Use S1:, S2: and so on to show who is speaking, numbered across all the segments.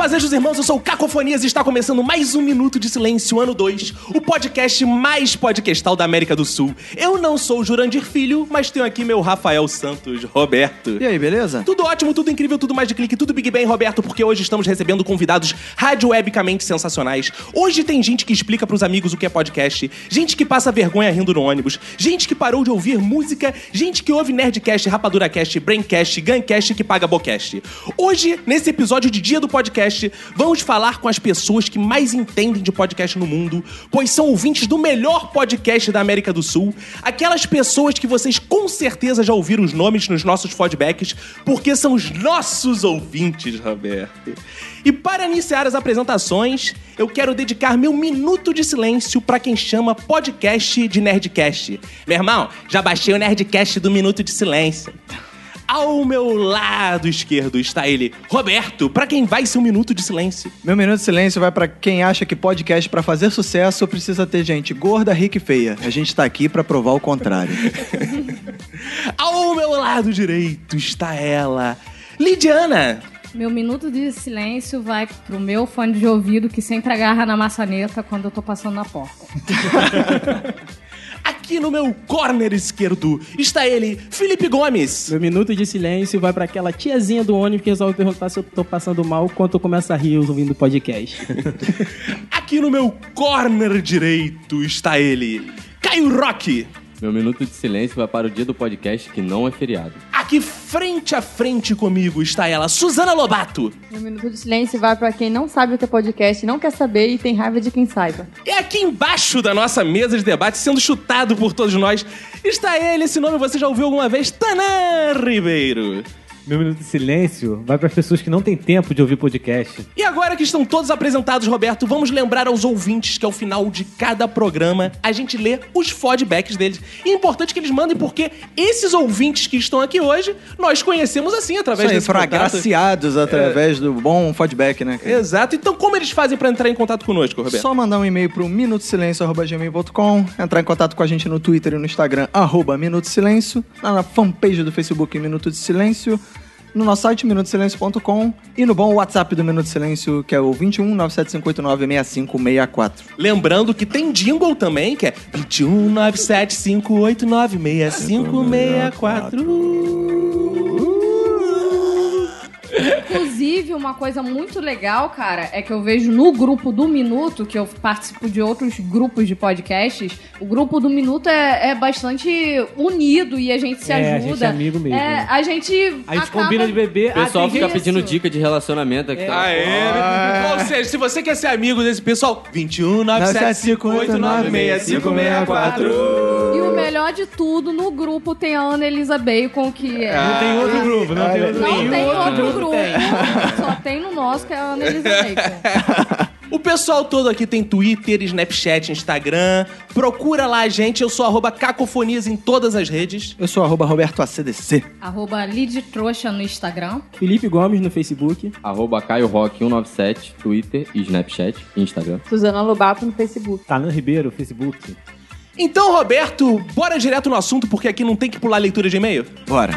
S1: Fazejos irmãos, eu sou o Cacofonias e está começando mais um Minuto de Silêncio, ano 2, o podcast mais podcastal da América do Sul. Eu não sou o Jurandir Filho, mas tenho aqui meu Rafael Santos, Roberto.
S2: E aí, beleza?
S1: Tudo ótimo, tudo incrível, tudo mais de clique, tudo Big Bang, Roberto, porque hoje estamos recebendo convidados radiowebicamente sensacionais. Hoje tem gente que explica pros amigos o que é podcast, gente que passa vergonha rindo no ônibus, gente que parou de ouvir música, gente que ouve Nerdcast, RapaduraCast, Braincast, Guncast que paga Bocast. Hoje, nesse episódio de Dia do Podcast, vamos falar com as pessoas que mais entendem de podcast no mundo, pois são ouvintes do melhor podcast da América do Sul, aquelas pessoas que vocês com certeza já ouviram os nomes nos nossos feedbacks, porque são os nossos ouvintes, Roberto. E para iniciar as apresentações, eu quero dedicar meu minuto de silêncio para quem chama podcast de Nerdcast. Meu irmão, já baixei o Nerdcast do Minuto de Silêncio. Ao meu lado esquerdo está ele, Roberto, para quem vai ser um minuto de silêncio.
S2: Meu minuto de silêncio vai pra quem acha que podcast pra fazer sucesso precisa ter gente gorda, rica e feia. A gente tá aqui pra provar o contrário.
S1: Ao meu lado direito está ela, Lidiana.
S3: Meu minuto de silêncio vai pro meu fone de ouvido que sempre agarra na maçaneta quando eu tô passando na porta.
S1: Aqui no meu corner esquerdo está ele, Felipe Gomes.
S4: Meu minuto de silêncio vai pra aquela tiazinha do ônibus que resolve perguntar se eu tô passando mal quando eu começo a rir ouvindo o podcast.
S1: Aqui no meu corner direito está ele, Caio Rock.
S5: Meu minuto de silêncio vai para o dia do podcast que não é feriado.
S1: Aqui frente a frente comigo está ela, Suzana Lobato.
S6: Meu minuto de silêncio vai pra quem não sabe o que é podcast, não quer saber e tem raiva de quem saiba.
S1: E aqui embaixo da nossa mesa de debate, sendo chutado por todos nós, está ele, esse nome você já ouviu alguma vez, Tanan Ribeiro.
S7: Meu minuto de silêncio vai para as pessoas que não têm tempo de ouvir podcast.
S1: E agora que estão todos apresentados, Roberto, vamos lembrar aos ouvintes que ao final de cada programa a gente lê os feedbacks deles. E é importante que eles mandem, porque esses ouvintes que estão aqui hoje, nós conhecemos assim, através
S2: Isso aí,
S1: desse
S2: foram
S1: contato.
S2: agraciados através do bom feedback, né, cara?
S1: Exato. Então, como eles fazem pra entrar em contato conosco, Roberto?
S2: Só mandar um e-mail pro minutosilencio.gmail.com, entrar em contato com a gente no Twitter e no Instagram, arroba Minuto Silêncio, lá na fanpage do Facebook Minuto de Silêncio, no nosso site minutosilencio.com e no bom WhatsApp do Minuto Silêncio, que é o 21 97589 6564.
S1: Lembrando que tem jingle também, que é 21975896564.
S3: Inclusive, uma coisa muito legal, cara, é que eu vejo no grupo do Minuto, que eu participo de outros grupos de podcasts, o grupo do Minuto é, é bastante unido e a gente se
S7: É, a
S3: ajuda.
S7: gente é amigo mesmo.
S3: É, a gente.
S7: A gente
S3: acaba-
S7: combina de beber.
S5: O pessoal
S7: ah,
S5: fica
S7: gente-
S5: pedindo dica de relacionamento aqui. tá?
S1: Aê! Ou seja, se você quer ser amigo desse pessoal, 21 975896564.
S3: E o melhor de tudo, no grupo tem a Ana Elisa Bacon, que é.
S7: Não tem outro grupo, não tem outro
S3: Não tem outro
S7: grupo
S3: grupo,
S7: tem.
S3: só tem no nosso, que é a Ana Elisa Bacon.
S1: O pessoal todo aqui tem Twitter, Snapchat, Instagram. Procura lá a gente. Eu sou arroba cacofonias em todas as redes.
S2: Eu sou arroba Roberto ACDC.
S3: Arroba Lid Trouxa no Instagram.
S4: Felipe Gomes no Facebook.
S5: Arroba Caio Rock 197, Twitter e Snapchat, Instagram.
S6: Suzana Lobato no Facebook.
S7: Tanan Ribeiro, Facebook.
S1: Então, Roberto, bora direto no assunto, porque aqui não tem que pular leitura de e-mail?
S2: Bora.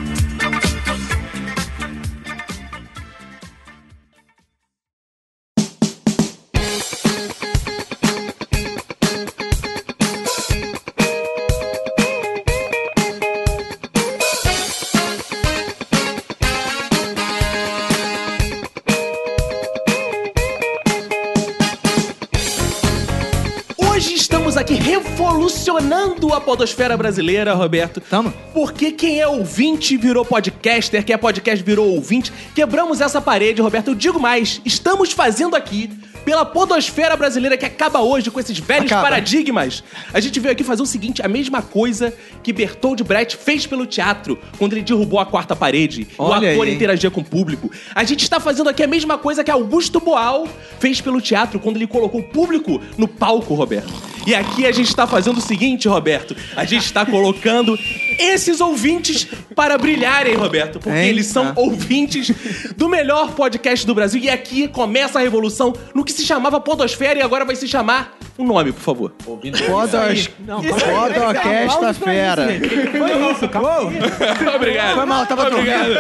S1: A podosfera brasileira, Roberto.
S2: Tamo.
S1: Porque quem é ouvinte virou podcaster, quem é podcast virou ouvinte. Quebramos essa parede, Roberto. Eu digo mais, estamos fazendo aqui pela podosfera brasileira que acaba hoje com esses velhos
S2: Acaba.
S1: paradigmas. A gente veio aqui fazer o seguinte, a mesma coisa que Bertold Brecht fez pelo teatro, quando ele derrubou a quarta parede,
S2: Olha
S1: o ator
S2: aí.
S1: interagia com o público. A gente está fazendo aqui a mesma coisa que Augusto Boal fez pelo teatro, quando ele colocou o público no palco, Roberto. E aqui a gente está fazendo o seguinte, Roberto, a gente está colocando esses ouvintes para brilharem, Roberto, porque
S2: Hein?
S1: eles são ouvintes do melhor podcast do Brasil. E aqui começa a revolução no que se chamava Podosfera e agora vai se chamar um nome, por favor.
S2: Podos... Podorquesta Fera.
S7: Foi isso, calma.
S1: Obrigado.
S2: Foi mal, tava
S1: Obrigado.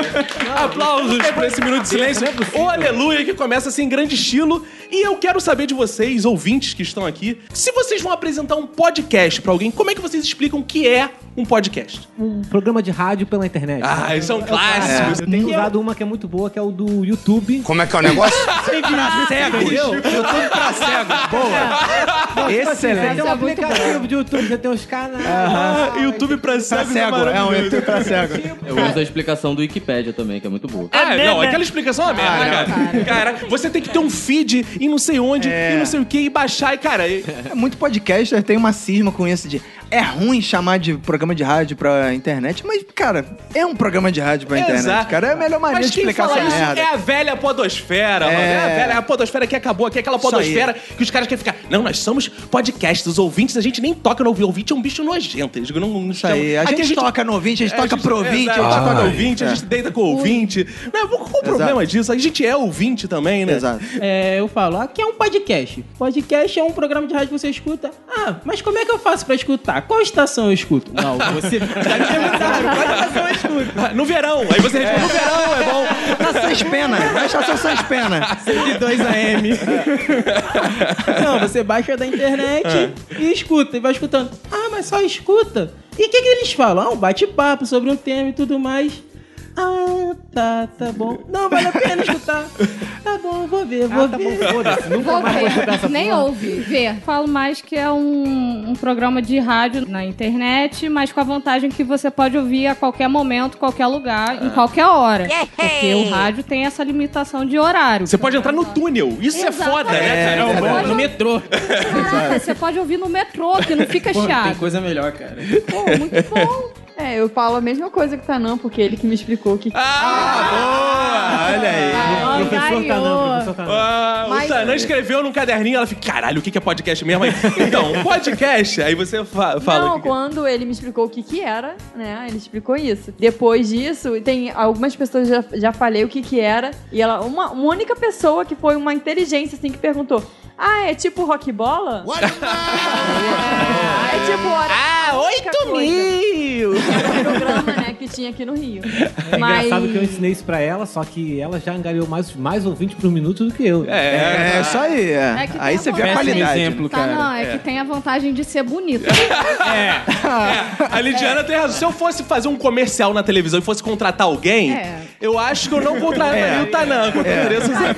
S1: Aplausos pra esse minuto de silêncio. O aleluia que começa assim em grande estilo. E eu quero saber de vocês, ouvintes que estão aqui, se vocês vão apresentar um podcast pra alguém, como é que vocês explicam o que é um podcast?
S7: Um programa de rádio pela internet.
S1: Ah, isso é um clássico.
S7: Eu tenho usado uma que é muito boa, que é o do YouTube.
S8: Como é que é o negócio?
S7: Entendeu?
S2: YouTube pra cego. Boa.
S7: Você
S2: Excelente.
S7: tem um
S3: é
S7: aplicativo de YouTube, você tem os canais.
S1: Ah, YouTube pra
S2: Pra
S1: cegos é
S2: cego. É um. YouTube pra cego.
S5: Eu uso a explicação do Wikipedia também, que é muito boa.
S1: Ah, não, aquela explicação é uma merda, cara. Cara, você tem que ter um feed em não sei onde,
S2: É.
S1: e não sei o que, e baixar, e, cara. e-
S2: Muito podcaster tem uma cisma com isso de é ruim chamar de programa de rádio pra internet, mas, cara, é um programa de rádio pra internet,
S1: Exato.
S2: cara. É a melhor maneira
S1: Mas
S2: de
S1: quem
S2: explicar
S1: fala
S2: essa
S1: isso
S2: merda.
S1: é a velha podosfera, mano. É a velha a podosfera que acabou aqui, aquela podosfera que os caras querem ficar. Não, nós somos podcasts, os ouvintes, a gente nem toca no ouvinte. Ouvinte é um bicho nojento. Eles não, não
S2: Isso aí. A
S1: Aqui
S2: gente, toca no ouvinte, a gente toca pro ouvinte.
S1: É, a gente
S2: a gente
S1: toca no ouvinte, a gente deita com o ouvinte. Não, qual o problema disso? A gente é ouvinte também, né?
S2: Exato.
S4: É, eu falo, aqui é um podcast. Podcast é um programa de rádio que você escuta. Ah, mas como é que eu faço pra escutar? Qual estação eu escuto? Não, você já me perguntaram, qual estação eu escuto?
S1: Ah, No verão. Aí você responde, no verão, é bom.
S2: Na Sans Pena. Na estação Sans Pena.
S4: 102 AM. Não, você baixa da internet e escuta, e vai escutando. Ah, mas só escuta. E o que, que eles falam? Ah, um bate-papo sobre um tema e tudo mais. Ah, tá, tá bom. Não, vale a pena escutar. Tá bom, vou ver, vou
S7: tá
S4: ver.
S7: bom, foda-se. Nunca
S3: Vou
S7: mais vou escutar essa
S3: ver, nem
S7: porra.
S3: ouve, ver. Falo mais que é um, um programa de rádio na internet, mas com a vantagem que você pode ouvir a qualquer momento, qualquer lugar, em qualquer hora. Porque o rádio tem essa limitação de horário.
S1: Você pode entrar no túnel. Isso é foda, né, cara?
S3: Você pode
S4: No metrô.
S3: Caraca, você pode ouvir no metrô, que não fica
S4: Pô, tem
S3: chiado.
S4: coisa melhor, cara.
S3: Pô, muito bom.
S6: É, eu falo a mesma coisa que o Tanã, porque ele que me explicou o que.
S1: Ah, boa! Olha aí.
S3: Ah,
S7: Professor Tanã, professor Tanã.
S1: Ah,
S6: Mas-
S1: o Tanã escreveu num caderninho, ela fica, caralho, o que que é podcast mesmo? Aí, então, podcast, aí você fa- fala. o
S6: Não,
S1: que que é.
S6: quando ele me explicou o que que era, né? Ele explicou isso. Depois disso, tem algumas pessoas já, já falei o que que era. E ela, uma, uma única pessoa que foi uma inteligência, assim, que perguntou: Ah, é tipo rock bola? é tipo hora.
S1: Ah, 8 mil!
S6: Um programa, né, que tinha aqui no Rio.
S7: É
S6: Mas.
S7: engraçado que eu ensinei isso pra ela, só que ela já angariou mais, mais ouvinte por minuto do que eu.
S1: É,
S2: É, isso aí. é.
S3: É
S2: aí você
S3: a
S2: vê a qualidade.
S4: exemplo,
S3: Tá,
S4: cara.
S3: não, é, que tem a vantagem de ser bonito.
S1: É, a Lidiana tem razão. Se eu fosse fazer um comercial na televisão e fosse contratar alguém,
S3: É.
S1: eu acho que eu não contrataria o Tanã. Contrataria Suzana.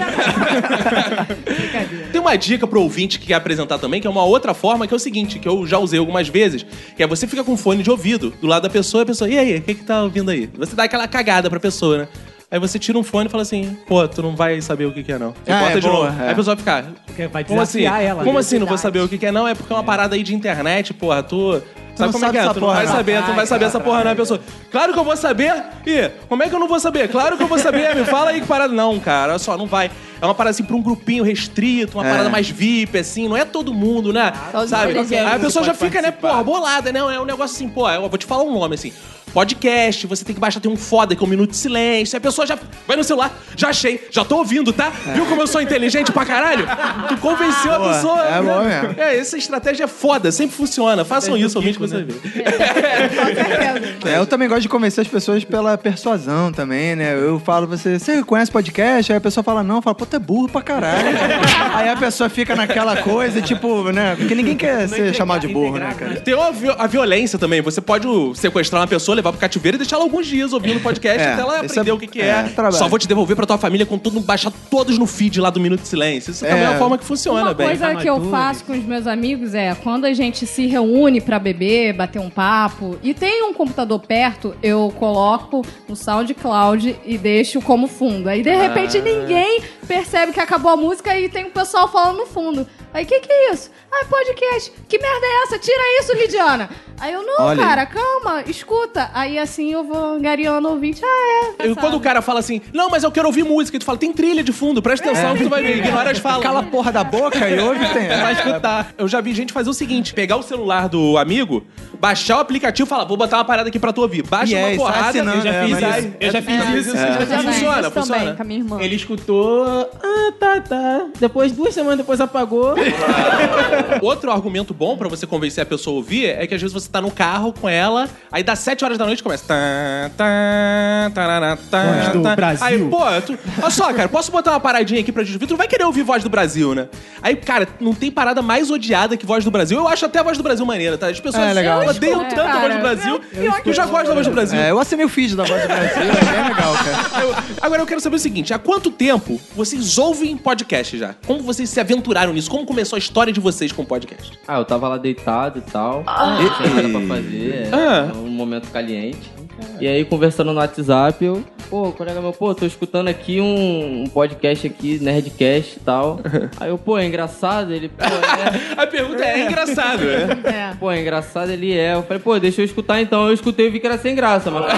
S1: Tem uma dica pro ouvinte que quer apresentar também, que é uma outra forma, que é o seguinte, que eu já usei algumas vezes, que é você fica com fone de ouvido do lado da pessoa a pessoa, e aí, o que que tá ouvindo aí? Você dá aquela cagada pra pessoa, né? Aí você tira um fone e fala assim, pô, tu não vai saber o que que é não. Você
S2: Ah,
S1: bota
S2: é
S1: de
S2: boa,
S1: novo.
S2: é.
S1: Aí a pessoa vai ficar,
S7: Porque vai
S1: como assim?
S7: desafiar ela.
S1: Como assim não vou saber o que que é não? É porque é uma parada aí de internet, porra, tu... Sabe
S2: não
S1: como é
S2: sabe
S1: que é?
S2: essa
S1: Tu não
S2: porra,
S1: vai
S2: não.
S1: saber, tu não vai saber essa porra não, a pessoa. Claro que eu vou saber. Ih, como é que eu não vou saber? Claro que eu vou saber. Me fala aí que parada. Não, cara, olha só, não vai. É uma parada assim pra um grupinho restrito, uma
S2: É.
S1: parada mais VIP, assim. Não é todo mundo, né?
S6: Só os
S1: Sabe?
S6: inteligentes.
S1: Aí a pessoa já fica, né, porra, bolada, né? É um negócio assim, pô, eu vou te falar um nome assim. Podcast, você tem que baixar, tem um foda que é um minuto de silêncio. Aí a pessoa já vai no celular, já achei, já tô ouvindo, tá? Viu como eu sou inteligente pra caralho? Tu convenceu a
S2: Boa,
S1: pessoa.
S2: é bom mesmo.
S1: É, essa estratégia é foda, sempre funciona. Façam isso, ouvinte, que você vê.
S2: É, eu também gosto de convencer as pessoas pela persuasão também, né? Eu falo, você, você conhece podcast? Aí a pessoa fala, não, eu falo, pô, tu é burro pra caralho. Aí a pessoa fica naquela coisa, tipo, né? Porque ninguém quer ser chamado de burro, né, cara?
S1: Tem a, vi- a violência também. Você pode sequestrar uma pessoa, levar pro cativeiro e deixar ela alguns dias ouvindo o podcast
S2: É,
S1: até ela
S2: esse
S1: aprender
S2: é-
S1: o que, que
S2: é,
S1: é. Só vou te devolver pra tua família com tudo, baixar todos no feed lá do Minuto de Silêncio. Isso também é a
S2: É.
S1: forma que funciona
S3: Uma
S1: bem.
S3: coisa
S7: Tá
S3: que eu faço com os meus amigos é quando a gente se reúne pra beber, bater um papo e tem um computador perto, eu coloco no SoundCloud e deixo como fundo. Aí de
S1: Ah.
S3: repente ninguém percebe que acabou a música e tem um pessoal falando no fundo. Aí o que, que é isso? Ah, podcast. Que merda é essa? Tira isso, Lidiana. Aí eu, não,
S2: Olha
S3: cara, calma, escuta. Aí assim eu vou angariando o ouvinte. Ah, é.
S1: E quando o cara fala assim, não, mas eu quero ouvir música, e tu fala, tem trilha de fundo, presta atenção que tu vai ver, ignora as falas.
S2: Cala a porra da boca e ouve tem.
S1: Vai escutar. Eu já vi gente fazer o seguinte: pegar o celular do amigo, baixar o aplicativo e falar, vou botar uma parada aqui pra tu ouvir. Baixa
S2: E
S1: uma
S2: é, sai
S1: porrada.
S2: assinando,
S1: eu já
S2: é,
S1: fiz
S2: mas-
S1: isso.
S4: Eu já fiz
S3: É.
S4: isso.
S3: Eu já fiz
S1: Funciona,
S6: isso também
S1: funciona.
S6: com a minha irmã.
S4: Ele escutou, ah, tá, tá. Depois, duas semanas depois apagou.
S1: Outro argumento bom pra você convencer a pessoa a ouvir é que às vezes você tá no carro com ela, aí dá 7 horas da noite e começa. Tá, tá, tá,
S7: Voz do
S1: tá.
S7: Brasil.
S1: Aí, pô, tu, olha só, cara, posso botar uma paradinha aqui pra gente ouvir? Tu não vai querer ouvir voz do Brasil, né? Aí, cara, não tem parada mais odiada que voz do Brasil. Eu acho até a voz do Brasil maneira, tá? As pessoas
S2: É, legal.
S1: odeiam
S3: escuto,
S1: tanto a voz do
S3: cara.
S1: Brasil que eu já gosto da voz do Brasil.
S2: É, eu assinei o feed da Voz do Brasil, é bem legal, cara.
S1: Eu- agora eu quero saber o seguinte: há quanto tempo vocês ouvem podcast já? Como vocês se aventuraram nisso? Como começou a história de vocês com podcast?
S5: Ah, eu tava lá deitado e tal. Não tinha nada pra fazer.
S1: Ah.
S5: É um momento caliente. E aí, conversando no WhatsApp, eu... Pô, colega meu, pô, tô escutando aqui um, um podcast aqui, Nerdcast e tal. Aí eu, pô, é engraçado? Ele, pô, é...
S1: A pergunta é, é engraçado, né?
S3: É.
S5: Pô, é engraçado ele é. Eu falei, pô, deixa eu escutar então. Eu escutei e vi que era sem graça, mas...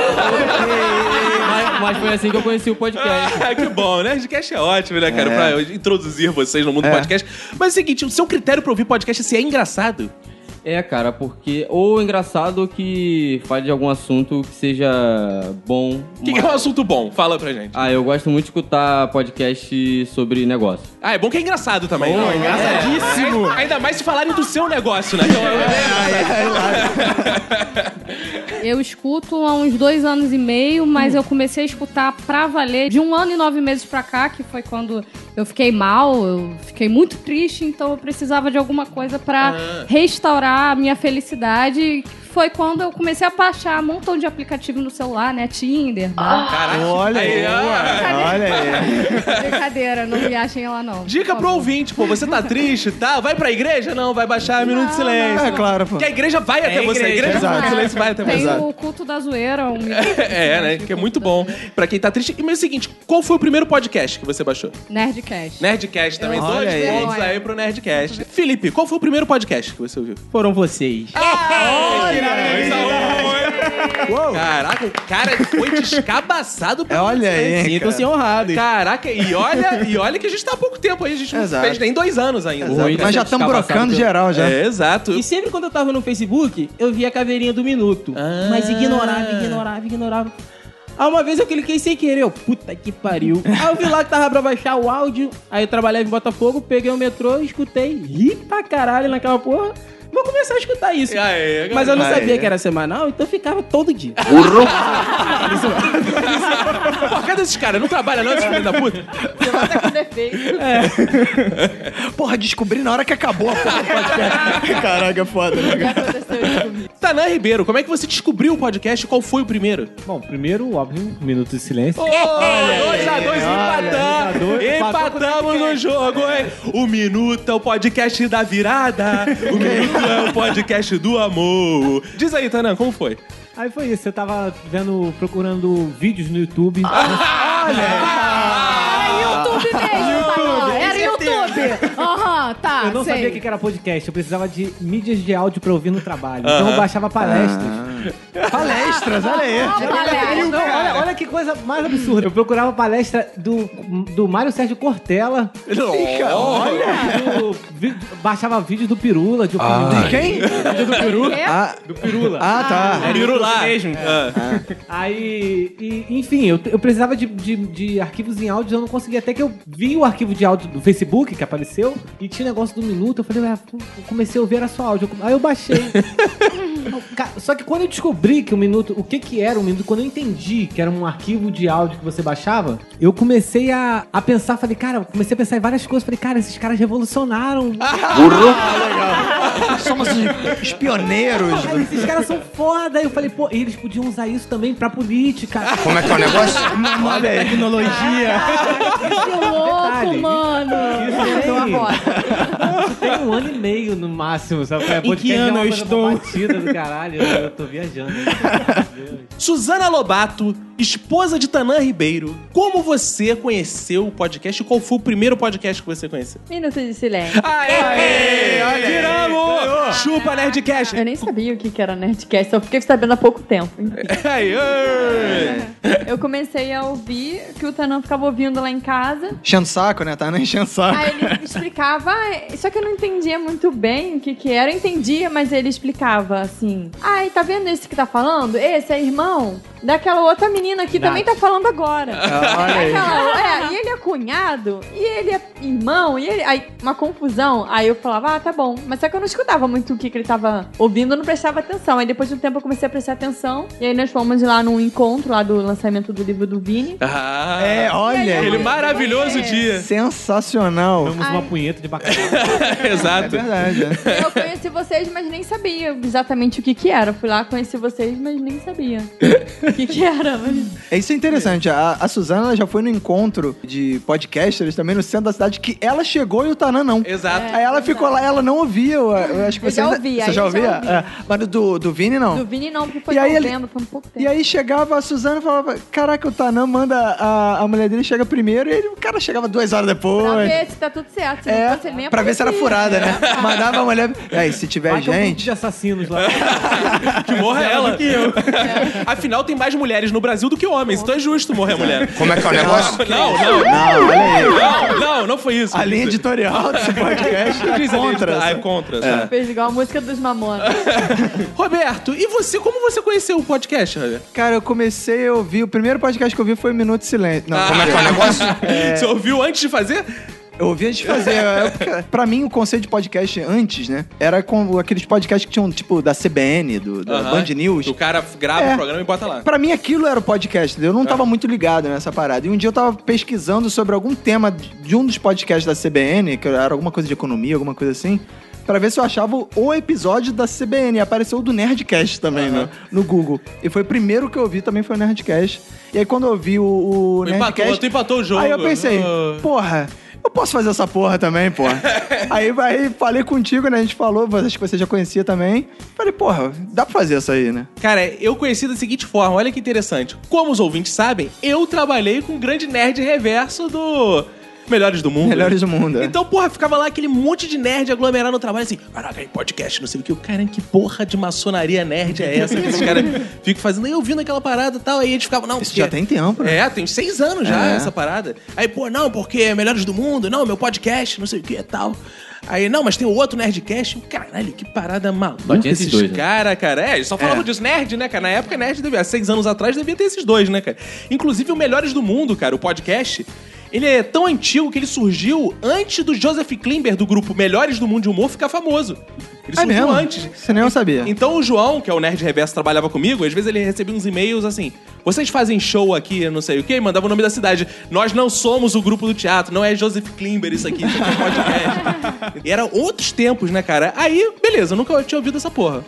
S5: mas, mas foi assim que eu conheci o podcast.
S1: Ah, que bom, né? Nerdcast é ótimo, né, cara?
S2: É.
S1: Pra introduzir vocês no mundo do
S2: É.
S1: podcast. Mas é o seguinte, o seu critério pra ouvir podcast é se é engraçado.
S5: É, cara, porque ou engraçado ou que fale de algum assunto que seja bom.
S1: O que, que é um assunto bom? Fala pra gente.
S5: Ah, eu gosto muito de escutar podcast sobre negócio.
S1: Ah, é bom que é engraçado também.
S2: Pô,
S1: né?
S2: engraçadíssimo.
S1: É, ainda mais se falarem do seu negócio, né? Então,
S3: Eu escuto há uns dois anos e meio, mas eu comecei a escutar pra valer de um ano e nove meses pra cá, que foi quando eu fiquei mal, eu fiquei muito triste, então eu precisava de alguma coisa pra restaurar a minha felicidade. Foi quando eu comecei a baixar um montão de aplicativo no celular, né? Tinder.
S1: Caraca.
S2: Olha aí, olha aí.
S3: Brincadeira, não me achem lá não.
S1: Dica pro ouvinte, pô, você tá triste, tá? Vai pra igreja? Não, vai baixar Minuto de
S3: Não,
S1: Silêncio.
S2: É claro, pô.
S1: Porque a igreja vai até você, a igreja. Minuto de Silêncio vai até
S3: Tem
S1: você.
S3: o culto da zoeira, um
S1: É, né? Que é muito bom pra quem tá triste. E, Mas é o seguinte, qual foi o primeiro podcast que você baixou?
S3: Nerdcast.
S1: Nerdcast também. Dois
S2: aí.
S1: pontos aí pro Nerdcast. Felipe, qual foi o primeiro podcast que você ouviu?
S4: Foram vocês.
S1: Caraca, o cara foi descabaçado pelo
S2: Olha aí,
S4: Sintam-se
S2: cara.
S4: honrados.
S1: Caraca, e olha, e olha que a gente tá há pouco tempo aí, a gente não
S2: Exato.
S1: fez nem dois anos ainda.
S2: Exato. Mas já estamos brocando geral já.
S1: É, exato.
S4: E sempre quando eu tava no Facebook, eu via a caveirinha do minuto.
S1: Ah.
S4: Mas ignorava, ignorava, ignorava. Aí uma vez eu cliquei sem querer, eu, puta que pariu. Aí eu vi lá que tava pra baixar o áudio, aí eu trabalhava em Botafogo, peguei o metrô, escutei, ri pra caralho naquela porra. Vou começar a escutar isso.
S1: E aí,
S4: Mas eu não
S2: Aí.
S4: sabia que era semanal, então eu ficava todo dia.
S1: Pô, cadê esses caras? Não trabalha não, esses filhos da puta?
S6: Estar com defeito.
S2: Porra, descobri na hora que acabou a porra do podcast. Caraca, foda, né?
S6: Já aconteceu isso comigo.
S1: Tanã Ribeiro, como é que você descobriu o podcast e qual foi o primeiro?
S7: Bom, primeiro, óbvio, um minuto de silêncio.
S1: Olha, 2x2, empatamos.
S7: dois a dois, empatou
S1: Empatamos no jogo, hein? O Minuto é o podcast da virada. O Minuto é o podcast do amor. Diz aí, Tanã, como foi?
S7: Aí foi isso, eu tava vendo, procurando vídeos no YouTube.
S3: Era YouTube mesmo, tá? Era YouTube. Aham, tá.
S7: Eu não
S3: sei.
S7: sabia o que era podcast, eu precisava de mídias de áudio pra ouvir no trabalho. Então eu baixava palestras.
S2: Palestras, olha aí.
S3: Ah, palestra.
S7: Não, olha, olha que coisa mais absurda. Eu procurava palestra do, do Mário Sérgio Cortella.
S1: Olha!
S7: do- vi- baixava vídeos do Pirula, de opinião.
S2: De quem?
S7: do Peru.
S3: É?
S2: Ah,
S7: Do Pirula.
S2: ah, tá.
S1: Pirulá.
S4: mesmo.
S1: Ah.
S7: Aí, e, enfim, eu, eu precisava de, de, de arquivos em áudio, eu não conseguia. Até que eu vi o arquivo de áudio do Facebook que apareceu e tinha negócio do minuto. Eu falei, ah, eu comecei a ouvir, era só áudio. Aí eu baixei. Só que quando eu descobri que o minuto, o que que era o minuto, quando eu entendi que era um arquivo de áudio que você baixava, eu comecei a, a pensar, falei, cara, comecei a pensar em várias coisas. Falei, cara, esses caras revolucionaram.
S2: Somos os pioneiros.
S7: Aí esses caras são foda. Aí eu falei, pô, eles podiam usar isso também pra política.
S8: Como é que é o negócio?
S2: Olha aí.
S4: Tecnologia.
S3: Que louco,
S7: Detalhe.
S3: mano.
S7: Isso tem, tem um ano e meio no máximo, sabe? É,
S4: Em que ano eu estou?
S7: batida do caralho. Eu, tô viajando.
S1: Suzana Lobato, esposa de Tanã Ribeiro. Como você conheceu o podcast qual foi o primeiro podcast que você conheceu?
S6: Minuto de silêncio.
S1: Aê! Olha Tiramos! Chupa, Nerdcast!
S6: Eu nem sabia o que que era Nerdcast, só fiquei sabendo há pouco tempo.
S1: Aí, oi!
S6: Eu comecei a ouvir que o Tanã ficava ouvindo lá em casa.
S2: Enchendo saco, né? Tá nem enchendo saco.
S6: Aí ele explicava, só que eu não entendia muito bem o que que era. Eu entendia, mas ele explicava assim: ai, tá vendo esse que tá falando? Esse é irmão daquela outra menina que também tá falando agora.
S2: Ah, olha aí.
S6: Aquela- é, e ele é cunhado, e ele é irmão, e ele. Aí, uma confusão. Aí eu falava, ah, tá bom. Mas só que eu não escutava muito o que, que ele tava ouvindo, eu não prestava atenção. Aí depois de um tempo eu comecei a prestar atenção. E aí nós fomos lá num encontro lá do lançamento do livro do Vini.
S1: Ah,
S2: É, olha
S1: aquele
S2: aí.
S1: maravilhoso dia.
S2: Sensacional.
S7: Vamos uma punheta de bacalhau.
S2: É
S1: Exato.
S2: verdade. é.
S6: Eu conheci vocês, mas nem sabia exatamente o que que era. Fui lá, conheci vocês, mas nem sabia o que que era. Mas...
S2: É isso é interessante. A, a Suzana já foi no encontro de podcasters também no centro da cidade que ela chegou e o Tanã não.
S1: Exato.
S2: Aí ela ficou lá, ela não ouvia. Eu, eu acho que
S6: Eu
S2: você
S6: já
S2: ainda-
S6: ouvi,
S2: Você já
S6: eu
S2: ouvia?
S6: já ouvi.
S2: É. Mas do, do Vini, não.
S6: Do Vini não, porque foi
S2: E aí
S6: foi um pouco tempo.
S2: E aí chegava a Suzana e falava: Caraca, o Tanã manda a, a mulher dele chega primeiro e ele, o cara chegava duas horas depois.
S6: Pra ver se tá tudo certo. Se não
S2: É, pra ver se era furada, né? Mandava a mulher. E aí, se tiver
S7: Vai ter um
S2: gente.
S7: de assassinos lá.
S1: Que morra ela. Afinal, tem mais mulheres no Brasil do que homens, então é justo morrer a mulher.
S8: Como é que é o negócio?
S1: Não, não,
S2: Não,
S1: não, não, não foi isso.
S2: A linha editorial desse podcast é contra.
S1: Ah, é contra. tá.
S6: Fez igual a música dos Mamonas.
S1: Roberto, e você, como você conheceu o podcast, Roberto?
S2: Cara, eu comecei a ouvir. O primeiro podcast que eu vi foi Minuto de Silêncio. Não,
S1: Ah.
S8: Como é que é o negócio?
S1: Você ouviu antes de fazer?
S2: Eu ouvi antes de fazer. é, pra mim, o conceito de podcast antes, né? Era com aqueles podcasts que tinham, tipo, da CBN, do, da
S1: Aham.
S2: Band News.
S1: O cara grava
S2: É.
S1: o programa e bota lá.
S2: Pra mim, aquilo era o podcast, entendeu? Eu não tava muito ligado nessa parada. E um dia eu tava pesquisando sobre algum tema de um dos podcasts da CBN, que era alguma coisa de economia, alguma coisa assim, pra ver se eu achava o episódio da CBN. Apareceu o do Nerdcast também no, no Google. E foi o primeiro que eu vi também foi o Nerdcast. E aí, quando eu vi o, o
S1: empatou,
S2: Nerdcast...
S1: tu empatou o jogo.
S2: Aí eu pensei,
S1: Ah.
S2: porra, eu posso fazer essa porra também, porra. aí, aí falei contigo, né? A gente falou, acho que você já conhecia também. Falei, porra, dá pra fazer isso aí, né?
S1: Cara, eu conheci da seguinte forma, olha que interessante. Como os ouvintes sabem, eu trabalhei com o grande nerd reverso do Melhores do Mundo.
S2: Melhores do mundo. é.
S1: Então, porra, ficava lá aquele monte de nerd aglomerado no trabalho, assim, caraca, aí podcast, não sei o que. O cara, que porra de maçonaria nerd é essa que esses caras ficam fazendo? E eu vindo aquela parada e tal, aí a gente ficava, não,
S2: Isso
S1: porque-
S2: já tem tempo, né?
S1: É, tem seis anos já
S2: É.
S1: essa parada. Aí, pô, não, porque é Melhores do Mundo, não, meu podcast, não sei o que e tal. Aí, não, mas tem o outro Nerdcast. Caralho, que parada maluca.
S5: Esses dois, né?
S1: Cara, cara, é, eles só falavam
S2: É.
S1: disso. Nerd, né, cara? Na época, Nerd, devia, há seis anos atrás, devia ter esses dois, né, cara? Inclusive, o Melhores do Mundo, cara, o podcast, ele é tão antigo que ele surgiu antes do Joseph Klimber, do grupo Melhores do Mundo de Humor, ficar famoso. Ele
S2: É
S1: surgiu
S2: mesmo?
S1: antes.
S2: Você nem eu sabia.
S1: Então o João, que é o Nerd Reverso, trabalhava comigo, às vezes ele recebia uns e-mails assim: vocês fazem show aqui, não sei o quê, mandava o nome da cidade. Nós não somos o grupo do teatro, não é Joseph Klimber isso aqui, isso aqui é podcast. e era outros tempos, né, cara? Aí, beleza, eu nunca tinha ouvido essa porra.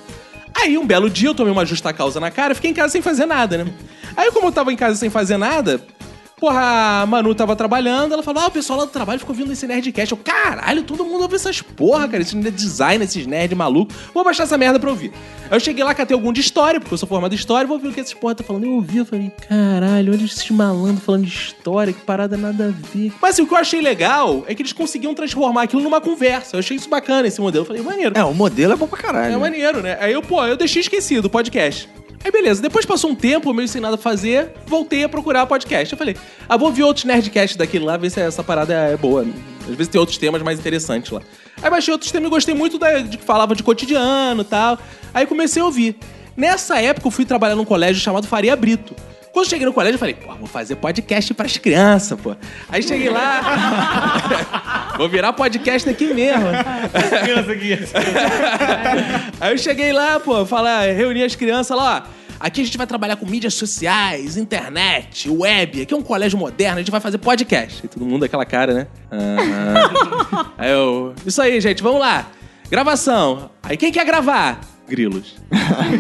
S1: Aí, um belo dia, eu tomei uma justa causa na cara, fiquei em casa sem fazer nada, né? Aí, como eu tava em casa sem fazer nada, porra, a Manu tava trabalhando, ela falou: Ah, o pessoal lá do trabalho ficou ouvindo esse Nerdcast. Eu, caralho, todo mundo ouve essas porra, cara, esse design, esses nerd maluco. Vou baixar essa merda pra ouvir. Aí eu cheguei lá, catei algum de história, porque eu sou formado em história, vou ouvir o que esses porra tá falando. Eu ouvi, eu falei, caralho, olha esses malandros falando de história, que parada nada a ver. Mas assim, o que eu achei legal é que eles conseguiam transformar aquilo numa conversa. Eu achei isso bacana, esse modelo. Eu falei, maneiro.
S2: É, o modelo é bom pra caralho.
S1: É maneiro, né? Aí eu, pô, eu deixei esquecido o podcast. Aí beleza, depois passou um tempo, meio sem nada a fazer, voltei a procurar podcast. Eu falei, ah, vou ouvir outros Nerdcasts daquele lá, ver se essa parada é boa. Às vezes tem outros temas mais interessantes lá. Aí baixei outros temas e gostei muito da, de que falava de cotidiano e tal. Aí comecei a ouvir. Nessa época eu fui trabalhar num colégio chamado Faria Brito. Quando eu cheguei no colégio, eu falei, pô, vou fazer podcast pras crianças, pô. Aí cheguei lá. vou virar podcast aqui mesmo. Aí eu cheguei lá, pô, falar, reuni as crianças lá, ó. Aqui a gente vai trabalhar com mídias sociais, internet, web. Aqui é um colégio moderno, a gente vai fazer podcast. E todo mundo aquela cara, né? Aham. Aí eu. Isso aí, gente, vamos lá. gravação. Aí quem quer gravar? Grilos.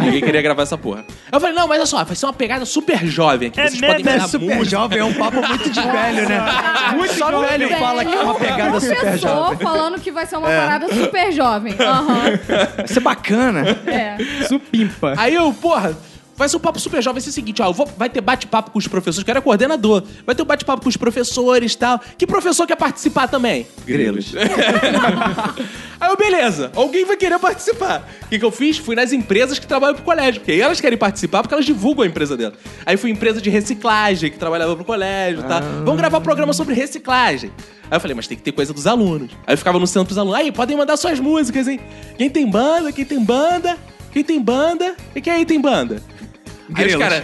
S1: Ninguém queria gravar essa porra. Eu falei, não, mas olha só, vai ser uma pegada super jovem aqui. Vocês podem
S2: É super
S1: música.
S2: jovem, é um papo muito de velho, né? Muito só velho fala que é uma pegada super jovem.
S3: falando que vai ser uma
S2: É.
S3: parada super jovem. Aham.
S2: Vai ser bacana.
S3: É.
S7: Supimpa.
S1: Aí eu, porra, vai ser um papo super jovem, vai ser o seguinte, ó, vou- vai ter bate-papo com os professores, que eu era coordenador. Vai ter um bate-papo com os professores e tal. Que professor quer participar também? Grilos. Aí eu, beleza, alguém vai querer participar. O que, que eu fiz? Fui nas empresas que trabalham pro colégio, porque aí elas querem participar porque elas divulgam a empresa dela. Aí fui empresa de reciclagem, que trabalhava pro colégio e tal. Vamos gravar programa sobre reciclagem. Aí eu falei, mas tem que ter coisa dos alunos. Aí eu ficava no centro dos alunos. Aí, podem mandar suas músicas, hein? Quem tem banda, quem tem banda, quem tem banda, e quem aí tem banda? Aí os, cara...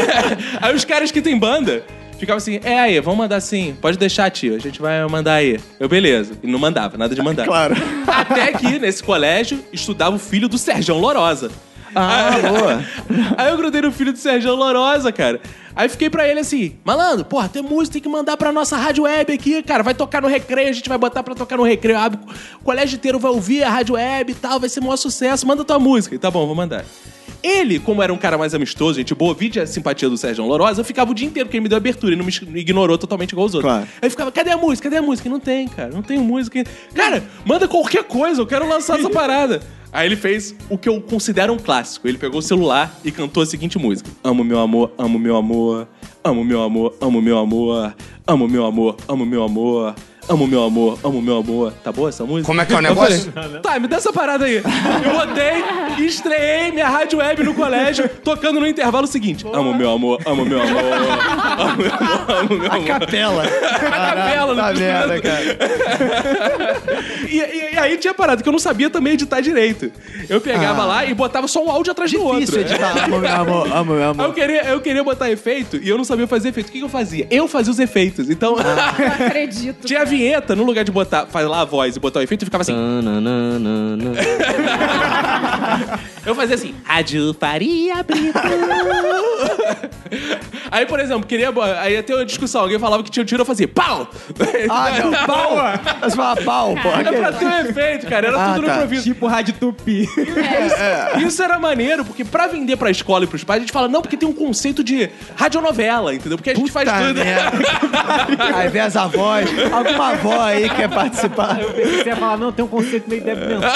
S1: aí os caras que tem banda ficavam assim, é aí, vamos mandar assim, pode deixar, tio, a gente vai mandar aí. Eu, beleza. E não mandava, nada de mandar.
S2: Claro.
S1: Até que, nesse colégio, estudava o filho do Serjão Lorosa.
S2: Ah, boa.
S1: Aí eu grudei no filho do Serjão Lorosa, cara. Aí fiquei pra ele assim, malandro, porra, tem música, tem que mandar pra nossa rádio web aqui, cara. Vai tocar no recreio, a gente vai botar pra tocar no recreio. Ah, O colégio inteiro vai ouvir a rádio web e tal, vai ser um maior sucesso. Manda tua música. E tá bom, vou mandar. Ele, como era um cara mais amistoso, gente boa, vide a simpatia do Sérgio Lorosa, eu ficava o dia inteiro, porque ele me deu abertura e não me ignorou totalmente igual os outros.
S2: Claro.
S1: Aí eu ficava, cadê a música? Cadê a música? Não tem, cara, não tem música. Cara, manda qualquer coisa, eu quero lançar essa parada. Aí ele fez o que eu considero um clássico. Ele pegou o celular e cantou a seguinte música: Amo meu amor, amo meu amor, amo meu amor, amo meu amor, amo meu amor, amo meu amor. Amo meu amor, amo meu amor. Tá boa essa música?
S8: Como é que é o negócio?
S1: falei, tá, me dá essa parada aí. Eu botei e estreiei minha rádio web no colégio, tocando no intervalo seguinte. Amo meu amor, amo meu amor, amo meu amor, amo meu amor.
S2: Capela.
S1: A capela,
S2: Tá merda, cara.
S1: e, e- e aí tinha parado que eu não sabia também editar direito. Eu pegava
S2: Ah.
S1: lá e botava só um áudio atrás do outro.
S2: Difícil editar. Amo meu amor, amo meu
S1: Aí eu
S2: amor.
S1: queria, eu queria botar efeito e eu não sabia fazer efeito. O que, que eu fazia? Eu fazia os efeitos. Então,
S3: Não acredito.
S1: tinha a vinheta, no lugar de botar, falar a voz e botar o efeito, ficava assim. Eu fazia assim, Rádio Faria Brito. aí, por exemplo, queria. Aí ia ter uma discussão, alguém falava que tinha um tiro, eu fazia pau!
S2: Ah, não, pau. Mas fala pau, pô.
S1: Era pra ter um efeito, cara, era
S2: Ah,
S1: tudo no
S2: tá.
S1: improviso.
S7: Tipo Rádio Tupi.
S1: Isso era maneiro, porque pra vender pra escola e pros pais, a gente fala, não, porque tem um conceito de radionovela, entendeu? Porque a gente faz
S2: Puta
S1: tudo.
S2: merda. Aí vem as avós. Alguma avó aí quer participar.
S7: Eu pensei que você ia falar, não, tem um conceito meio débil mental.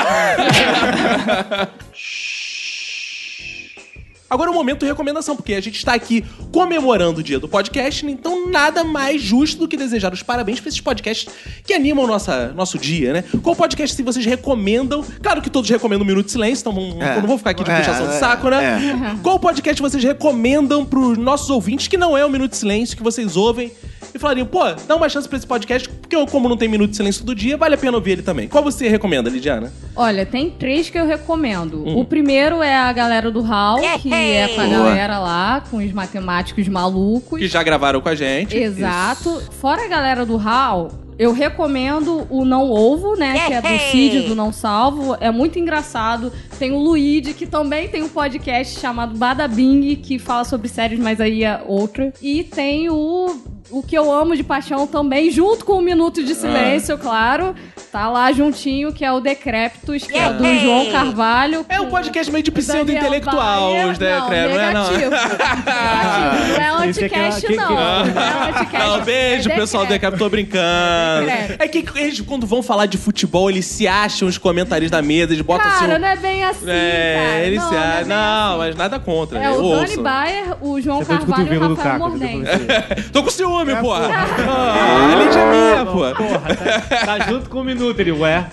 S1: Agora é o momento de recomendação, porque a gente está aqui comemorando o dia do podcast, então nada mais justo do que desejar os parabéns para esses podcasts que animam nossa, nosso dia, né? Qual podcast se vocês recomendam? Claro que todos recomendam o Minuto de Silêncio, então não,
S2: É.
S1: não vou ficar aqui de
S2: É,
S1: puxação de
S2: é,
S1: saco, né? Qual podcast vocês recomendam pros nossos ouvintes que não é o Minuto de Silêncio, que vocês ouvem e falariam, pô, dá uma chance pra esse podcast, porque eu, como não tem Minuto de Silêncio todo dia, vale a pena ouvir ele também. Qual você recomenda, Lidiana?
S3: Olha, tem três que eu recomendo.
S1: Hum.
S3: O primeiro é a galera do HAL, que é com a
S2: Boa.
S3: galera lá, com os matemáticos malucos.
S1: Que já gravaram com a gente.
S3: Exato. Fora a galera do HAL, eu recomendo o Não Ovo, né? Que é do Cid, do Não Salvo. É muito engraçado. Tem o Luigi, que também tem um podcast chamado Badabing, que fala sobre séries, mas aí é outra. E tem o... O que eu amo de paixão também, junto com o Minuto de Silêncio, claro. Tá lá juntinho, que é o Decréptos, que é do João Carvalho.
S1: É um podcast meio de pseudo-intelectual, os Decréptos,
S3: não,
S1: não é, não?
S3: negativo. negativo. Não é
S7: é-
S3: anticast, não. Não é anticast.
S1: Não, beijo,
S3: é
S1: pessoal do tô brincando.
S3: Decrépito.
S1: É que eles, quando vão falar de futebol, eles se acham os comentários da mesa, eles botam
S3: Cara,
S1: assim. um-
S3: não é bem assim,
S1: É,
S3: cara.
S1: eles
S3: não,
S1: se
S3: não é
S1: acham. Não,
S3: assim.
S1: mas nada contra.
S3: É o Dani. Bayer, o João
S7: Você
S3: Carvalho e o Rafael Mordente.
S1: Tô com ciúme, porra. Ah, a Lídia é minha, pô.
S7: Porra, tá, tá junto com o minuto, ele, ué.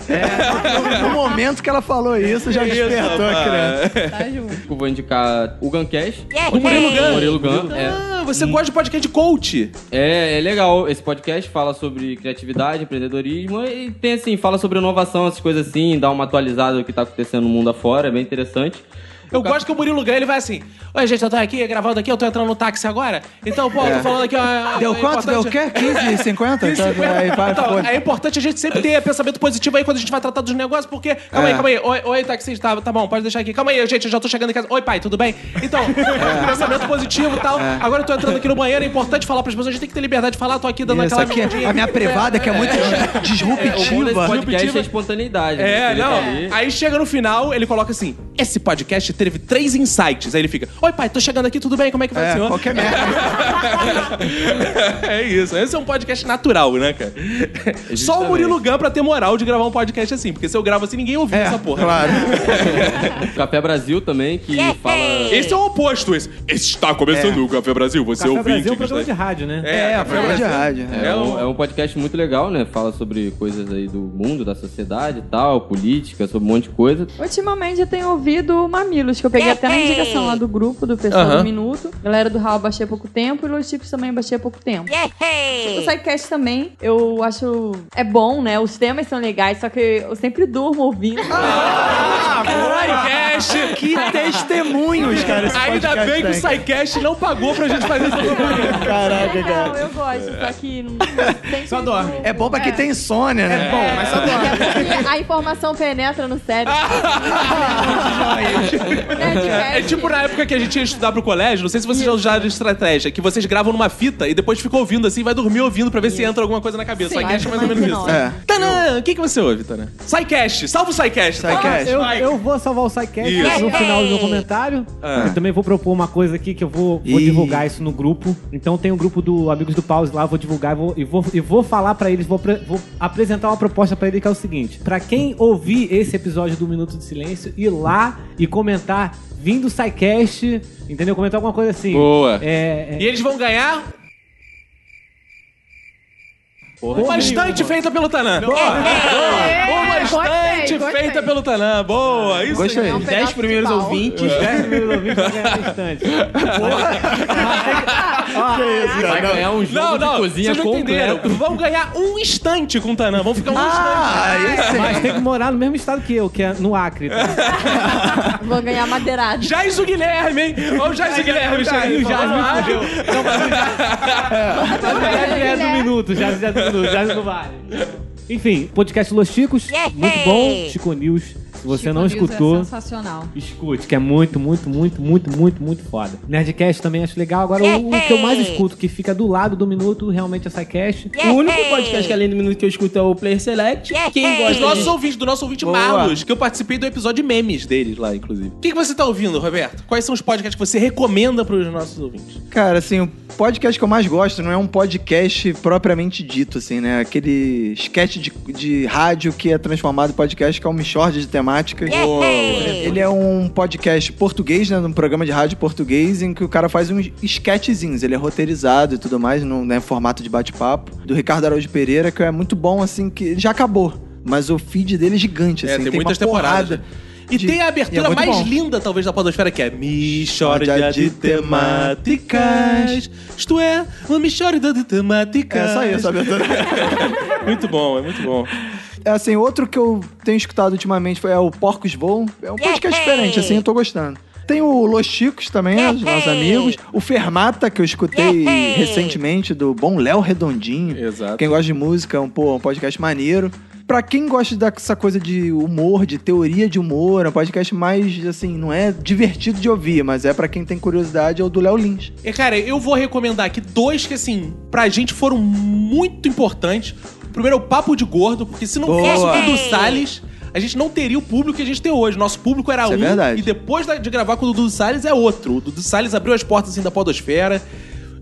S2: No momento que ela falou isso, já
S1: Isso,
S2: despertou a criança.
S3: Tá junto.
S5: Eu vou indicar o Guncast.
S1: O Murilo Gun.
S5: Murilo Gun. É.
S1: Ah, você gosta de podcast de coach?
S5: É, é legal. Esse podcast fala sobre criatividade, empreendedorismo e tem assim, fala sobre inovação, essas coisas assim, dá uma atualizada do que tá acontecendo no mundo afora, é bem interessante.
S1: Eu gosto que o Murilo ganha, ele vai assim. Oi, gente, eu tô aqui gravando aqui, eu tô entrando no táxi agora. Então, pô, eu tô falando aqui, ó.
S2: Deu
S1: é
S2: quanto? Deu o quê? 15, 50?
S1: 15,
S2: Tá,
S1: 50.
S2: aí, vai,
S1: Então, é importante a gente sempre ter pensamento positivo aí quando a gente vai tratar dos negócios, porque. Calma aí,
S2: É.
S1: calma aí. Oi, oi taxista, tá, tá bom, pode deixar aqui. Calma aí, gente, eu já tô chegando em casa. Oi, pai, tudo bem? Então, pensamento positivo e tal. Agora eu tô entrando aqui no banheiro, é importante falar pras pessoas, a gente tem que ter liberdade de falar, tô aqui dando
S2: Isso
S1: aquela.
S2: aqui é a minha privada, que é muito disruptiva.
S5: podcast é a espontaneidade. né?
S1: É, não.
S5: tá ali.
S1: Aí chega no final, ele coloca assim: esse podcast teve três insights. Aí ele fica: Oi, pai, tô chegando aqui, tudo bem? Como é que vai o
S2: É,
S1: senhor?
S2: qualquer merda.
S1: é isso. Esse é um podcast natural, né, cara? Só o Murilo Gun pra ter moral de gravar um podcast assim. Porque se eu gravo assim, ninguém ouviu
S2: É,
S1: essa porra.
S2: claro.
S5: O Café Brasil também, que fala.
S1: Esse é o oposto. Esse, esse está começando o Café Brasil. Você
S7: Café
S1: ouvinte.
S7: Brasil é um programa de rádio, né?
S1: É,
S2: É, programa de rádio.
S5: É,
S1: É
S5: um, é um podcast muito legal, né? Fala sobre coisas aí do mundo, da sociedade e tal, política, sobre um monte de coisa.
S6: Ultimamente eu tenho ouvido Mamilos, que eu peguei até na indicação lá do grupo, do pessoal
S1: Aham.
S6: do Minuto. Galera do Raul baixei há pouco tempo e Los Chicos também baixei há pouco tempo. O Sidecast também, eu acho... É bom, né? Os temas são legais, só que eu sempre durmo ouvindo.
S1: Ah, Sidecast!
S2: Que testemunhos, cara, esse
S1: Ainda bem que o. Sidecast não pagou pra gente fazer essa propaganda.
S2: Caraca,
S6: Não,
S2: cara.
S6: eu gosto, só que... Não,
S4: Só dorme.
S2: É bom pra quem tem insônia, né? É bom, mas só
S6: Porque a informação penetra no cérebro.
S1: É, é tipo na época que a gente ia estudar pro colégio, não sei se vocês já usaram estratégia, que vocês gravam numa fita e depois ficam ouvindo assim, vai dormir ouvindo pra ver se entra alguma coisa na cabeça. Sidecast é mais ou menos isso.
S2: É.
S1: Tanã, o que, que você ouve, Tanã? Sidecast, salva o Sidecast.
S2: Sidecast.
S7: Eu, eu vou salvar o
S1: Isso.
S7: no final do meu comentário.
S1: Ah.
S7: Eu também vou propor uma coisa aqui que eu vou, divulgar isso no grupo. Então tem um grupo do Amigos do Pause lá, vou divulgar e vou, e vou, e vou falar pra eles, vou, vou apresentar uma proposta pra eles que é o seguinte: Pra quem ouvir esse episódio do Minuto de Silêncio, ir lá e comentar vindo do SciCast, entendeu? Comentar alguma coisa assim.
S1: Boa.
S7: É, é-
S1: E eles vão ganhar uma estante feita pelo Tanã. Boa! Uma estante feita pelo Tanã. Boa! Isso
S2: Gostei.
S3: É um
S4: Os
S3: pedaço
S4: 10
S3: de
S4: primeiros ouvintes.
S7: 10 mil ouvintes vai ganhar estante.
S5: Vai ganhar um jogo
S1: Não,
S5: de
S1: não,
S5: cozinha
S1: vocês
S5: completo.
S1: Vão ganhar um instante com o Tanã. Vão ficar um
S2: Ah, esse
S7: Mas tem que morar no mesmo estado que eu, que é no Acre. Tá?
S6: Vou ganhar madeirado.
S1: instante. Jais o Guilherme, hein? Olha o Jais o Guilherme chegando.
S7: o Jais me fudeu. Não, mas o Jazz- Já é do minuto, já é do minuto, já do vale. Enfim, podcast Los Chicos, muito bom. Chico News, se você
S3: Chico
S7: não
S3: News
S7: escutou,
S3: É sensacional.
S7: escute, que é muito, muito, muito, muito, muito, muito foda. Nerdcast também acho legal. Agora, o, o que eu mais escuto, que fica do lado do minuto, realmente é SciCast.
S4: O único podcast que além do minuto que eu escuto é o Player Select. Quem
S1: Dos
S4: gosta
S1: nossos
S4: de...
S1: ouvintes, do nosso ouvinte
S2: Boa.
S1: Marlos, que eu participei do episódio de memes deles lá, inclusive. O que, que você tá ouvindo, Roberto? Quais são os podcasts que você recomenda pros nossos ouvintes?
S2: Cara, assim, o podcast que eu mais gosto não é um podcast propriamente dito, assim, né? Aquele sketch de, de rádio que é transformado em podcast, que é um Michord de temáticas. Ele é um podcast português, né? Um programa de rádio português, em que o cara faz uns sketchzinhos. Ele é roteirizado e tudo mais, no né, formato de bate-papo. Do Ricardo Araújo Pereira, que é muito bom, assim, que ele já acabou. Mas o feed dele é gigante,
S1: É,
S2: assim.
S1: tem
S2: uma
S1: muitas temporadas.
S2: porrada
S1: E
S2: de-
S1: tem a
S2: é
S1: abertura
S2: muito
S1: mais
S2: bom.
S1: linda, talvez, da podosfera, que é Michórdia de temáticas. Isto é, uma Michórdia de temáticas.
S2: É só isso, a abertura.
S1: muito bom, é muito bom.
S2: É, assim, outro que eu tenho escutado ultimamente foi é o Porcos Voam. É um podcast diferente, assim, eu tô gostando. Tem o Los Chicos também, né, os nossos amigos. O Fermata, que eu escutei recentemente, do Bom Léo Redondinho.
S1: Exato.
S2: Quem gosta de música, é um, pô, um podcast maneiro. Pra quem gosta dessa coisa de humor, de teoria de humor, é um podcast mais, assim, não é divertido de ouvir, mas é pra quem tem curiosidade, é o do Léo Lins.
S1: E, cara, eu vou recomendar aqui dois que, assim, pra gente foram muito importantes. O primeiro é o Papo de Gordo, porque se não
S2: Boa.
S1: fosse o Dudu Salles, a gente não teria o público que a gente tem hoje. Nosso público era
S2: Isso é
S1: um,
S2: verdade.
S1: e depois de gravar com o Dudu Salles é outro. O Dudu Salles abriu as portas, assim, da podosfera.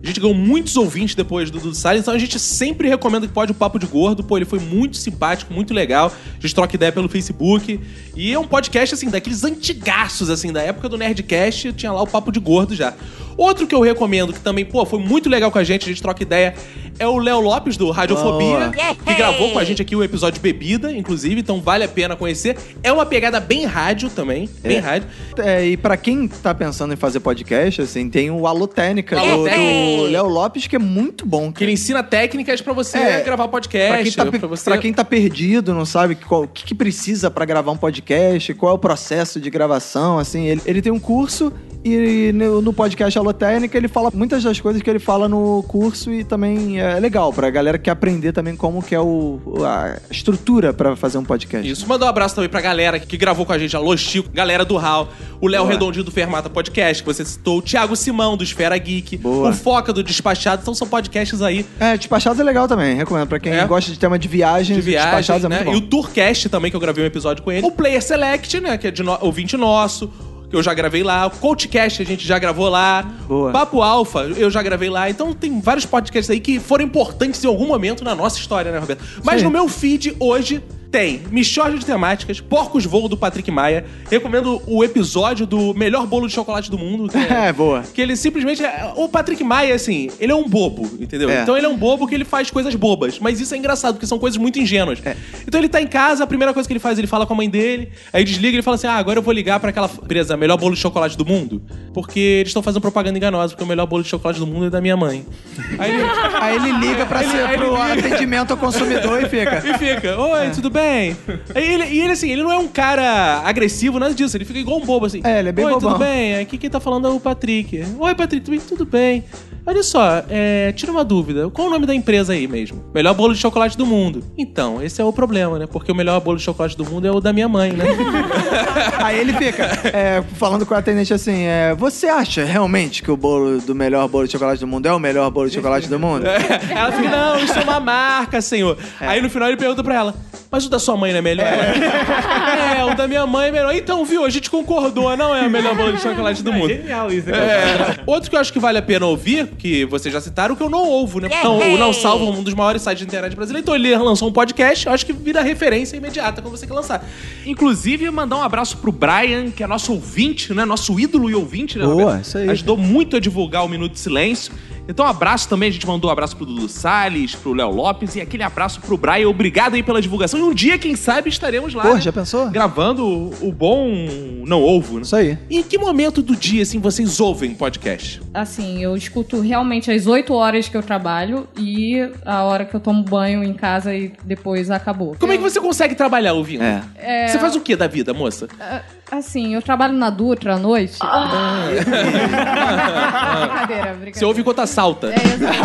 S1: A gente ganhou muitos ouvintes depois do Dudu Salles, então a gente sempre recomenda que pode o Papo de Gordo. Pô, ele foi muito simpático, muito legal. A gente troca ideia pelo Facebook. E é um podcast, assim, daqueles antigaços, assim, da época do Nerdcast, tinha lá o Papo de Gordo já. Outro que eu recomendo, que também, pô, foi muito legal com a gente, a gente troca ideia, é o Léo Lopes, do Radiofobia, que gravou com a gente aqui o episódio Bebida, inclusive, então vale a pena conhecer. É uma pegada bem rádio também, bem rádio.
S2: É, e pra quem tá pensando em fazer podcast, assim, tem o Alô Técnica do, do Léo Lopes, que é muito bom.
S1: Que ele ensina técnicas pra você
S2: É,
S1: gravar podcast.
S2: Pra quem, tá,
S1: pra você...
S2: pra quem tá perdido, não sabe o que, que precisa pra gravar um podcast, qual é o processo de gravação, assim, ele, ele tem um curso e no, no podcast Alô Técnica ele fala muitas das coisas que ele fala no curso e também é legal pra galera que quer aprender também como que é o, a estrutura pra fazer um podcast.
S1: Isso, mandar um abraço também pra galera que gravou com a gente, Alô Chico, galera do Hal, o Léo. Redondinho do Fermata Podcast, que você citou, o Thiago Simão do Esfera Geek,
S2: Boa.
S1: o Foca do Despachado, então são podcasts aí
S2: É, Despachados é legal também, recomendo. Pra quem
S1: É?
S2: gosta de tema de viagens,
S1: de viagem,
S2: Despachados é
S1: né?
S2: muito bom.
S1: E o Tourcast também, que eu gravei um episódio com ele. O Player Select, né? Que é de no... ouvinte nosso. Que eu já gravei lá. O Coachcast a gente já gravou lá.
S2: Boa.
S1: Papo Alfa, eu já gravei lá. Então tem vários podcasts aí que foram importantes em algum momento na nossa história, né, Roberto? Mas
S2: aí.
S1: no meu feed hoje tem Michórdia de Temáticas, Porcos Voo do Patrick Maia. Recomendo o episódio do melhor bolo de chocolate do mundo. Que
S2: É, boa.
S1: que ele simplesmente. é- O Patrick Maia, assim, ele é um bobo, entendeu?
S2: É.
S1: Então ele é um bobo que ele faz coisas bobas. Mas isso é engraçado, porque são coisas muito ingênuas.
S2: É.
S1: Então ele tá em casa, a primeira coisa que ele faz, ele fala com a mãe dele, aí desliga e ele fala assim: Ah, agora eu vou ligar pra aquela empresa, melhor bolo de chocolate do mundo. Porque eles estão fazendo propaganda enganosa, porque o melhor bolo de chocolate do mundo é da minha mãe. Aí ele.
S2: Aí ele liga pra
S1: Ele-
S2: ser
S1: aí
S2: pro
S1: ele liga.
S2: atendimento ao consumidor e fica.
S1: E fica, oi, tudo bem? Aí ele, e ele, assim, ele não é um cara agressivo, nada disso. Ele fica igual um bobo, assim.
S2: É, ele é bem
S1: Oi,
S2: bobão.
S1: tudo bem? Aqui quem tá falando é o Patrick. Oi, Patrick, tudo bem? Tudo bem. Olha só, é, tira uma dúvida. Qual o nome da empresa aí mesmo? Melhor bolo de chocolate do mundo. Então, esse é o problema, né? Porque o melhor bolo de chocolate do mundo é o da minha mãe, né?
S2: Aí ele fica é, falando com o atendente assim: é, Você acha realmente que o bolo do melhor bolo de chocolate do mundo é o melhor bolo de chocolate do mundo?
S1: Ela fica, não, isso é uma marca, senhor. Aí no final ele pergunta pra ela, mas da sua mãe não é melhor? É, o da minha mãe é melhor. Então, viu, a gente concordou, não é o melhor bolo de chocolate do mundo.
S7: Genial isso.
S1: É. Outro que eu acho que vale a pena ouvir, que vocês já citaram, que eu não ouvo, né? Então, o Não Salva, um dos maiores sites de internet brasileiro. Então ele lançou um podcast, eu acho que vira referência imediata quando você quer lançar.
S9: Inclusive, mandar um abraço pro Brian, que é nosso ouvinte, né? Nosso ídolo e ouvinte, né?
S2: Boa, isso aí.
S9: Ajudou muito a divulgar o Minuto de Silêncio. Então, um abraço também. A gente mandou um abraço pro Dudu Salles, pro Léo Lopes e aquele abraço pro Brian. Obrigado aí pela divulgação. E um dia, quem sabe, estaremos lá.
S2: Pô,
S9: né?
S2: já pensou?
S9: Gravando o, o bom Não Ovo, né?
S2: Isso aí.
S1: E em que momento do dia, assim, vocês ouvem podcast?
S3: Assim, eu escuto realmente as 8 horas que eu trabalho e a hora que eu tomo banho em casa e depois acabou.
S1: Como é que você consegue trabalhar ouvindo?
S2: É.
S1: Você faz o que da vida, moça?
S3: Assim, eu trabalho na Dutra à noite.
S1: Ah.
S3: brincadeira, brincadeira.
S1: Você ouve enquanto assalta.
S3: É, exatamente.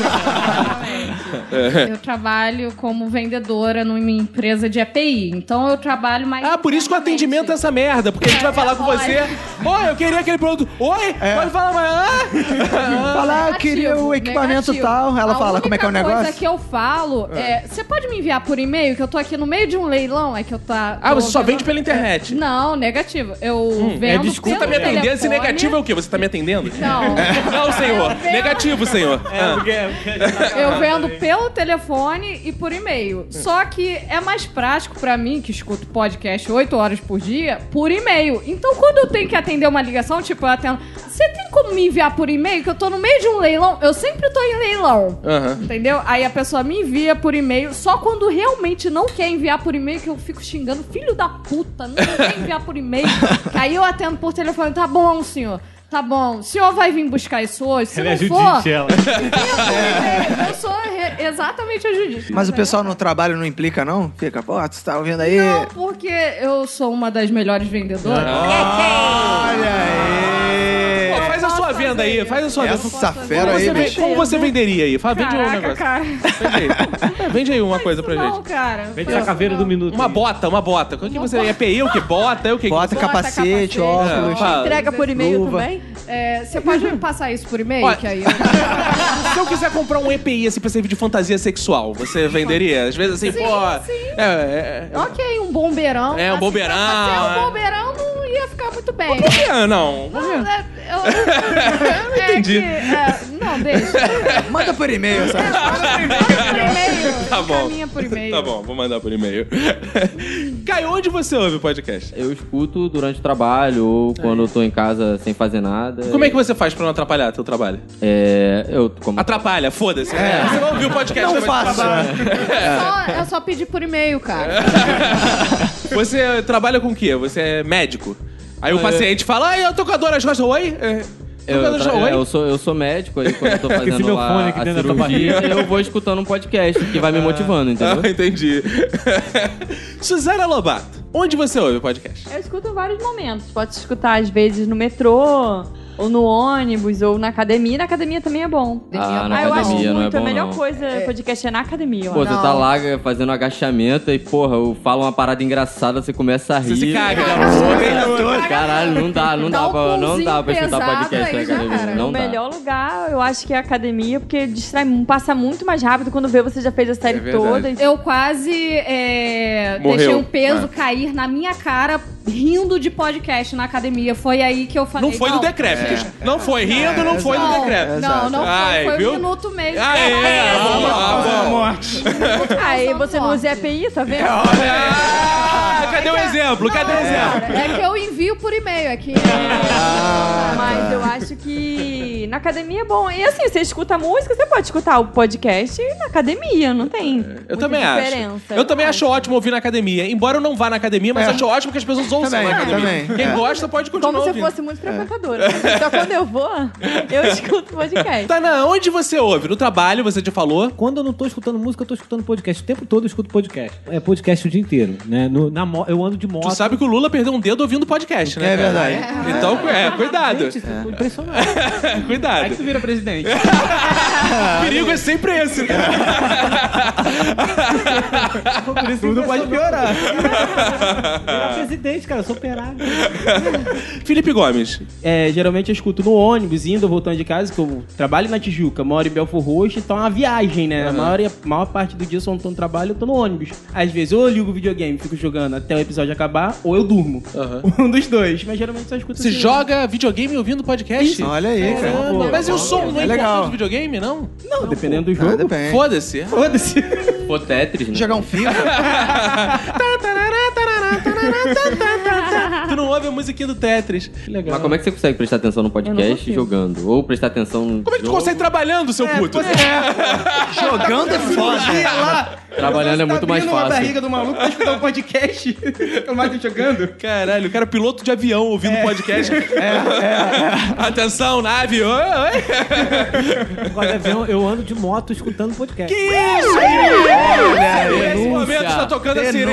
S3: exatamente. Eu trabalho como vendedora numa empresa de EPI. Então eu trabalho mais.
S1: Ah, por isso que o atendimento é essa merda. Porque a gente vai falar com você. Oi, eu queria aquele produto. Oi, pode falar mais. Ah?
S2: Falar, eu queria o equipamento
S3: negativo.
S2: tal. Ela
S3: A
S2: fala como é que é o negócio.
S3: coisa que eu falo é. Você pode me enviar por e-mail, que eu tô aqui no meio de um leilão, é que eu tá.
S1: Ah, você só
S3: vendo-
S1: vende pela internet.
S3: Não, negativo. Eu vendo.
S7: é desculpa.
S1: Tá me atendendo? Esse negativo é o quê? Você tá me atendendo?
S3: Não.
S1: Não, senhor. Negativo, senhor.
S7: É,
S1: Ah.
S7: porque... porque-
S3: Eu vendo pelo telefone e por e-mail. Só que é mais prático pra mim, que escuto podcast 8 horas por dia, por e-mail. Então, quando eu tenho que atender uma ligação, tipo, eu atendo. Você tem como me enviar por e-mail? Que eu tô no meio de um leilão. Eu sempre tô em leilão.
S1: Aham.
S3: Entendeu? Aí a pessoa me envia por e-mail, só quando realmente não quer enviar por e-mail, que eu fico xingando, filho da puta, não quer enviar por e-mail. Aí eu atendo por telefone, tá bom, senhor. Tá bom, o senhor vai vir buscar isso hoje? Se
S7: Ela é
S3: não for,
S7: Judite, ela.
S3: por e-mail. Eu sou exatamente a Judite.
S2: Mas o pessoal no trabalho não implica, não? Fica, pô, você tá ouvindo aí?
S3: Não, porque eu sou uma das melhores vendedoras.
S2: Olha aí!
S1: A sua venda aí, faz a sua venda.
S2: Essa
S1: Como
S2: fera aí,
S1: vende- como você venderia aí? Fala, vende um
S3: Caraca,
S1: negócio.
S3: cara.
S1: Vende aí. É, Vende aí uma coisa pra
S3: Não,
S1: gente.
S3: cara.
S7: Vende a caveira do minuto.
S1: Uma bota, uma bota. O que você é EPI? O que? Bota? É o que?
S2: Bota capacete,
S3: capacete.
S2: óculos.
S1: É, fala.
S6: Entrega por e-mail
S2: Luva.
S6: também?
S3: É, você pode me passar isso por e-mail? Que aí eu...
S1: Se eu quiser comprar um EPI assim pra servir de fantasia sexual, você venderia? Às vezes assim,
S3: Sim,
S1: pô.
S3: sim.
S1: É, é, é,
S3: Ok, um bombeirão.
S1: É, um
S3: Assim,
S1: bombeirão,
S3: Pra ser
S1: é.
S3: um bombeirão não ia ficar muito bem.
S1: Por que não?
S3: Não, é, eu, é
S1: entendi.
S3: que, é, não, deixa.
S2: Manda por e-mail essa
S3: Manda por e-mail.
S1: Tá bom.
S3: Caminha por e-mail.
S1: Tá bom, vou mandar por e-mail. Caio, onde você ouve o podcast?
S5: Eu escuto durante o trabalho ou quando eu tô em casa sem fazer nada.
S1: Como é que você faz pra não atrapalhar teu trabalho?
S5: É. Eu como.
S1: Atrapalha, foda-se. Você vai ouvir o podcast.
S2: Não faça.
S1: trabalhar.
S3: É só, é só pedir por e-mail, cara.
S1: Você trabalha com o quê? Você é médico? Aí o
S5: Ah,
S1: paciente fala, ai, eu tô com a dor nas costas, oi? É,
S5: Eu,
S1: nas
S5: tra- é, eu
S1: oi?
S5: sou, eu sou médico, aí quando eu tô
S7: Esse
S5: fazendo
S7: meu
S5: lá
S7: aqui
S5: a
S7: dentro da tua
S5: cirurgia, eu vou escutando um podcast que vai me motivando, entendeu?
S1: Ah, entendi. Suzana Lobato, onde você ouve o podcast?
S6: Eu escuto em vários momentos. Pode escutar, às vezes, no metrô, ou no ônibus, ou na academia. Na academia também é bom.
S5: Ah, na
S6: Ah, eu acho
S5: academia não é
S6: muito. a
S5: bom,
S6: melhor
S5: não.
S6: coisa podcast é na academia.
S5: Pô, você tá lá fazendo agachamento e, porra, eu falo uma parada engraçada, você começa a rir.
S1: Você se caga.
S5: Caralho, não dá, não
S3: Dá
S5: dá,
S3: um
S5: pra, não dá pra escutar podcast na academia.
S3: era.
S5: Não
S6: o
S5: dá.
S6: melhor lugar, eu acho que é a academia, porque distrai, passa muito mais rápido quando vê você já fez a série
S1: É
S6: toda.
S3: Eu quase é, deixei um peso
S1: Ah.
S3: cair na minha cara rindo de podcast na academia. Foi aí que eu falei.
S1: Não foi do Decrépitos. Não foi rindo, não foi do
S3: Não,
S1: Decrépitos.
S3: não, não foi.
S1: Ai,
S3: foi
S1: viu?
S3: um minuto mesmo.
S1: Ah, é? Ah, bom, ah, bom.
S6: Aí você não usa EPI, tá vendo?
S1: Ah, cadê o exemplo? Cadê o exemplo?
S3: É que eu envio por e-mail aqui.
S6: Mas eu acho que na academia é bom. E assim, você escuta música, você pode escutar o podcast na academia, não tem.
S1: Eu também acho.
S6: diferença.
S1: Eu também acho ótimo ouvir na academia. Embora eu não vá na academia, mas
S2: É.
S1: acho ótimo que as pessoas ouçam
S2: Também,
S1: na academia.
S2: também.
S1: Quem
S2: É.
S1: gosta pode continuar
S6: Como se eu
S1: ouvindo.
S6: fosse muito frequentadora. Então quando eu vou, eu escuto podcast.
S1: Tainá, onde você ouve? No trabalho, você já falou.
S7: Quando eu não tô escutando música, eu tô escutando podcast. O tempo todo eu escuto podcast. É podcast o dia inteiro, né? No- na mo- eu ando de moto.
S1: Tu sabe que o Lula perdeu um dedo ouvindo podcast, né?
S2: É
S1: cara?
S2: verdade.
S1: Então, é, cuidado.
S7: Gente, tô impressionado.
S1: cuidado.
S4: Tu vira presidente.
S1: O perigo é sempre esse. né?
S7: Por isso
S4: Tudo pode piorar.
S7: Virar presidente, cara. Eu sou operário.
S1: Felipe Gomes.
S4: É, geralmente eu escuto no ônibus, indo ou voltando de casa, que eu trabalho na Tijuca, moro em Belfor Roxo, então é uma viagem, né? A maior, a maior parte do dia eu só não tô no trabalho, eu tô no ônibus. Às vezes ou eu ligo o videogame, fico jogando até o episódio acabar, ou eu durmo. Um dos dois, mas geralmente só escuto
S1: Você
S4: assim.
S1: joga videogame ouvindo podcast?
S2: Olha aí, cara.
S1: Caramba, mas e o som não é,
S2: É legal.
S1: do videogame, não?
S4: Não, dependendo do
S2: Ah,
S4: jogo.
S2: depende.
S1: Foda-se.
S4: Foda-se.
S5: Pô, Tetris, né?
S2: Jogar um FIFA?
S1: tu não ouve a musiquinha do Tetris. Que legal.
S5: Mas como é que você consegue prestar atenção no podcast jogando? Ou prestar atenção no
S1: Como é que tu
S5: jogo?
S1: consegue trabalhando, seu puto?
S2: Jogando é foda.
S4: lá.
S5: Trabalhando é
S4: Você
S5: muito
S4: tá
S5: mais fácil.
S4: barriga do maluco pra escutar um podcast. Eu mais tô jogando.
S1: Caralho, o cara é piloto de avião ouvindo podcast. Atenção, nave. Oi, oi.
S7: Agora, avião, eu ando de moto escutando podcast.
S1: Que isso? Nesse
S5: Denúncia.
S1: momento está tocando a sirene.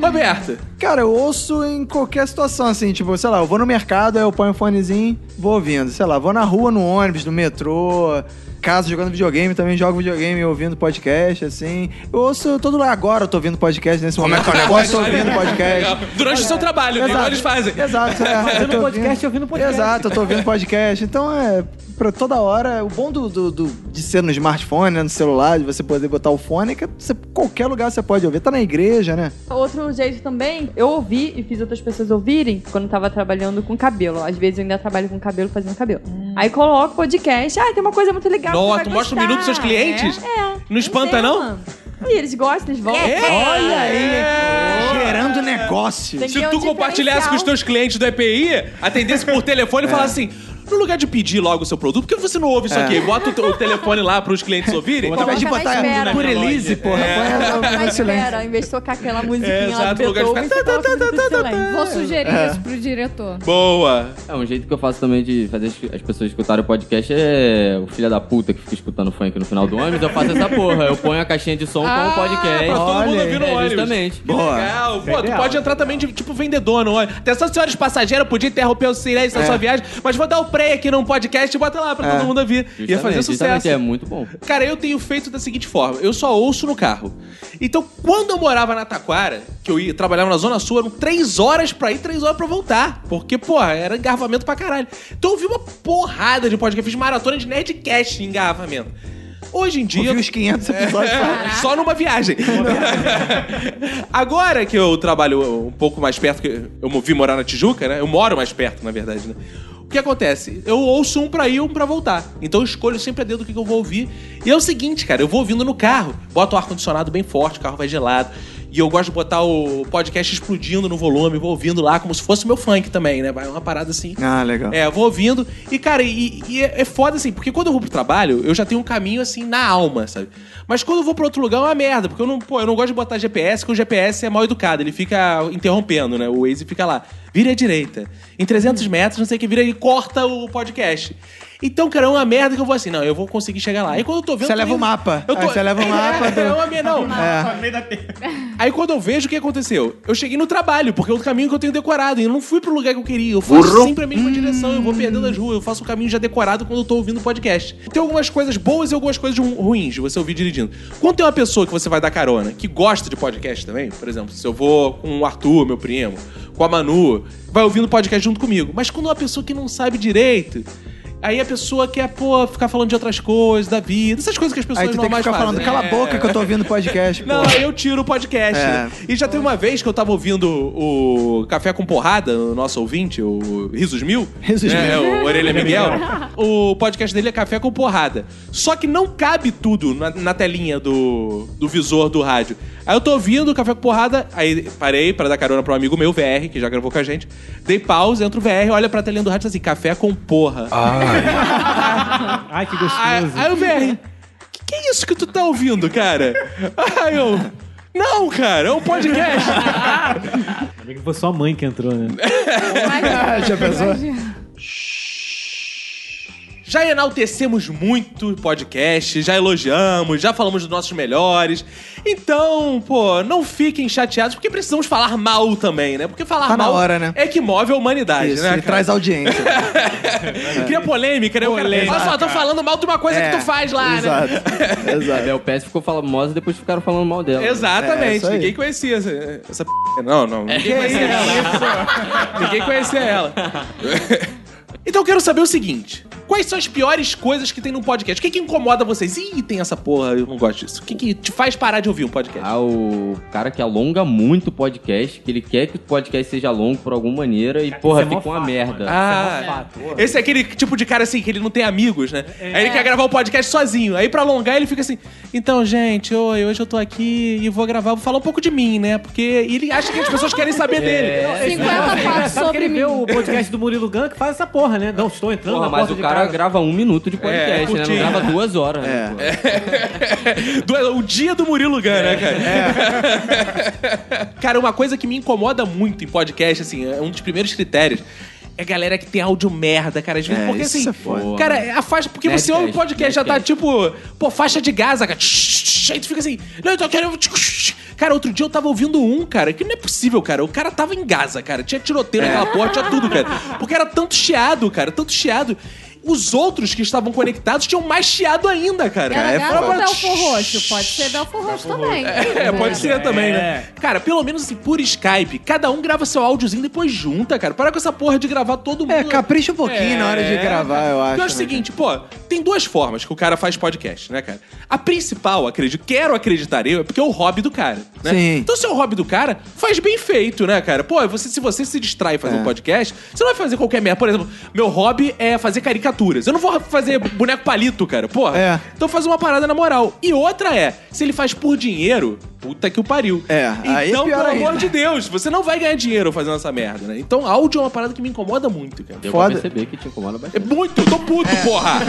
S1: Roberto.
S2: Cara, eu ouço em qualquer situação, assim, tipo, sei lá, eu vou no mercado, aí eu ponho o fonezinho, vou ouvindo. Sei lá, vou na rua, no ônibus, no metrô, casa jogando videogame, também jogo videogame ouvindo podcast, assim. Eu ouço todo lá agora, eu tô ouvindo podcast nesse
S8: Como é
S2: momento.
S8: que é
S2: Agora eu tô ouvindo podcast.
S1: Durante o seu trabalho, igual eles fazem.
S2: Exato, é. eu
S7: Fazendo
S2: tô
S7: podcast e ouvindo podcast.
S2: Exato, eu tô ouvindo podcast. Então é pra toda hora. O bom do, do- do- de ser no smartphone, né, no celular, de você poder botar o fone, é que você, qualquer lugar você pode ouvir. Tá na igreja, né?
S6: Outro jeito também, eu ouvi e fiz outras pessoas ouvirem quando eu tava trabalhando com cabelo. Às vezes eu ainda trabalho com cabelo fazendo cabelo. Aí coloco podcast. Ah, tem uma coisa muito legal. Que
S1: Nossa, tu mostra um minuto pros seus clientes?
S6: É. é.
S1: Não espanta, não?
S6: tema. E eles gostam, eles voltam.
S2: Olha aí, gerando negócio.
S1: Se tu
S6: um
S1: compartilhasse com os teus clientes do EPI, atendesse por telefone e falasse assim. No lugar de pedir logo o seu produto, por que você não ouve isso aqui? Bota o, o telefone lá pros clientes ouvirem.
S2: Ao invés de
S6: na
S2: botar
S6: espera.
S2: por Elise, porra, põe no silêncio.
S6: espera, em vez de tocar aquela musiquinha
S1: É,
S6: lá
S1: exato,
S6: do
S1: lugar de
S6: Beethoven,
S1: ficar-
S6: você silêncio.
S3: Vou sugerir isso pro diretor.
S1: Boa.
S5: É, um jeito que eu faço também de fazer as- as pessoas escutarem o podcast é o filho da puta que fica escutando funk no final do ônibus. Eu faço essa porra. Eu ponho a caixinha de som com o podcast.
S1: Pra todo mundo
S2: Olha
S1: ouvir no
S5: É,
S1: ônibus.
S5: justamente.
S1: Que legal. Pô, tu pode entrar também de tipo vendedor no ônibus. Atenção, senhores passageiros, podia interromper o silêncio da sua viagem, mas vou dar o play aqui num podcast e bota lá pra todo mundo ouvir. Ia fazer sucesso.
S5: É muito bom.
S1: Cara, eu tenho feito da seguinte forma: eu só ouço no carro. Então, quando eu morava na Taquara, que eu ia trabalhava na Zona Sul, eram três horas pra ir, três horas pra voltar. Porque, porra, era engarrafamento pra caralho. Então eu vi uma porrada de podcast, fiz maratona de Nerdcast em engarrafamento. Hoje em dia.
S2: Ouvi os 500 episódios.
S1: É, só numa viagem. Agora que eu trabalho um pouco mais perto, que eu vim morar na Tijuca, né? Eu moro mais perto, na verdade, né? O que acontece? Eu ouço um pra ir, um pra voltar. Então eu escolho sempre a dedo o que que eu vou ouvir. E é o seguinte, cara, eu vou ouvindo no carro. Boto o ar-condicionado bem forte, o carro vai gelado. E eu gosto de botar o podcast explodindo no volume, vou ouvindo lá como se fosse meu funk também, né? Vai uma parada assim.
S2: Ah, legal.
S1: É, vou ouvindo. E, cara, e, e é, é foda assim, porque quando eu vou pro trabalho, eu já tenho um caminho assim na alma, sabe? Mas quando eu vou pra outro lugar é uma merda, porque eu não, pô, eu não gosto de botar GPS, porque o GPS é mal educado, ele fica interrompendo, né? O Waze fica lá, vira à direita. Em 300 metros, não sei o que, vira e corta o podcast. Então, cara, é uma merda que eu vou assim, não, eu vou conseguir chegar lá. Aí quando eu tô vendo.
S2: Você leva o mapa.
S1: Eu tô...
S2: Aí você leva o mapa
S1: É,
S2: do-
S1: é uma merda, não.
S2: É.
S1: Aí quando eu vejo o que aconteceu, eu cheguei no trabalho, porque é o caminho que eu tenho decorado. E eu não fui pro lugar que eu queria. Eu faço sempre a mesma direção, eu vou perdendo as ruas, eu faço o caminho já decorado quando eu tô ouvindo o podcast. Tem algumas coisas boas e algumas coisas ru- ruins de você ouvir dirigindo. Quando tem uma pessoa que você vai dar carona, que gosta de podcast também, por exemplo, se eu vou com o Arthur, meu primo, com a Manu, vai ouvindo podcast junto comigo. Mas quando é uma pessoa que não sabe direito. Aí a pessoa quer, pô, ficar falando de outras coisas, da vida, essas coisas que as pessoas
S2: Aí tu tem que
S1: normais
S2: ficar falando,
S1: fazem.
S2: cala a
S1: É.
S2: boca que eu tô ouvindo podcast.
S1: Não,
S2: pô.
S1: aí eu tiro o podcast.
S2: É.
S1: E já tem uma vez que eu tava ouvindo o Café com Porrada, o nosso ouvinte, o Risos Mil.
S2: Risos
S1: né,
S2: Mil.
S1: O Orelha Miguel. o podcast dele é Café com Porrada. Só que não cabe tudo na, na telinha do, do visor do rádio. Aí eu tô ouvindo o Café com Porrada, aí parei pra dar carona pro amigo meu, VR, que já gravou com a gente. Dei pause, entro o VR, olha pra telinha do rádio e assim, Café com Porra.
S7: Ai, que gostoso.
S1: aí o VR, que, que é isso que tu tá ouvindo, cara? Aí eu, não, cara, é um podcast.
S7: Ainda que foi só a mãe que entrou, né?
S2: Já pensou?
S1: Já enaltecemos muito o podcast, já elogiamos, já falamos dos nossos melhores. Então, pô, não fiquem chateados, porque precisamos falar mal também, né? Porque falar
S2: Tá na
S1: mal
S2: hora, né?
S1: é que move a humanidade,
S2: Isso,
S1: né?
S2: e traz audiência.
S1: Cria polêmica, né? O cara, Olha só, tô falando mal de uma coisa
S2: É,
S1: que tu faz lá, né?
S2: Exato.
S5: A
S2: Exato.
S5: Bel Pass ficou famosa e depois ficaram falando mal dela.
S2: É,
S1: Exatamente,
S2: aí.
S1: ninguém conhecia essa, essa p... Não, não, ninguém conhecia ela. ninguém conhecia ela. Então eu quero saber o seguinte: quais são as piores coisas que tem num podcast? O que, que incomoda vocês? Ih, tem essa porra, eu não gosto disso. O que, que te faz parar de ouvir um podcast?
S5: Ah, o cara que alonga muito o podcast, que ele quer que o podcast seja longo por alguma maneira e, porra,
S7: isso é
S5: fica uma
S7: fato,
S5: merda.
S1: Ah, esse é aquele tipo de cara assim que ele não tem amigos, né? Aí ele quer gravar o podcast sozinho. Aí pra alongar ele fica assim: Então, gente, oi, hoje eu tô aqui e vou gravar, vou falar um pouco de mim, né? Porque ele acha que as pessoas querem saber dele.
S3: 50 fatos sobre mim.
S7: o podcast do Murilo Gun que faz essa porra, né? Não, estou entrando
S5: Porra,
S7: na
S5: mas
S7: porta
S5: o
S7: de
S5: cara grava um minuto de podcast, né? Não grava duas horas. né,
S2: É.
S1: Do- o dia do Murilo Gun, né, cara? cara, uma coisa que me incomoda muito em podcast, assim, é um dos primeiros critérios. É a galera que tem áudio merda, cara. Às vezes,
S2: É,
S1: porque
S2: isso
S1: assim.
S2: é foda.
S1: Cara, a faixa. Porque você ouve o
S5: Nerdcast,
S1: podcast, já tá tipo. Pô, faixa de Gaza, cara. Aí tu fica assim. Não, eu tô querendo. Cara, outro dia eu tava ouvindo um, cara, que não é possível, cara. O cara tava em Gaza, cara. Tinha tiroteio naquela porra, tinha tudo, cara. Porque era tanto chiado, cara, tanto chiado. Os outros que estavam conectados tinham mais chiado ainda, cara.
S3: Era
S2: é
S3: ou
S2: foda.
S3: Belfor Roxo? Pode ser Belfor Roxo também.
S1: É, pode ser também, né? Cara, pelo menos assim, por Skype, cada um grava seu áudiozinho e depois junta, cara. Para com essa porra de gravar todo mundo.
S2: É, capricha um pouquinho na hora de gravar, eu acho.
S1: Eu acho o
S2: né,
S1: seguinte, pô, tem duas formas que o cara faz podcast, né, cara? A principal, acredito, quero acreditar eu, é porque é o hobby do cara, né?
S2: Sim.
S1: Então, se é o hobby do cara, faz bem feito, né, cara? Pô, você, se você se distrai fazendo
S2: É.
S1: um podcast, você não vai fazer qualquer merda. Por exemplo, meu hobby é fazer caricaturas. Eu não vou fazer boneco palito, cara, porra.
S2: É.
S1: Então faz uma parada na moral. E outra é, se ele faz por dinheiro, puta que o pariu.
S2: É, aí é
S1: Então,
S2: pior
S1: pelo amor
S2: ainda.
S1: de Deus, você não vai ganhar dinheiro fazendo essa merda, né? Então, áudio é uma parada que me incomoda muito, cara.
S5: Deu
S2: Foda.
S5: perceber que te incomoda
S1: É
S5: bastante.
S1: muito, eu tô puto, porra!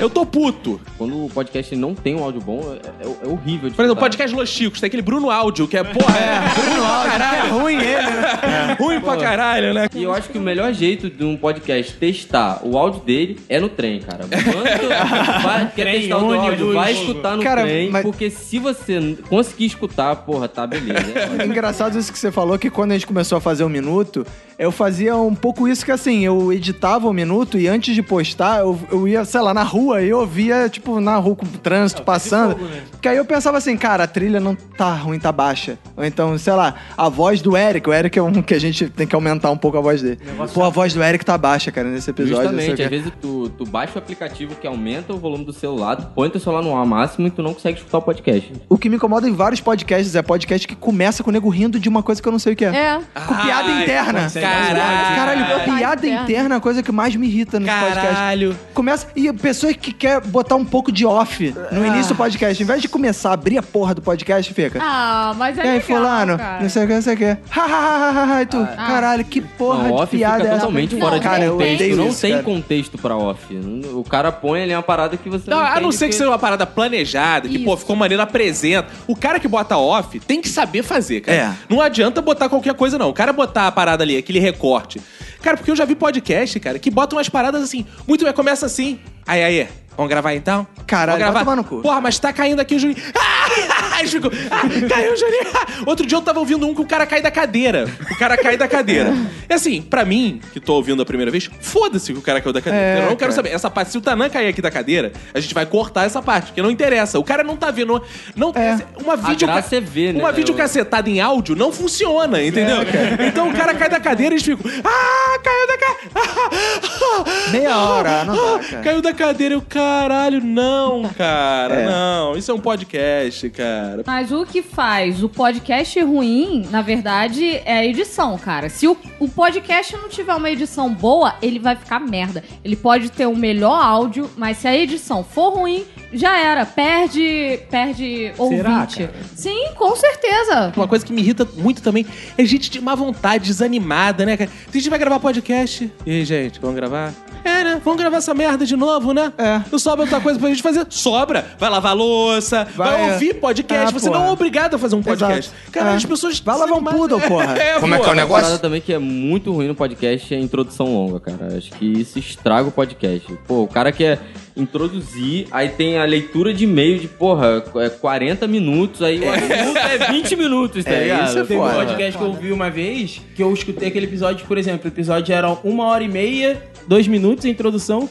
S1: Eu tô puto.
S5: Quando o podcast não tem um áudio bom, é, é- é horrível de
S1: Por exemplo, o podcast Los Chicos, tem aquele Bruno Áudio, que é, porra, é, Bruno pra
S2: É
S1: caralho.
S2: ruim ele, né?
S1: Ruim pra caralho, né?
S5: E eu acho que o melhor jeito de um podcast testar o áudio dele é no trem, cara. Vai, quer
S7: Trem,
S5: testar o teu áudio,
S7: ônibus.
S5: vai escutar no
S2: Cara,
S5: trem,
S2: mas-
S5: porque se você conseguir escutar, porra, tá beleza.
S2: Engraçado isso que você falou, que quando a gente começou a fazer o minuto, eu fazia um pouco isso que assim, eu editava o minuto e antes de postar, eu, eu ia, sei lá, na rua e eu ouvia, tipo, na rua com o trânsito passando.
S7: fogo, né?
S2: Que aí eu pensava assim, cara, a trilha não tá ruim, tá baixa. Ou então, sei lá, a voz do Eric, o Eric é um um que a gente tem que aumentar um pouco a voz dele. Pô, a voz do Eric tá baixa, cara, nesse episódio.
S5: Justamente, às vezes tu, tu baixa o aplicativo que aumenta o volume do celular, tu põe teu celular no ar máximo e tu não consegue escutar o podcast.
S2: O que me incomoda em vários podcasts é podcast que começa com o nego rindo de uma coisa que eu não sei o que é.
S6: É.
S2: Com piada
S1: Ai,
S2: interna.
S1: Caralho.
S2: Caralho,
S6: Piada
S2: piada
S6: interna.
S2: interna é a coisa que mais me irrita nos podcasts.
S1: Caralho.
S2: Começa. E a pessoa que quer botar um pouco de off no início do podcast, em vez de começar a abrir a porra do podcast, fica.
S3: Ah, mas é
S2: e aí,
S3: legal,
S2: fulano,
S3: cara.
S2: não sei o que, não sei o que. Ha, ha, ha, ha, ha, e tu, caralho, que porra
S5: não,
S2: de
S5: off
S2: piada
S5: fica
S2: é essa?
S5: totalmente
S3: Não,
S5: fora de
S2: cara, eu
S5: contexto.
S2: odeio
S5: Não tem contexto pra off. O cara põe ali uma parada que você
S1: Não,
S5: não,
S1: a não ser que seja uma parada planejada, que,
S3: Isso.
S1: pô, ficou maneiro, apresenta. O cara que bota off tem que saber fazer, cara.
S2: É.
S1: Não adianta botar qualquer coisa, não. O cara botar a parada ali, aquele recorte. Cara, porque eu já vi podcast, cara, que botam umas paradas assim. Muito bem, começa assim. Aí, aí, vamos gravar então?
S2: Caralho,
S1: vamos
S2: vai tomar no cu.
S1: Porra, mas tá caindo aqui o Juninho. Ah! Aí ficou, ah, caiu o Juninho. Outro dia eu tava ouvindo um que o cara cai da cadeira. O cara cai da cadeira. E assim, pra mim, que tô ouvindo a primeira vez, foda-se que o cara caiu da cadeira.
S2: É,
S1: eu não quero
S2: cara.
S1: saber. Essa parte, se o Tanã cair aqui da cadeira, a gente vai cortar essa parte, porque não interessa. O cara não tá vendo. Não, Uma vídeo.
S5: graça é ver, né?
S1: Uma vídeo
S5: Eu-
S1: cacetada em áudio não funciona, entendeu? então o cara cai da cadeira e eles ficam. Ah, caiu da cadeira.
S2: Meia hora, não dá.
S1: Caiu da cadeira e o caralho, não, cara,
S2: É.
S1: não. Isso é um podcast, cara.
S3: Mas o que faz o podcast ruim, na verdade, é a edição, cara. Se o, o podcast não tiver uma edição boa, ele vai ficar merda. Ele pode ter o melhor áudio, mas se a edição for ruim, já era. Perde, perde ouvinte.
S7: cara?
S3: Sim, com certeza.
S1: Uma coisa que me irrita muito também é gente de má vontade, desanimada, né, cara? A gente vai gravar podcast. E aí, gente, vamos gravar? É, né? Vamos gravar essa merda de novo, né?
S2: É.
S1: Não sobra outra coisa pra gente fazer? Sobra. Vai lavar louça, vai,
S2: Vai, é.
S1: ouvir podcast.
S2: Ah,
S1: Você
S2: porra.
S1: não é obrigado a fazer um podcast.
S2: Exato.
S1: Cara,
S2: É.
S1: as pessoas...
S2: Vai lavar um poodle, porra.
S8: Como é que é o
S5: Uma
S8: negócio?
S5: parada também que é muito ruim no podcast é a introdução longa, cara. Acho que isso estraga o podcast. Pô, o cara quer introduzir, aí tem a leitura de e-mail de, porra, é 40 minutos, aí o assunto é 20 minutos, tá
S2: É,
S5: ligado?
S2: isso é
S4: Teve um
S2: foda.
S4: podcast que eu ouvi uma vez, que eu escutei aquele episódio, por exemplo, o episódio era uma hora e meia, dois minutos a introdução.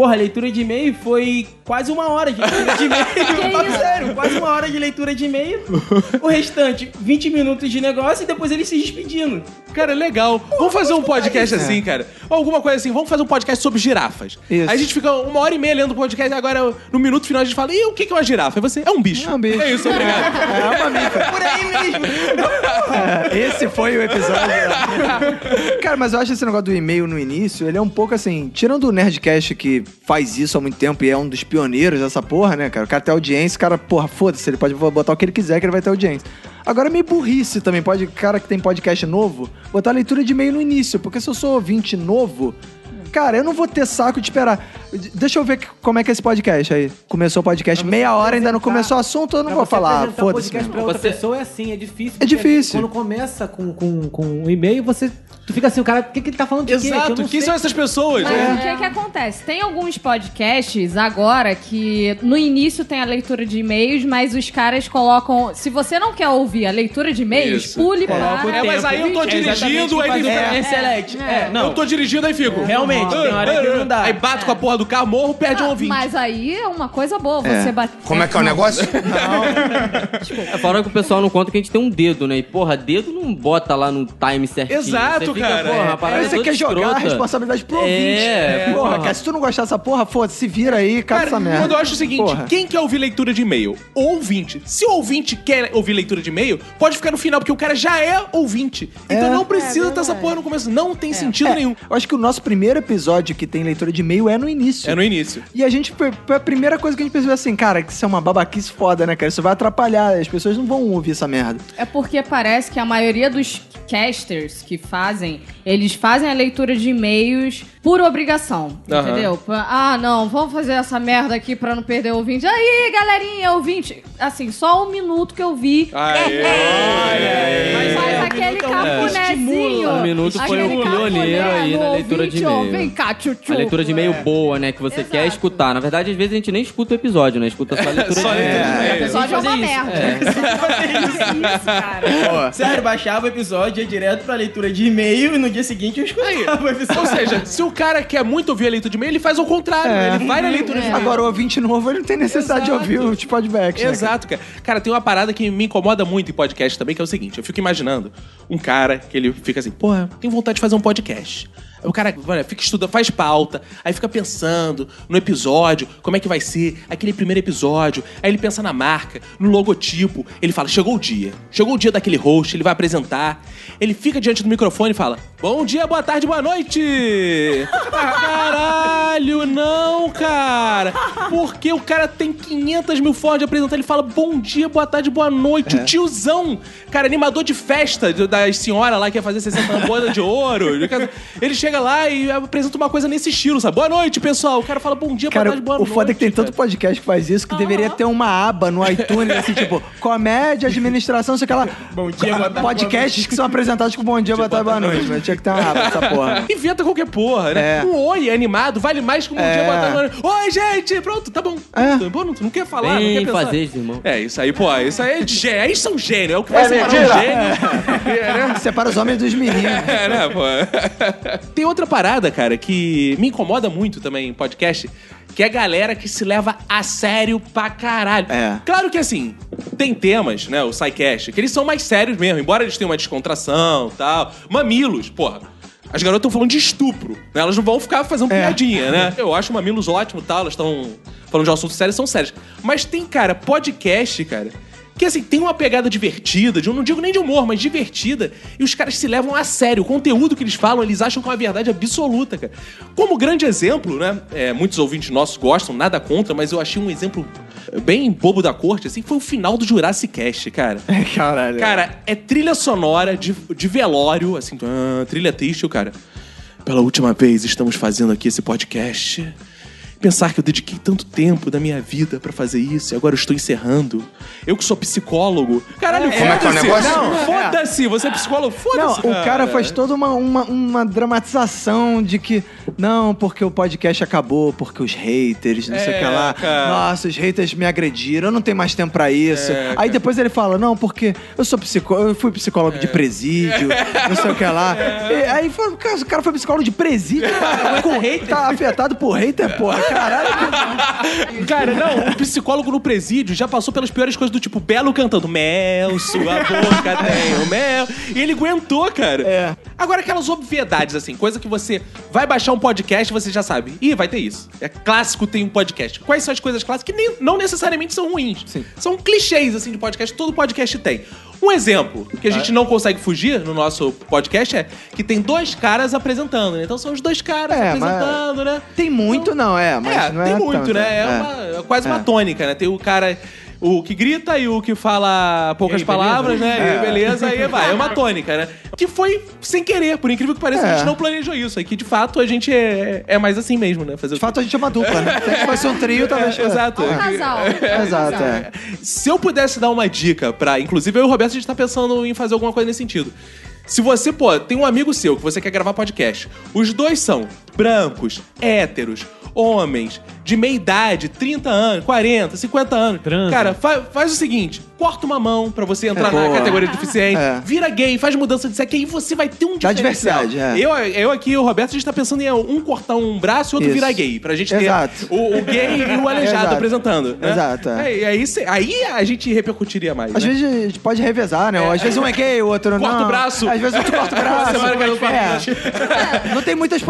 S4: Porra, a leitura de e-mail foi quase uma hora de leitura de e-mail. Sério, quase uma hora de leitura de e-mail. O restante, 20 minutos de negócio e depois ele se despedindo.
S1: Cara, legal. Vamos fazer um podcast assim, cara. Ou alguma coisa assim. Vamos fazer um podcast sobre girafas.
S2: Isso.
S1: Aí a gente fica uma hora e meia lendo o podcast. Agora, no minuto final, a gente fala: e o que é uma girafa? E você, é um bicho.
S2: É um bicho.
S1: É isso, obrigado.
S2: É uma mica.
S4: Por aí mesmo.
S2: É, esse foi o episódio. Cara, mas eu acho esse negócio do e-mail no início, ele é um pouco assim, tirando o Nerdcast que faz isso há muito tempo e é um dos pioneiros dessa porra, né, cara? O cara tem audiência, o cara, porra, foda-se, ele pode botar o que ele quiser que ele vai ter audiência. Agora é meio burrice também, pode, cara que tem podcast novo, botar leitura de e-mail no início, porque se eu sou ouvinte novo, Cara, eu não vou ter saco de esperar. Deixa eu ver como é que é esse podcast aí. Começou o podcast, meia hora, ainda não começou o assunto, eu não vou falar. Foda-se.
S7: podcast pra outra
S5: Você-
S7: pessoa é assim, é difícil.
S2: É
S7: porque
S2: difícil.
S7: Quando começa com, com, com um e-mail, você. Tu fica assim, o cara, o que, que ele tá falando de quê? Que eu
S1: Exato. Quem
S7: sei.
S1: são essas pessoas?
S3: Mas
S1: É.
S3: o que que acontece? Tem alguns podcasts agora que no início tem a leitura de e-mails, mas os caras colocam. Se você não quer ouvir a leitura de e-mails,
S1: Isso.
S3: pule
S4: o
S3: para.
S1: É, mas aí eu tô
S4: É exatamente
S1: dirigindo,
S4: que
S1: aí
S4: faz o
S1: fica-
S4: Premier Select. É, não.
S1: Eu tô dirigindo, aí fico.
S4: Realmente, tem hora que não dá.
S1: Aí bato com a porra do carro, morro, perde um ouvinte.
S3: mas aí é uma coisa boa,
S2: É.
S3: você bater.
S8: Como é que é o negócio?
S5: É fora que o pessoal não conta que a gente tem um dedo, né? E, porra, dedo não bota lá no time certinho.
S1: Exato,
S5: Você fica,
S1: cara.
S5: Porra,
S1: É.
S5: parada é
S2: você quer jogar a
S5: escrota.
S2: responsabilidade pro ouvinte.
S5: É,
S2: porra,
S5: porra.
S2: cara, se tu não gostar dessa porra, foda, se vira aí, cara, essa merda.
S1: Quando eu acho o seguinte,
S2: Porra.
S1: quem quer ouvir leitura de e-mail? Ouvinte. Se o ouvinte quer ouvir leitura de e-mail, pode ficar no final, porque o cara já é ouvinte. Então
S2: É.
S1: não precisa
S3: É
S1: ter essa porra no começo. Não tem sentido
S2: É,
S1: nenhum.
S2: Eu acho que o nosso primeiro episódio que tem leitura de e-mail é no início.
S1: É no início.
S2: E a gente, a primeira coisa que a gente percebeu assim, cara, que isso é uma babaquice foda, né, cara? Isso vai atrapalhar, as pessoas não vão ouvir essa merda.
S3: É porque parece que a maioria dos casters que fazem, eles fazem a leitura de e-mails por obrigação,
S1: Aham.
S3: entendeu? Ah, não, vamos fazer essa merda aqui pra não perder o ouvinte. Aí, galerinha, ouvinte. Assim, só um minuto que eu vi.
S1: Aê.
S3: Mas faz
S4: é, o
S3: aquele
S4: minuto é um
S3: cafunézinho.
S5: O minuto foi
S3: aquele
S5: um pioneiro aí
S3: do
S5: na leitura de e-mail.
S3: Vem cá, tchutchu.
S5: A leitura de e-mail
S3: É.
S5: boa, né? Que você quer escutar. Na verdade, às vezes a gente nem escuta o episódio, né? Escuta só a leitura
S1: Só a
S5: de
S1: leitura de
S5: e-mail.
S1: e-mail.
S3: O episódio é uma merda. Isso, cara.
S4: Sério, baixava o episódio, ia direto pra leitura de e-mail e no dia seguinte eu escutava o episódio.
S1: Ou seja, se o cara quer muito ouvir a leitura de e-mail, ele faz o contrário.
S2: É.
S1: Ele vai na leitura de e-mail.
S2: Agora, o ouvinte novo, ele não tem necessidade
S1: Exato.
S2: de ouvir os feedbacks, né, cara?
S1: Exato, cara. Cara, tem uma parada que me incomoda muito em podcast também, que é o seguinte: eu fico imaginando um cara que ele fica assim, porra, tenho vontade de fazer um podcast. O cara olha, fica estudando, faz pauta, aí fica pensando no episódio, como é que vai ser, aquele primeiro episódio. Aí ele pensa na marca, no logotipo. Ele fala: chegou o dia. Chegou o dia daquele host, ele vai apresentar. Ele fica diante do microfone e fala: Bom dia, boa tarde, boa noite! Caralho, não, cara! Porque o cara tem 500 mil formas de apresentar. Ele fala: Bom dia, boa tarde, boa noite. O tiozão, cara, animador de festa das senhoras lá que ia fazer 60 anos, de ouro. Ele chega lá e apresenta uma coisa nesse estilo, sabe? Boa noite, pessoal. O cara fala: Bom dia, boa
S2: Cara,
S1: tarde, boa
S2: o
S1: noite.
S2: foda é que tem tanto podcast que faz isso que deveria ter uma aba no iTunes, assim, tipo, comédia, administração, sei lá.
S4: Bom dia, boa tarde,
S2: Podcasts que são apresentados com bom dia, boa tarde, boa noite. Mas tinha que ter uma aba essa porra.
S1: Inventa qualquer porra, né?
S2: É.
S1: Um oi animado vale mais que um bom
S2: É.
S1: dia, boa tarde, boa noite. Oi, gente! Pronto, tá bom.
S2: É.
S1: Pô, não, não quer falar, não
S5: Vem
S1: quer pensar.
S5: fazer, irmão.
S1: É, isso aí, pô, isso aí é de gênio. Aí são gênio. É o que vai separar um gênio. É, né?
S2: Separa os homens dos meninos.
S1: É, né, pô? Tem outra parada, cara, que me incomoda muito também em podcast, que é a galera que se leva a sério pra caralho.
S2: É.
S1: Claro que assim, tem temas, né, o SciCast, que eles são mais sérios mesmo, embora eles tenham uma descontração e tal. Mamilos, porra. As garotas estão falando de estupro, né? Elas não vão ficar fazendo piadinha, né? Eu acho mamilos ótimo e tal, elas estão falando de assuntos sérios, são sérios. Mas tem, cara, podcast, cara, que assim, tem uma pegada divertida, de, eu não digo nem de humor, mas divertida, e os caras se levam a sério. O conteúdo que eles falam, eles acham que é uma verdade absoluta, cara. Como grande exemplo, né? é, muitos ouvintes nossos gostam, nada contra, mas eu achei um exemplo bem bobo da corte, assim, foi o final do Jurassic Cast, cara.
S2: Caralho.
S1: Cara, é trilha sonora de, de velório, assim, trilha triste, cara. Pela última vez estamos fazendo aqui esse podcast. Pensar que eu dediquei tanto tempo da minha vida pra fazer isso e agora eu estou encerrando. Eu que sou psicólogo. Caralho,
S2: É, como é que é o
S1: foda-se.
S2: negócio?
S1: Não,
S2: É.
S1: Foda-se, você é psicólogo,
S2: Não,
S1: foda-se.
S2: o cara faz toda uma, uma, uma dramatização de que, não, porque o podcast acabou, porque os haters, não sei o
S1: É,
S2: que lá.
S1: cara.
S2: Nossa, os haters me agrediram, eu não tenho mais tempo pra isso.
S1: É,
S2: Aí
S1: cara.
S2: depois ele fala, não, porque eu sou psicólogo, eu fui psicólogo de presídio, não sei o que lá. Aí fala, cara, o cara foi psicólogo de presídio, cara, com hater. Tá afetado por hater, porra. Caralho.
S1: Cara, não, o psicólogo no presídio já passou pelas piores coisas do tipo Belo cantando Mel, sua boca tem o mel. E ele aguentou, cara.
S2: É.
S1: Agora, aquelas obviedades, assim, coisa que você vai baixar um podcast e você já sabe. Ih, vai ter isso. É clássico tem um podcast. Quais são as coisas clássicas que nem, não necessariamente são ruins?
S2: Sim.
S1: São clichês, assim, de podcast. Todo podcast tem. Um exemplo que a gente não consegue fugir no nosso podcast é que tem dois caras apresentando, né? Então são os dois caras
S2: É, mas-
S1: apresentando, né?
S2: Tem muito, não, é, mas
S1: é,
S2: não é
S1: tem muito,
S2: tanto,
S1: né? É,
S2: é.
S1: uma- é quase uma
S2: É.
S1: tônica, né? Tem o cara. O que grita e o que fala poucas
S7: E aí,
S1: palavras,
S7: beleza?
S1: né? E aí, beleza, aí vai. É uma tônica, né? Que foi sem querer, por incrível que pareça, a
S2: É.
S1: gente não planejou isso. Aí que de fato a gente é, é mais assim mesmo, né? Fazer
S2: De fato, a gente é uma dupla, né? Se fosse um trio, talvez...
S1: É, exato.
S3: É um casal.
S2: Exato, é.
S1: Se eu pudesse dar uma dica pra. Inclusive, eu e o Roberto, a gente tá pensando em fazer alguma coisa nesse sentido. Se você, pô, tem um amigo seu que você quer gravar podcast, os dois são brancos, héteros, homens, de meia idade, 30 anos, 40, 50 anos.
S7: Transa.
S1: Cara, fa- faz o seguinte: corta uma mão pra você entrar
S2: É,
S1: na
S2: boa.
S1: categoria de deficiente,
S2: É.
S1: vira gay, faz mudança de sexo, aí você vai ter um
S2: Dá
S1: diferencial.
S2: diversidade, é.
S1: Eu, eu aqui e o Roberto, a gente tá pensando em um cortar um braço e outro
S2: Isso.
S1: virar gay. Pra gente ter
S2: Exato.
S1: o, o gay e o aleijado
S2: Exato.
S1: apresentando. né?
S2: Exato, é.
S1: É, e aí, aí a gente repercutiria mais.
S2: Às
S1: né?
S2: vezes a gente pode revezar, né? Às vezes um é gay, o outro não.
S1: Corta o braço.
S2: Às vezes outro corta o braço.
S1: Semana que.
S2: É. Não tem muitas
S1: A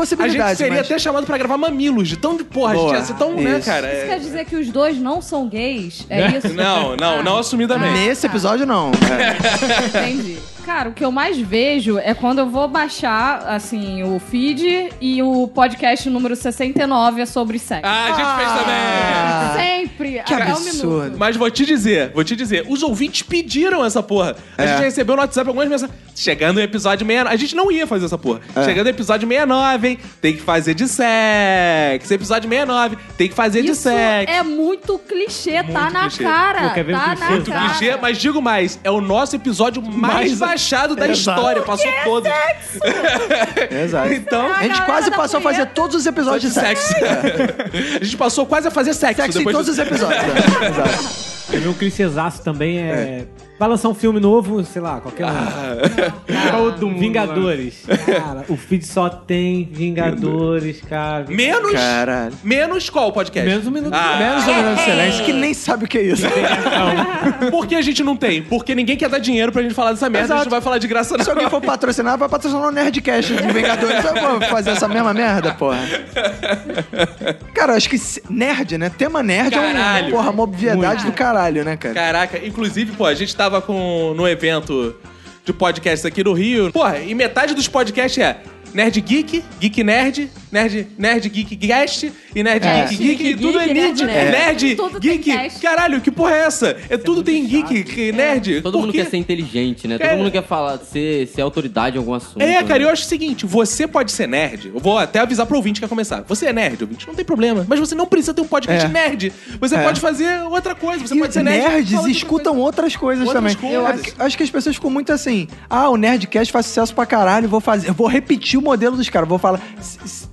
S2: possibilidades.
S1: seria
S2: mas...
S1: até chamado pra gravar mamilos, de tão de porra, a gente
S2: Boa.
S1: ia ser tão, né,
S2: Isso.
S1: cara?
S3: Isso
S1: É-
S3: quer dizer que os dois não são gays? É isso?
S1: Não, não, não assumidamente.
S2: Nesse episódio, não. É.
S3: Entendi. Cara, o que eu mais vejo é quando eu vou baixar, assim, o feed e o podcast número 69 é sobre sexo.
S1: Ah, a gente fez
S2: Ah.
S3: Sempre.
S2: Que
S3: até um
S2: absurdo.
S3: minuto.
S1: Mas vou te dizer, vou te dizer, os ouvintes pediram essa porra. A
S2: É.
S1: gente recebeu no WhatsApp algumas mensagens. Chegando no episódio 69. A gente não ia fazer essa porra.
S2: É.
S1: Chegando no episódio 69, hein? Tem que fazer de sexo. Episódio 69, tem que fazer de
S3: Isso
S1: sexo.
S3: é muito clichê, tá
S1: Muito
S3: na
S1: clichê.
S3: cara.
S7: Um
S3: tá na
S7: Muito
S3: cara.
S1: Clichê, mas digo mais, é o nosso episódio mais,
S2: Mais-
S1: baixado da
S2: Exato.
S1: história. Passou todos.
S2: Exato.
S1: Então,
S2: A gente quase passou a fazer todos os episódios de sexo.
S1: a gente passou quase a fazer sexo,
S2: Sexo em
S1: depois
S2: todos
S1: do-
S2: os episódios. né? Exato.
S7: Teve um clichêzaço também, é... vai lançar um filme novo, sei lá, qualquer um.
S4: Todo mundo
S7: Vingadores. Cara, o feed só tem Vingadores, cara.
S1: Menos.
S2: Caralho.
S1: Menos qual podcast?
S7: Menos um minuto.
S1: Ah.
S2: Menos um minuto de silêncio, que nem sabe o que é isso.
S1: Por que a gente não tem? Porque ninguém quer dar dinheiro pra gente falar dessa merda, a gente
S2: Exato.
S1: não vai falar de graça não.
S2: Se alguém for patrocinar, vai patrocinar o Nerdcast de Vingadores. Eu vou fazer essa mesma merda, porra. Cara, eu acho que nerd, né? Tema nerd é
S1: Caralho.
S2: um, porra, uma obviedade do caralho, né, cara?
S1: Caraca, inclusive, pô, a gente tava com no evento de podcasts aqui no Rio. Porra, e metade dos podcasts é Nerd Geek, Geek Nerd, Nerd, Nerd Geek Guest e Nerd
S2: É.
S1: Geek Geek.
S6: Geek,
S1: tudo é
S6: Geek,
S1: nerd.
S6: Nerd,
S1: Nerd,
S3: Tudo
S1: Geek. Caralho, que porra é essa? É tudo tem Geek, Nerd.
S5: Todo
S1: Por
S5: mundo quer ser inteligente, né?
S1: Cara-
S5: Todo mundo quer falar, ser, ser autoridade em algum assunto.
S1: É, cara,
S5: né?
S1: eu acho o seguinte, você pode ser nerd, eu vou até avisar pro ouvinte que quer começar. Você é nerd, ouvinte, não tem problema. Mas você não precisa ter um podcast
S2: É.
S1: nerd. Você
S2: É.
S1: pode fazer outra coisa, você
S2: E
S1: pode ser nerd.
S2: nerds escutam outras coisas
S1: Outras
S2: também. É acho que as pessoas ficam muito assim. Ah, o Nerdcast faz sucesso pra caralho, vou fazer. Eu vou repetir o modelo dos caras. Vou falar.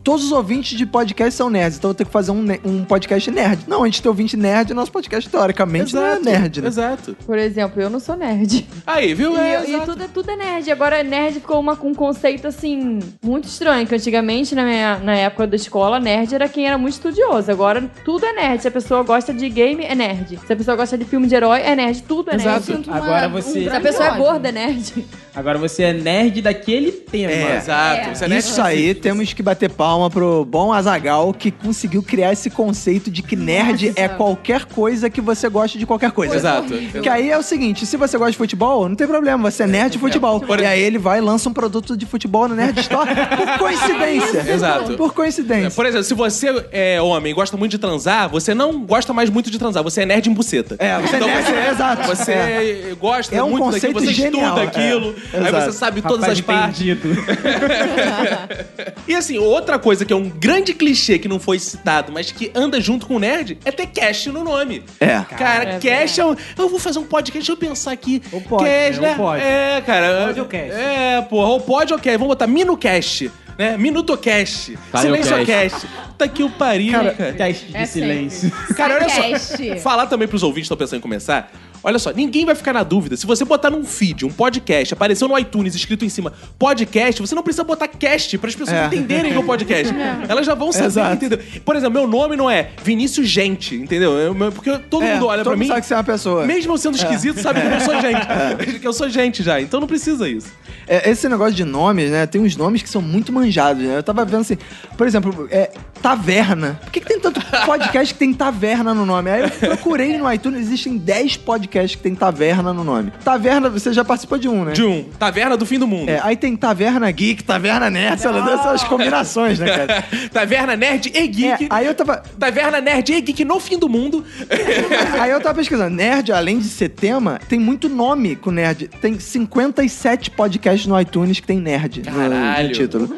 S2: "S- s- Todos os ouvintes de podcast são nerds, então eu vou ter que fazer um, um podcast nerd. Não, a gente tem ouvinte nerd, nosso podcast, teoricamente,
S1: Exato,
S2: não é nerd, né?
S1: Exato.
S6: Por exemplo, eu não sou nerd.
S1: Aí, viu?
S6: E,
S1: É,
S6: e
S1: exato.
S6: tudo, é- tudo é nerd. Agora, nerd ficou uma, um conceito, assim, muito estranho. Que antigamente, na, minha, na época da escola, nerd era quem era muito estudioso. Agora, tudo é nerd. Se a pessoa gosta de game, é nerd. Se a pessoa gosta de filme de herói, é nerd. Tudo é
S4: Exato.
S6: nerd.
S4: Agora você-
S6: Se a pessoa é gorda, é nerd.
S4: Agora você é nerd daquele tema.
S2: É.
S1: Exato. Você é nerd
S2: Isso aí, temos que bater palma pro bom Azagal que conseguiu criar esse conceito de que nerd
S3: Nossa.
S2: é qualquer coisa que você goste de qualquer coisa.
S1: Exato.
S2: Que aí é o seguinte, se você gosta de futebol, não tem problema, você é nerd de futebol. E aí ele vai e lança um produto de futebol no Nerd Store por coincidência.
S1: Exato.
S2: Por coincidência.
S1: Por exemplo, se você é homem e gosta muito de transar, você não gosta mais muito de transar, você é nerd em buceta.
S2: É, você é nerd, é, exato.
S1: Você
S2: É.
S1: gosta
S2: É um
S1: muito daquilo,
S2: conceito
S1: você
S2: genial,
S1: estuda aquilo,
S2: é.
S1: aí
S2: Exato.
S1: você sabe todas
S4: Rapaz
S1: as partes.
S4: entendido.
S1: E assim, outra coisa que é um grande clichê que não foi citado, mas que anda junto com o nerd, é ter cast no nome.
S2: É.
S1: Cara,
S6: é
S1: cast é um... Eu vou fazer um podcast, deixa eu pensar aqui.
S7: Ou pode,
S1: cast,
S7: né?
S1: né?
S7: Ou pode.
S1: É, cara.
S7: Pode ou cast?
S1: É, porra. Ou pode ou cast. Vamos botar Minocast, né? Minutocast.
S5: Cariocast.
S1: Silenciocast. Tá que o pariu, cara.
S4: Teste de
S3: É
S4: silêncio.
S1: Cara, olha só. Falar também pros ouvintes que estão pensando em começar. Olha só, ninguém vai ficar na dúvida. Se você botar num feed, um podcast, apareceu no iTunes escrito em cima podcast, você não precisa botar cast para as pessoas
S2: É.
S1: entenderem que é o podcast. Elas já vão saber,
S2: Exato.
S1: entendeu? Por exemplo, meu nome não é Vinícius Gente, entendeu? Eu- porque todo
S2: É,
S1: mundo olha
S2: mundo
S1: mim.
S2: sabe que você é uma pessoa.
S1: Mesmo eu sendo esquisito, sabe que eu não sou gente. Que eu sou gente já. Então não precisa isso.
S2: É, esse negócio de nomes, né? Tem uns nomes que são muito manjados, né? Eu tava vendo assim, por exemplo, é, Taverna. Por que, que tem tanto podcast que tem Taverna no nome? Aí eu procurei no iTunes, existem 10 podcasts que tem Taverna no nome. Taverna, você já participou de um, né?
S1: De um, Taverna do Fim do Mundo.
S2: É, aí tem Taverna Geek, Taverna Nerd, sei lá, dessas combinações, né, cara?
S1: Taverna Nerd e Geek.
S2: É, aí eu tava.
S1: Taverna Nerd e Geek no Fim do Mundo.
S2: Aí eu tava pesquisando. Nerd, além de ser tema, tem muito nome com nerd. Tem 57 podcasts no iTunes que tem nerd no-
S1: Caralho.
S2: no título.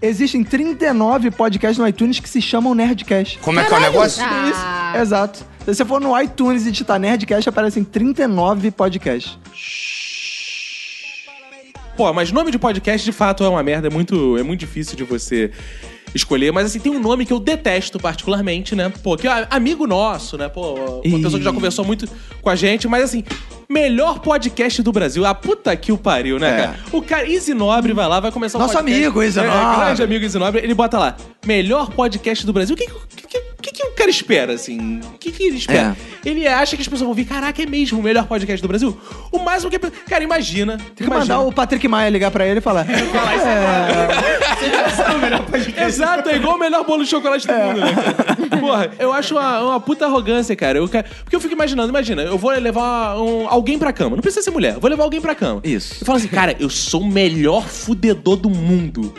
S2: Existem 39 podcasts no iTunes que se chamam Nerdcast.
S8: Como é que é o negócio?
S3: Ah,
S2: Exato. Se você for no iTunes e digitar Nerdcast, aparecem 39 podcasts.
S1: Pô, mas nome de podcast de fato é uma merda, é muito, é muito difícil de você escolher, mas assim, tem um nome que eu detesto particularmente, né? Pô, que é amigo nosso, né? Pô, uma
S2: Ih.
S1: pessoa que já conversou muito com a gente, mas assim, melhor podcast do Brasil. A puta que o pariu, né,
S2: É.
S1: cara? O cara, Easy Nobre vai lá, vai começar um
S2: Nosso
S1: podcast.
S2: amigo, Easy
S1: É, grande amigo Easy Nobre, ele bota lá, melhor podcast do Brasil. O que que, que, que, que o cara espera, assim? O que, que ele espera? Ele acha que as pessoas vão ouvir, caraca, é mesmo o melhor podcast do Brasil? O máximo que... Cara, imagina.
S2: Tem que mandar o Patrick Maia ligar pra ele e falar.
S1: Exato, é igual o melhor bolo de chocolate do mundo, né, cara? Porra, eu acho uma, uma puta arrogância, cara. Eu, porque eu fico imaginando, imagina, eu vou levar um- alguém pra cama. Não precisa ser mulher, eu vou levar alguém pra cama.
S2: Isso.
S1: Eu falo assim, cara, eu sou o melhor fudedor do mundo.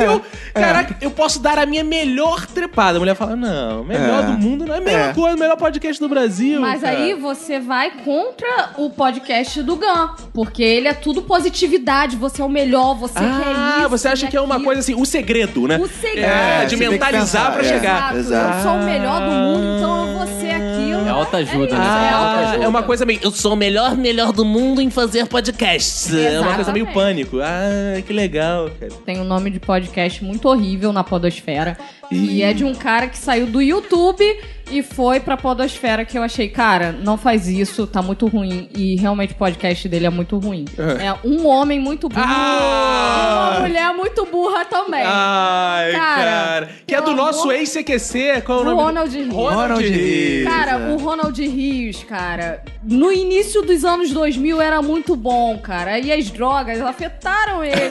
S1: Fudeu.
S2: É,
S1: Caraca, eu posso dar a minha melhor trepada. A mulher fala, não, melhor
S2: É.
S1: do mundo não é a mesma
S2: É.
S1: coisa, o melhor podcast do Brasil.
S3: Mas
S1: cara.
S3: aí você vai contra o podcast do Gun. Porque ele é tudo positividade. Você é o melhor, você
S1: Ah,
S3: quer isso.
S1: você acha que é uma coisa assim, o segredo, né?
S3: O segredo.
S1: É, de mentalizar
S2: pensar,
S1: pra
S2: é.
S1: chegar.
S3: Exato.
S2: Exato.
S3: Eu sou o melhor do mundo, então eu vou ser aquilo.
S5: É autoajuda,
S3: é
S5: né?
S3: é
S1: Ah,
S3: autoajuda.
S1: é uma coisa meio. Eu sou o melhor, melhor do mundo em fazer podcasts. É uma coisa meio pânico. Ah, que legal, cara.
S3: Tem um nome de podcast muito horrível na podosfera. E é de um cara que saiu do YouTube e foi pra Podosfera que eu achei, cara, não faz isso, tá muito ruim. E realmente o podcast dele é muito ruim. É um homem muito burro
S1: Ah!
S3: e uma mulher muito burra também.
S1: Ai, cara.
S3: Cara,
S1: Que é do nosso ex-CQC. Qual é o
S3: O
S1: nome?
S3: Ronald Rios.
S2: Ronald Rios.
S3: Cara,
S2: é.
S3: o Ronald Rios, cara, no início dos anos 2000 era muito bom, cara. E as drogas afetaram ele.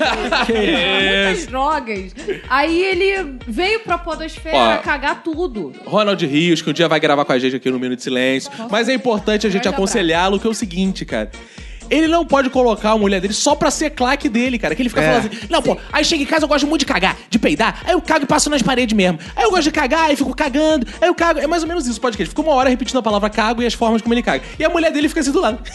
S3: Muitas drogas. Aí ele veio pra Podosfera
S1: Ó.
S3: cagar tudo.
S1: Ronald Rios, que um dia vai gravar com a gente aqui no Minuto de Silêncio. Mas é importante a gente aconselhá-lo, que é o seguinte, cara. Ele não pode colocar a mulher dele só pra ser claque dele, cara. Que ele fica
S2: É.
S1: falando assim: Não, pô, aí chega em casa eu gosto muito de cagar, de peidar. Aí eu cago e passo nas paredes mesmo. Aí eu gosto de cagar e fico cagando. Aí eu cago. É mais ou menos isso, pode Fica uma hora repetindo a palavra cago e as formas como ele caga. E a mulher dele fica assim do lado.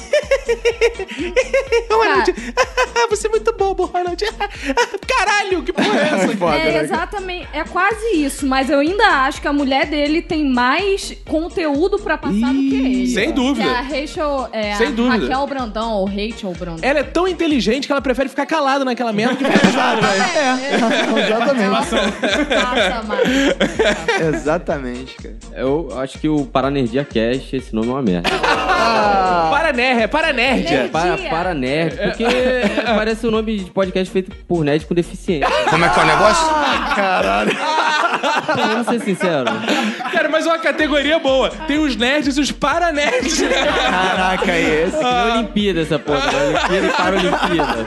S1: Ronald, você é muito bobo, Ronald. Caralho, que porra é essa?
S2: Foda,
S3: é
S2: né?
S3: exatamente, é quase isso, mas eu ainda acho que a mulher dele tem mais conteúdo pra passar do que ele.
S1: sem dúvida.
S3: Que é a Rachel, é,
S1: Sem
S3: a
S1: dúvida.
S3: Raquel Brandão, ou Rachel Brandão.
S1: Ela é tão inteligente que ela prefere ficar calada naquela merda que zoada, velho.
S2: É, exatamente.
S3: Passa mais.
S2: Exatamente, cara.
S5: Eu acho que o Paranerdia Cash, esse nome é uma merda.
S1: Para nerd, é para nerd.
S3: Nerd.
S5: Para,
S3: Dia.
S5: para nerd, porque parece o nome de podcast feito por nerd com deficiência.
S8: Como é que é o negócio?
S5: Vamos ser sincero.
S1: Cara, mas é uma categoria boa. Tem os nerds e os para nerds.
S2: Caraca, esse.
S5: É que nem Olimpíada essa porra. Olimpíada e Paralimpíada.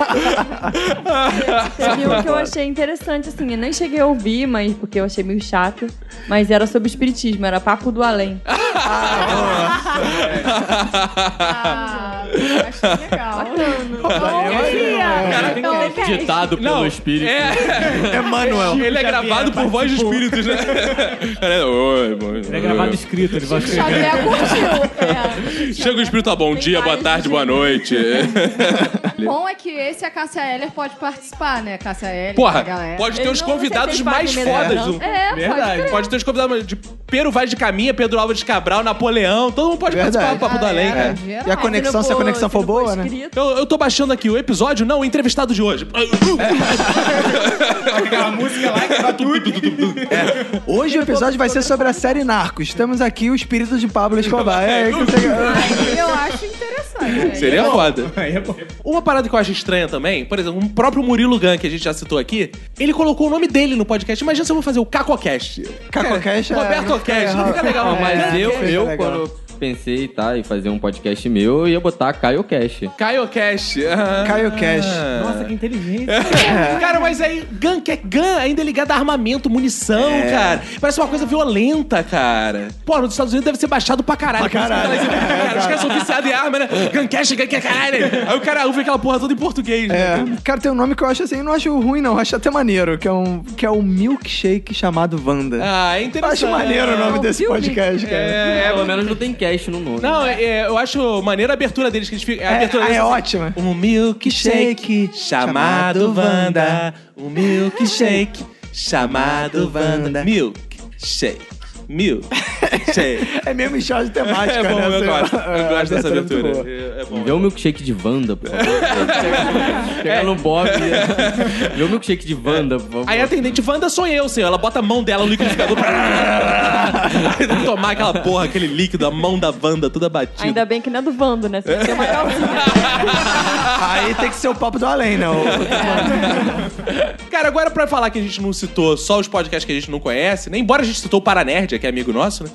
S6: Teve um que eu achei interessante, assim, eu nem cheguei a ouvir, mas porque eu achei meio chato. Mas era sobre espiritismo, era Papo do Além.
S3: Ah, achei legal.
S6: Bom, dia. Então,
S5: Ditado pelo espírito.
S1: É,
S2: Emanuel.
S1: ele é gravado por voz de espíritos, né? É,
S7: Ele é gravado escrito, ele vai escrever.
S3: Xavier curtiu. É.
S1: Chega o espírito, ah, bom
S3: Tem
S1: dia, boa tarde, boa noite.
S3: O bom é que esse a Cássia Eller pode participar, né? Cássia Eller, a
S1: Porra,
S3: galera.
S1: pode ter
S6: Ele
S1: os
S6: não- não
S1: convidados mais fodas
S6: não.
S1: do.
S3: É,
S1: Verdade.
S3: pode
S1: Pode ter os convidados de Pero Vaz de Caminha, Pedro Álvares de Cabral, Napoleão. Todo mundo pode
S2: Verdade.
S1: participar do Papo do Além,
S3: É,
S1: cara.
S3: geral.
S2: E a conexão, se a conexão for boa, né?
S1: Eu, eu tô baixando aqui o episódio, não, o entrevistado de hoje.
S7: Aquela música lá que tá tudo.
S2: Hoje o episódio vai ser sobre a série Narcos. Temos aqui o espírito de Pablo Escobar. É, que você...
S3: Aí eu acho interessante.
S1: Seria foda.
S7: Aí é bom.
S1: Uma parada que eu acho estranha também, por exemplo, o próprio Murilo Gun, que a gente já citou aqui, ele colocou o nome dele no podcast. Imagina se eu vou fazer o CacoCast.
S2: Cacocast é-
S1: Roberto Cast, não fica legal.
S5: Não, mas
S2: É,
S5: eu, eu
S2: legal.
S5: quando pensei tá, em fazer um podcast meu, eu ia botar Caio Cash.
S1: CaioCast. Ah.
S2: Caio Cash.
S7: Nossa, que inteligente.
S1: Cara, mas aí, gun, que é gun, ainda é ligado a armamento, munição,
S2: É.
S1: cara. Parece uma coisa violenta, cara. Pô, nos Estados Unidos deve ser baixado pra caralho.
S2: Pra caralho.
S1: Isso que ela- Cara, os caras são viciados em arma, né? Guncast, gun, que caralho. Aí o cara ouve aquela porra toda em português.
S2: É,
S1: né?
S2: cara, tem um nome que eu acho assim, eu não acho ruim, não. Eu acho até maneiro, que é um, que é um milkshake chamado Wanda.
S1: Ah, é
S2: eu
S1: interessante.
S2: acho maneiro o nome desse podcast, cara.
S1: É,
S5: Pelo menos não tem no nome.
S1: Não, é, é, eu acho maneiro a abertura deles, que eles ficam. A
S2: É,
S1: abertura
S2: ah,
S1: deles
S2: é
S1: assim,
S2: ótima.
S1: Um milkshake chamado Wanda. Um milkshake chamado Wanda. Milkshake. Milkshake.
S2: É mesmo show de temática,
S1: É bom,
S2: né?
S1: eu gosto. Eu gosto dessa
S2: abertura é muito
S1: abertura.
S2: boa.
S1: É, é bom.
S5: Me dê um milkshake de Wanda, por favor. Chega no Bob. Vê um milkshake de Wanda, por favor.
S1: Aí a atendente Wanda sou eu, senhor. Ela bota a mão dela no liquidificador pra tomar aquela porra, aquele líquido, a mão da Wanda toda batida.
S6: Ainda bem que não é do Vando, né? Você tem uma.
S2: Aí tem que ser o papo do além, não.
S1: Cara, agora pra falar que a gente não citou só os podcasts que a gente não conhece, né? Embora a gente citou o Paranerd, que é amigo nosso, né?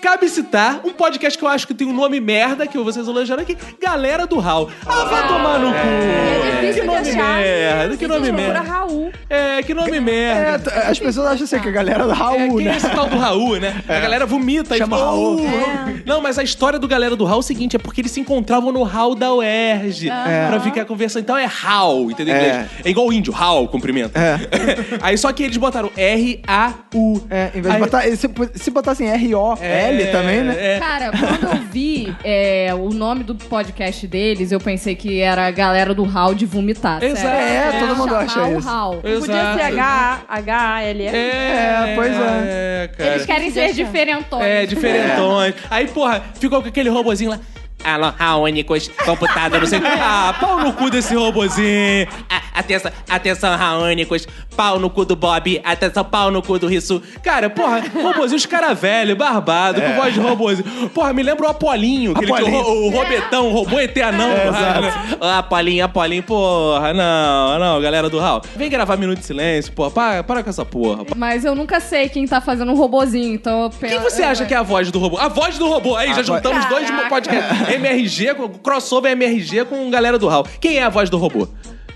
S1: Cabe citar um podcast que eu acho que tem um nome merda, que vocês elogiaram aqui, Galera do Hall. Ah, vai tomar no cu.
S6: É
S1: que nome merda, que nome merda.
S6: Raul.
S1: É, que nome
S2: É,
S1: merda.
S2: t- as pessoas acham assim que a galera do
S1: É,
S2: Raul,
S1: quem
S2: né?
S1: é esse tal do Raul, né? A galera vomita
S2: Chama
S1: e
S2: Raul.
S1: Não, mas a história do galera do Raul é o seguinte: é porque eles se encontravam no Hall da UERJ pra ficar conversando. Então é Hall, entendeu?
S2: É.
S1: É igual o índio, Hall, cumprimento.
S2: É.
S1: Aí só que eles botaram R-A-U.
S2: É, em vez de botar. Se, se botassem R-O-L
S1: É,
S2: também, né?
S1: é.
S3: Cara, quando eu vi é, o nome do podcast deles, eu pensei que era a galera do Hall de vomitar.
S1: Exato.
S2: É,
S3: Eu
S2: todo mundo acha
S3: o
S2: isso.
S3: Hall.
S6: Podia ser H- H-A-L.
S1: É,
S2: É, pois é.
S1: é cara.
S3: Eles querem ser diferentões.
S1: É, diferentões. Aí, porra, ficou com aquele robozinho lá. Raônicos, computador, não sei. Ah, pau no cu desse robozinho. Ah, Atenção, atenção, raônicos. Pau no cu do Bob. Atenção, pau no cu do Rissu. Cara, porra, robozinho, os caras velhos, barbado, com voz de robozinho. Porra, me lembra o Apolinho, aquele que,
S2: Apolinho.
S1: o, o Robetão, o robô eternão.
S2: É,
S1: exato. Apolinho, Apolinho, porra, não, não, galera do Raul. Vem gravar Minuto de Silêncio, porra, para, para com essa porra.
S3: Mas eu nunca sei quem tá fazendo um robozinho, então eu
S1: Quem você acha que é a voz do robô? A voz do robô. Aí, já juntamos dois podcasts. MRG, com- crossover MRG com galera do Raul. Quem é a voz do robô?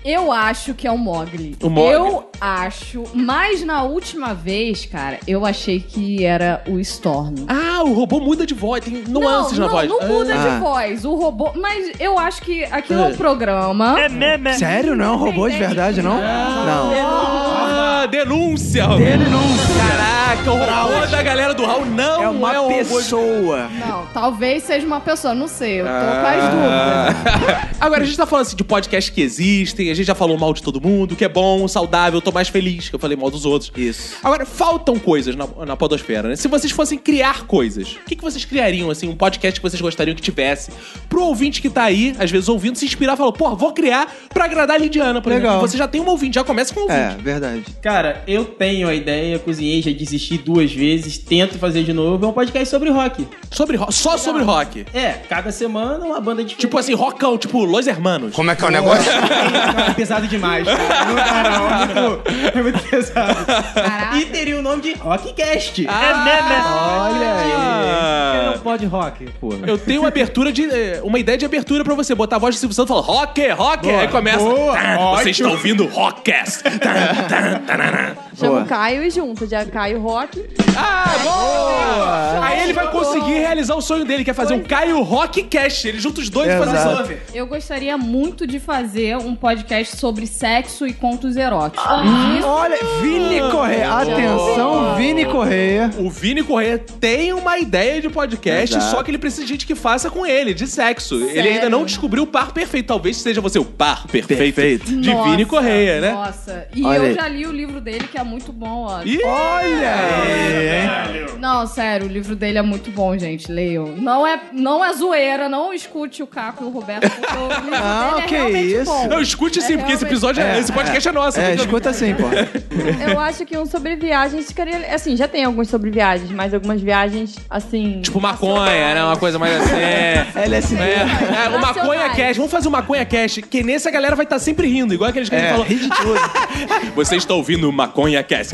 S3: Eu acho que é o Mogli.
S1: O Mogli?
S3: Eu acho, mas na última vez, cara, eu achei que era o Storm.
S1: Ah, o robô muda de voz, tem nuances
S3: não,
S1: na
S3: não,
S1: voz.
S3: Não muda
S2: Ah.
S3: de voz. O robô. Mas eu acho que aquilo é um programa.
S2: Sério? Não é um robô de verdade, não? Não.
S1: Ah, denúncia!
S2: Denúncia.
S1: Caraca, o robô da galera do Raul não
S2: É uma
S1: é um de-
S2: pessoa.
S3: Não, talvez seja uma pessoa, não sei. Eu tô com as
S1: Ah.
S3: dúvidas.
S1: Agora, a gente tá falando assim de podcasts que existem, a gente já falou mal de todo mundo, que é bom, saudável, eu tô mais feliz que eu falei mal dos outros.
S2: Isso.
S1: Agora, faltam coisas na, na podosfera, né? Se vocês fossem criar coisas, o que, que vocês criariam, assim, um podcast que vocês gostariam que tivesse? Pro ouvinte que tá aí, às vezes ouvindo, se inspirar e falar, pô, vou criar pra agradar a Lidiana, por
S2: Legal.
S1: exemplo. Você já tem um ouvinte, já começa com um ouvinte.
S2: É, verdade.
S4: Cara, eu tenho a ideia, cozinhei, já desisti duas vezes, tento fazer de novo. É um podcast sobre rock.
S1: Sobre rock, só sobre rock.
S4: É, cada semana uma banda diferente.
S1: Tipo assim, rockão, tipo Los Hermanos.
S8: Como é que é o negócio?
S4: Não, é pesado demais, cara. Não dá, não. É muito, é muito pesado.
S3: Caraca.
S4: E teria o nome de Rockcast.
S2: Olha aí.
S1: Ah.
S7: Por que não pode rock, porra?
S1: Eu tenho uma abertura de. eh, Uma ideia de abertura pra você. Botar a voz do Silvio Santos e falar rock, rock. aí começa.
S4: boa,
S1: "Tá, você
S4: ótimo."
S1: está ouvindo Rockcast.
S6: Chama o Caio e junto. Já Caio Rock.
S1: Ah, boa! Aí ele vai conseguir realizar o sonho dele, que é fazer um Caio Rockcast. Ele junta os dois e faz
S2: Exato.
S1: isso.
S3: Eu gostaria muito de fazer um podcast sobre sexo e contos eróticos.
S2: Olha, Vini Correia. Atenção, Vini Correia.
S1: O Vini Corrêa tem uma ideia de podcast,
S2: Exato.
S1: só que ele precisa de gente que faça com ele, de sexo. Ele ainda não descobriu o par perfeito. Talvez seja você o par perfeito,
S2: Perfeito.
S1: de
S3: Nossa,
S1: Vini Correia, né?
S3: Nossa. E
S2: Olha
S3: eu
S2: aí.
S3: já li o livro dele, que é muito bom, ó.
S1: Ih,
S2: Olha hein?
S3: Não, sério, o livro dele é muito bom, gente. Leiam. Não é, não é zoeira, não escute o Caco e o Roberto, porque o livro
S2: Não,
S3: dele é
S2: que
S3: realmente
S2: isso.
S3: bom.
S1: Não, escute sim,
S3: É
S1: porque esse episódio, é, esse podcast é, nosso.
S2: É, escuta assim, pô.
S6: Eu acho que um sobre viagens ficaria. Assim, já tem alguns sobre viagens, mas algumas viagens, assim.
S1: Tipo maconha, né? Uma coisa mais assim. É,
S2: LSD.
S1: é, é, o maconha cast. Vamos fazer o maconha cast, que nesse a galera vai estar sempre rindo, igual aqueles que a gente
S2: É,
S1: falou. Você está ouvindo o maconha cast.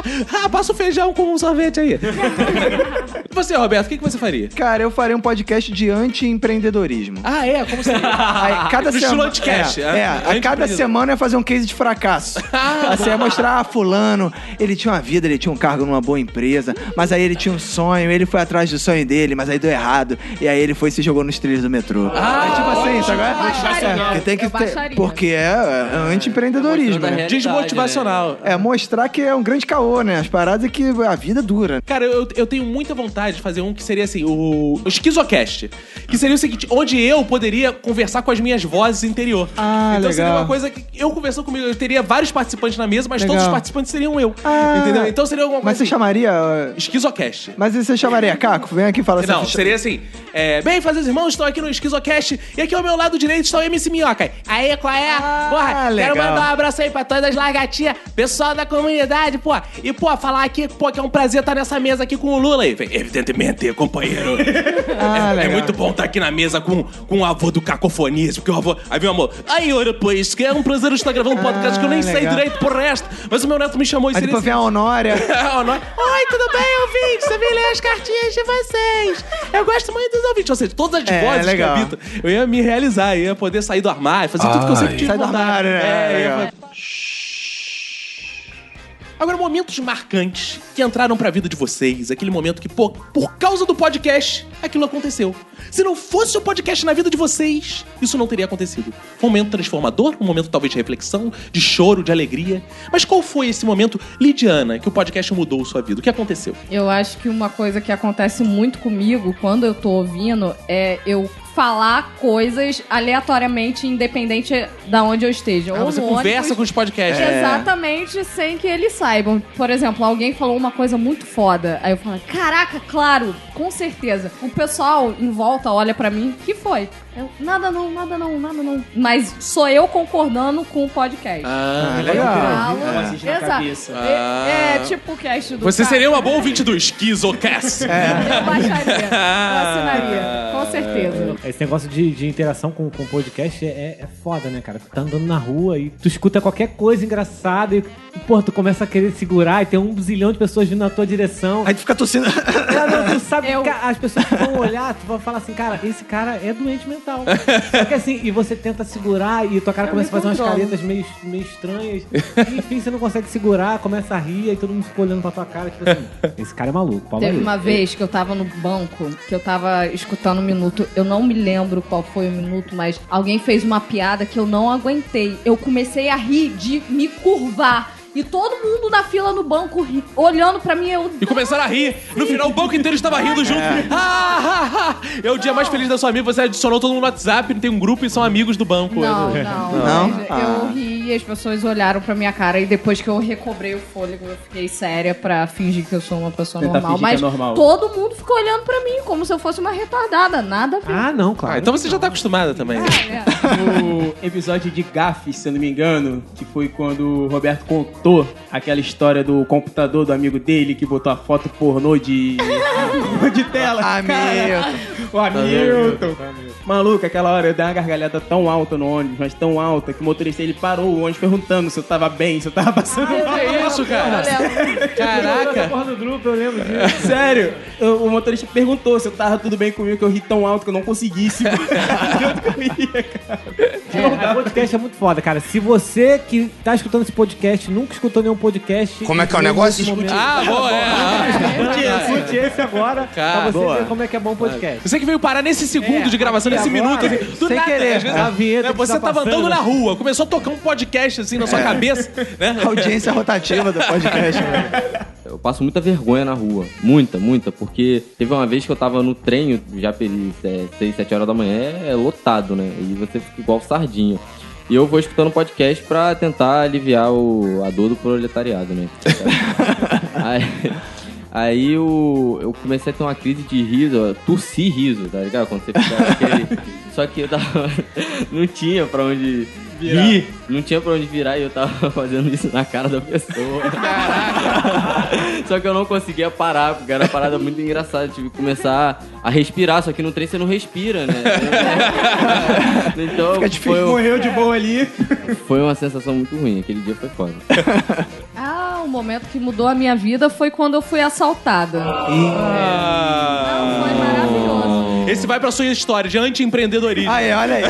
S1: ah, passa o feijão com um sorvete aí. E você, Roberto, o que, que você faria?
S2: Cara, eu faria um podcast de anti-empreendedorismo.
S1: Ah, é? Como seria?
S2: Aí, cada
S1: No
S2: sema-
S1: estilo anticast,
S2: É,
S1: é?
S2: é, a cada semana ia fazer um case de fracasso. assim, ia mostrar, ah, fulano, ele tinha uma vida, ele tinha um cargo numa boa empresa, mas aí ele tinha um sonho, ele foi atrás do sonho dele, mas aí deu errado, e aí ele foi e se jogou nos trilhos do metrô.
S1: Ah,
S2: é tipo assim?
S3: Eu baixaria.
S2: É, tem que ter, porque é, é anti-empreendedorismo, né?
S1: Desmotivacional.
S2: É mostrar que é um grande caô, né? As paradas é que a vida dura.
S1: Cara, eu, eu tenho muita vontade de fazer um que seria assim, o, o Schizocast. Que seria o seguinte, onde eu poderia conversar com as minhas vozes interior.
S2: Ah,
S1: então seria
S2: legal.
S1: uma coisa que eu conversando comigo, eu teria vários participantes na mesa, mas
S2: Legal.
S1: todos os participantes seriam eu.
S2: Ah,
S1: entendeu? Então seria alguma
S2: Mas
S1: coisa
S2: você chamaria... uh,
S1: assim, Schizocast.
S2: Mas você chamaria Caco? Vem aqui e fala
S1: Não,
S2: assim.
S1: seria assim. É, bem, fazeres irmãos, estou aqui no Schizocast e aqui ao meu lado direito está o MC Minhoca. Aí, qual é? Porra,
S2: legal.
S1: quero mandar um abraço aí pra todas as largatinhas, pessoal da comunidade, pô. E, pô, falar aqui, pô, que é um prazer estar nessa mesa aqui com o Lula aí. Evidentemente, companheiro.
S2: Ah,
S1: é, é
S2: legal.
S1: muito bom estar aqui na mesa com, com o avô do Cacofonias, porque o avô. Aí o amor. Aí, ora, pois, que é um prazer estar gravando um podcast que eu nem
S2: Ah,
S1: sei
S2: legal.
S1: direito por resto, mas o meu neto me chamou e
S2: Aí
S1: seria
S2: depois vem a Honória.
S1: Não é? Oi, tudo bem, ouvintes? Você vem ler as cartinhas de vocês. Eu gosto muito dos ouvintes. Ou seja, todas as
S2: É,
S1: vozes
S2: legal.
S1: que habitam, eu ia me realizar, eu ia poder sair do armário, fazer tudo que eu sempre tive
S2: Sai do armário, né?
S1: É,
S2: Legal.
S1: fazer- Agora, momentos marcantes que entraram pra vida de vocês, aquele momento que, pô, por causa do podcast, aquilo aconteceu. Se não fosse o podcast na vida de vocês, isso não teria acontecido. Um momento transformador, um momento talvez de reflexão, de choro, de alegria. Mas qual foi esse momento, Lidiana, que o podcast mudou sua vida? O que aconteceu?
S3: Eu acho que uma coisa que acontece muito comigo quando eu tô ouvindo é eu falar coisas aleatoriamente, independente da onde eu esteja.
S1: Ah,
S3: Ou
S1: você
S3: no
S1: conversa
S3: ônibus,
S1: com os podcasts.
S3: Exatamente, sem que eles saibam. Por exemplo, alguém falou uma coisa muito foda. Aí eu falo, caraca, claro, com certeza. O pessoal em volta olha pra mim, que foi? Eu, nada não, nada não, nada não. Mas sou eu concordando com o podcast.
S1: Ah,
S4: Negocinho na
S3: exato.
S4: cabeça.
S3: É, é tipo o cast do
S1: Você
S3: cara.
S1: seria uma boa ouvinte do Schizocast.
S3: Eu baixaria, eu assinaria, com certeza.
S7: Esse negócio de, de interação com o podcast é, é foda, né, cara? Tu tá andando na rua e tu escuta qualquer coisa engraçada e, pô, tu começa a querer segurar e tem um zilhão de pessoas vindo na tua direção.
S2: Aí tu fica tossindo.
S7: Cara, tu sabe
S3: Eu-
S7: que as pessoas que vão olhar, tu vai falar assim, cara, esse cara é doente mental. Só que assim, e você tenta segurar e tua cara
S3: Eu
S7: começa a fazer umas caretas meio, meio estranhas. E, enfim, você não consegue segurar, começa a rir, aí todo mundo fica olhando pra tua cara, tipo assim, esse cara é maluco, palma
S3: Teve
S7: aí.
S3: uma vez que eu tava no banco, que eu tava escutando um minuto, eu não me lembro qual foi o minuto, mas alguém fez uma piada que eu não aguentei. Eu comecei a rir de me curvar. E todo mundo na fila no banco ri- olhando pra mim, eu.
S1: E começaram a rir. No final, o banco inteiro estava rindo junto. Ah, ah, ah. É o dia mais feliz da sua vida. Você adicionou todo mundo no WhatsApp, tem um grupo e são amigos do banco.
S3: Não, não.
S2: Não?
S3: mas
S2: Ah.
S3: Eu ri e as pessoas olharam pra minha cara. E depois que eu recobrei o fôlego, eu fiquei séria pra fingir que eu sou uma pessoa
S4: Tentar
S3: normal. Mas
S4: é normal.
S3: todo mundo ficou olhando pra mim como se eu fosse uma retardada. Nada a ver.
S7: Ah, não, claro.
S1: Ah, então você já tá acostumada também.
S3: É.
S4: O episódio de Gafes, se eu não me engano, que foi quando o Roberto contou aquela história do computador do amigo dele que botou a foto pornô de, de tela.
S2: Ah,
S4: Cara, O Hamilton. Maluco, aquela hora eu dei uma gargalhada tão alta no ônibus, mas tão alta, que o motorista ele parou o ônibus perguntando se eu tava bem, se eu tava passando mal.
S1: Que isso, cara? Caraca.
S7: Porra do grupo, eu lembro disso.
S4: Sério, o motorista perguntou se eu tava tudo bem comigo, que eu ri tão alto que eu não consegui segurar cara.
S7: É, podcast é muito foda, cara. Se você que tá escutando esse podcast nunca escutou nenhum podcast.
S8: Como é que é o negócio?
S7: momento-
S1: Ah, boa, é.
S7: Escute esse, escute esse agora
S1: Cara,
S7: pra você
S2: boa.
S7: ver como é que é bom podcast.
S1: Você que veio parar nesse segundo de gravação, nesse
S7: agora,
S1: minuto, assim, do
S2: sem
S1: nada.
S2: querer.
S1: vezes,
S7: A vinheta
S1: né, você
S7: tá
S1: tava
S7: passando.
S1: andando na rua, começou a tocar um podcast assim na sua cabeça, né?
S2: Audiência rotativa do podcast, velho.
S5: Eu passo muita vergonha na rua. Muita, muita. Porque teve uma vez que eu tava no trem, já perdi 6, 7 horas da manhã, é lotado, né? E você fica igual sardinha. E eu vou escutando podcast pra tentar aliviar o, a dor do proletariado, né? aí aí eu, eu comecei a ter uma crise de riso, tossi riso, tá ligado? Quando você fica aquele... Só que eu tava... Não tinha pra onde rir, não tinha pra onde virar e eu tava fazendo isso na cara da pessoa. Só que eu não conseguia parar, porque era uma parada muito engraçada. Eu tive que começar a respirar, só que no trem você não respira, né? Então
S2: Fica difícil
S5: foi,
S4: Morreu de boa ali.
S5: foi uma sensação muito ruim. Aquele dia foi foda.
S3: Ah, o momento que mudou a minha vida foi quando eu fui assaltada.
S1: Ah.
S3: Não, foi maravilhoso.
S1: Esse vai pra sua história de anti-empreendedorismo.
S2: Aí, olha aí.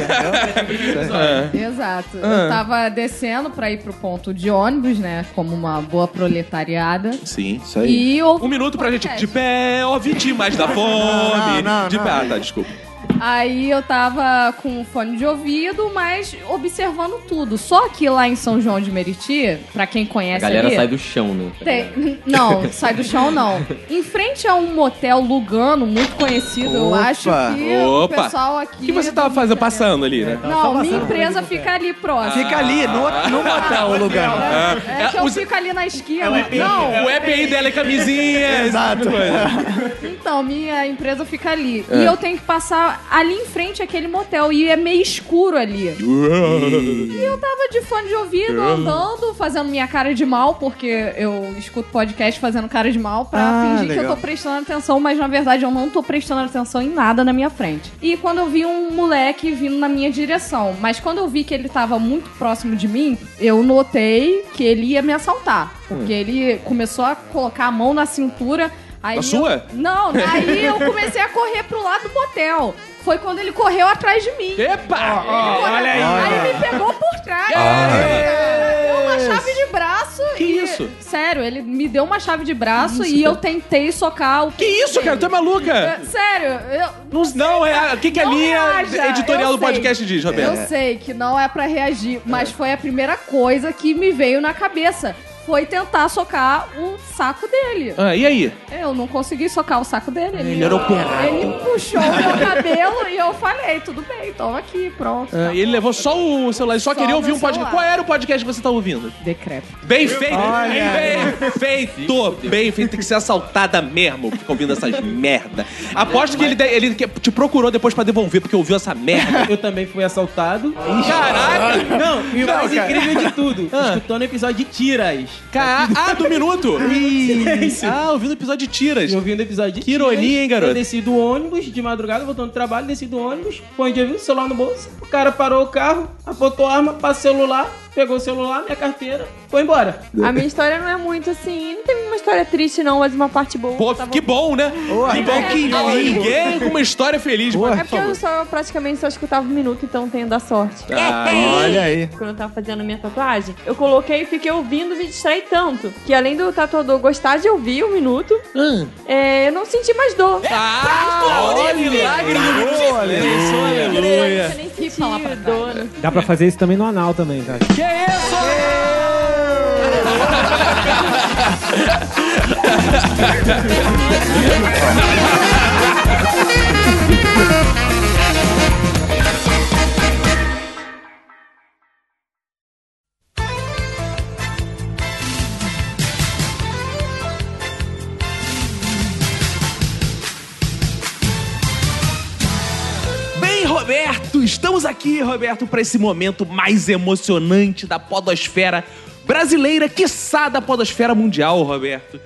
S3: Exato. Eu tava descendo pra ir pro ponto de ônibus, né? Como uma boa proletariada.
S1: Sim.
S2: Isso aí.
S3: E ouvi
S1: Um minuto pra gente.
S3: podcast.
S1: De pé, ó, vítimas da fome.
S2: Não, não,
S1: de
S2: não.
S1: pé. Ah, tá, desculpa.
S3: Aí eu tava com fone de ouvido, mas observando tudo. Só que lá em São João de Meriti, pra quem
S5: A
S3: conhece
S5: galera
S3: ali,
S5: sai do chão, né?
S3: tem- Não, sai do chão não. Em frente a um motel Lugano, muito conhecido, eu
S2: Opa.
S3: acho que o
S1: Opa.
S3: pessoal
S1: O
S3: aqui...
S1: que você tava
S3: do
S1: fazendo, passando ali, né?
S3: Não, minha empresa fica ali próximo.
S2: Fica ali, no, no motel, o lugar.
S3: É que eu
S1: Os-
S3: fico ali na esquina. Não,
S1: O EPI dela é camisinha.
S2: Exato.
S3: Então, minha empresa fica ali. E eu tenho que passar ali em frente aquele motel. E é meio escuro ali. E eu tava de fone de ouvido, andando, fazendo minha cara de mal, porque eu escuto podcast fazendo cara de mal pra
S2: Ah,
S3: fingir que
S2: legal.
S3: eu tô prestando atenção, mas na verdade eu não tô prestando atenção em nada na minha frente. E quando eu vi um moleque vindo na minha direção, mas quando eu vi que ele tava muito próximo de mim, eu notei que ele ia me assaltar. Porque ele começou a colocar a mão na cintura. Aí
S1: A
S3: eu-
S1: sua?
S3: Não, aí eu comecei a correr pro lado do motel. Foi quando ele correu atrás de mim.
S1: Epa!
S3: Ele correu-
S4: olha aí.
S3: Aí me pegou por trás. Deu uma chave de braço.
S1: Que
S3: e-
S1: isso?
S3: Sério, ele me deu uma chave de braço e eu tentei socar o.
S1: Que isso, cara? Tu é maluca?
S3: É, Sério, eu.
S1: Não, não é. O que, que a
S3: Não
S1: linha
S3: reaja,
S1: editorial
S3: eu
S1: do podcast
S3: sei.
S1: diz, Roberto?
S3: Eu sei que não é pra reagir, mas foi a primeira coisa que me veio na cabeça. Foi tentar socar o saco dele.
S1: Ah, e aí?
S3: Eu não consegui socar o saco dele.
S1: Ele era operado.
S3: Ele puxou o meu cabelo e eu falei, tudo bem, toma aqui, pronto.
S1: Ah, e ele levou só o celular, ele só,
S3: Só
S1: queria ouvir um podcast.
S3: celular.
S1: Qual era o podcast que você tá ouvindo?
S3: Decrépito.
S1: Bem feito!
S2: Olha.
S1: Bem feito! Bem feito, tem que ser assaltada mesmo, fica ouvindo essas merda. Aposto que ele, ele que- te procurou depois pra devolver, porque ouviu essa merda.
S4: Eu também fui assaltado.
S1: Caraca!
S4: Não, e o mais
S1: cara.
S4: incrível de tudo,
S1: Ah.
S4: escutando o episódio de tiras.
S1: Ca- Ah, do minuto? Ah, ouvindo o episódio de tiras.
S4: Eu ouvindo o episódio de
S1: Que ironia,
S4: tiras,
S1: hein, garoto?
S4: Eu desci do ônibus de madrugada, voltando do trabalho, desci do ônibus, vi o celular no bolso. O cara parou o carro, apontou a arma, passou o celular, pegou o celular, minha carteira, foi embora.
S6: A minha história não é muito assim. Não teve uma história triste, não, mas uma parte boa.
S1: Pô,
S6: Tava-
S1: que bom, né? que bom que ninguém com uma história feliz, mano.
S6: É porque eu só praticamente só escutava um minuto, então tenho da sorte.
S1: Ah,
S2: Olha aí.
S6: Quando eu tava fazendo a minha tatuagem, eu coloquei e fiquei ouvindo e me distraí tanto. Que além do tatuador gostar de ouvir um minuto, é, eu não senti mais dor.
S1: Ah, olha, milagre do aleluia.
S6: Eu nem senti dor. né?
S7: Dá pra fazer isso também no anal também, cara.
S1: Que isso? Bem, Aqui, Roberto, para esse momento mais emocionante da podosfera brasileira, quiçá da podosfera mundial, Roberto.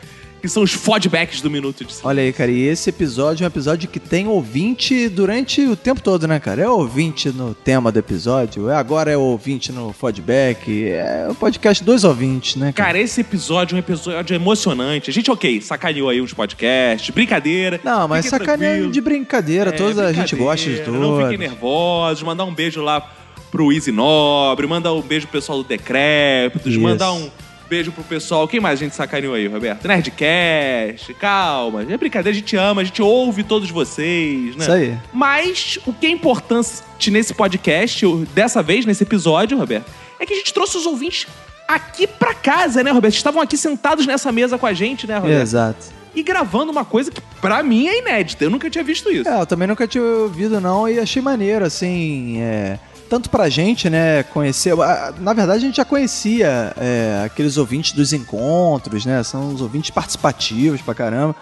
S1: Que são os fodbacks do Minuto de Silêncio.
S2: Olha aí, cara, e esse episódio é um episódio que tem ouvinte durante o tempo todo, né, cara? É ouvinte no tema do episódio, é agora é ouvinte no feedback, é o podcast dois ouvintes, né, cara?
S1: Cara, esse episódio é um episódio emocionante. A gente, ok, sacaneou aí uns podcasts, brincadeira.
S2: Não, mas
S1: tranquilos.
S2: de brincadeira,
S1: É,
S2: toda a gente gosta de
S1: brincadeira,
S2: tudo.
S1: Não fiquem nervosos, mandar um beijo lá pro Easy Nobre, mandar um beijo pro pessoal do Decrépitos,
S2: Isso.
S1: mandar um beijo pro pessoal. Quem mais a gente sacaneou aí, Roberto? Nerdcast, calma. É brincadeira, a gente ama, a gente ouve todos vocês, né?
S2: Isso aí.
S1: Mas o que é importante nesse podcast, dessa vez, nesse episódio, Roberto, é que a gente trouxe os ouvintes aqui pra casa, né, Roberto? Estavam aqui sentados nessa mesa com a gente, né, Roberto?
S2: Exato.
S1: E gravando uma coisa que pra mim é inédita. Eu nunca tinha visto isso.
S2: É, eu também nunca tinha ouvido, não, e achei maneiro, assim, é, tanto pra gente, né, conhecer. Na verdade, a gente já conhecia é, aqueles ouvintes dos encontros, né? São os ouvintes participativos pra caramba.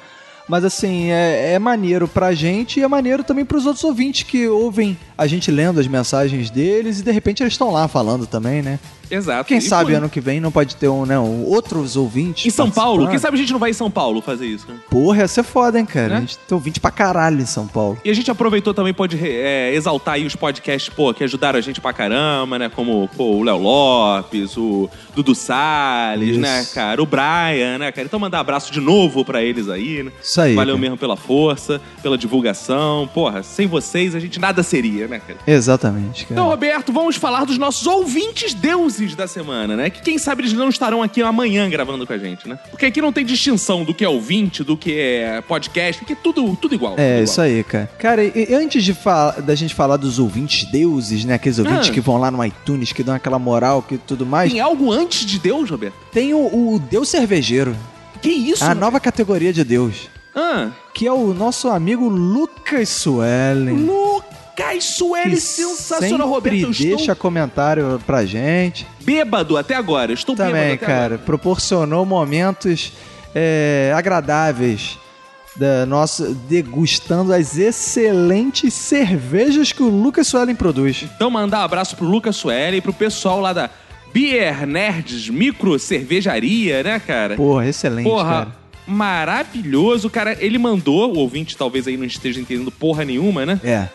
S2: Mas assim, é, é maneiro pra gente e é maneiro também pros outros ouvintes que ouvem a gente lendo as mensagens deles e de repente eles estão lá falando também, né?
S1: Exato.
S2: Quem
S1: E,
S2: sabe
S1: pô,
S2: ano que vem não pode ter um, né, um- outros ouvintes.
S1: Em São Paulo? Quem sabe a gente não vai em São Paulo fazer isso, né?
S2: Porra, ia ser foda, hein, cara?
S1: Né?
S2: A gente tem ouvinte pra caralho em São Paulo.
S1: E a gente aproveitou também, pode é, exaltar aí os podcasts, pô, que ajudaram a gente pra caramba, né? Como, pô, o Léo Lopes, o Dudu Salles,
S2: Isso.
S1: né, cara? O Brian, né, cara? Então mandar abraço de novo pra eles aí, né?
S2: Isso aí.
S1: Valeu
S2: cara.
S1: mesmo pela força, pela divulgação. Porra, sem vocês a gente nada seria, né, cara?
S2: Exatamente, cara.
S1: Então, Roberto, vamos falar dos nossos ouvintes deuses da semana, né? Que quem sabe eles não estarão aqui amanhã gravando com a gente, né? Porque aqui não tem distinção do que é ouvinte, do que é podcast, porque é tudo, tudo igual.
S2: É,
S1: tudo
S2: isso aí, cara. Cara, e, e antes de da gente falar dos ouvintes deuses, né? Aqueles ouvintes
S1: Ah.
S2: que vão lá no iTunes, que dão aquela moral, que tudo mais.
S1: Tem algo antes de Deus, Roberto?
S2: Tem o, o Deus Cervejeiro.
S1: Que isso?
S2: A nova categoria de Deus.
S1: Ah,
S2: Que é o nosso amigo Lucas Suellen.
S1: Lucas Sueli, sensacional, Roberto. Eu
S2: sempre deixa
S1: estou
S2: comentário pra gente.
S1: bêbado até agora. Estou bêbado
S2: Também, cara.
S1: agora.
S2: Proporcionou momentos é, agradáveis da nossa degustando as excelentes cervejas que o Lucas Suellen produz.
S1: Então mandar um abraço pro Lucas Sueli e pro pessoal lá da Beer Nerds Micro Cervejaria, né, cara?
S2: Porra, excelente,
S1: Porra,
S2: cara.
S1: maravilhoso, cara. Ele mandou, o ouvinte talvez aí não esteja entendendo porra nenhuma, né?
S2: É.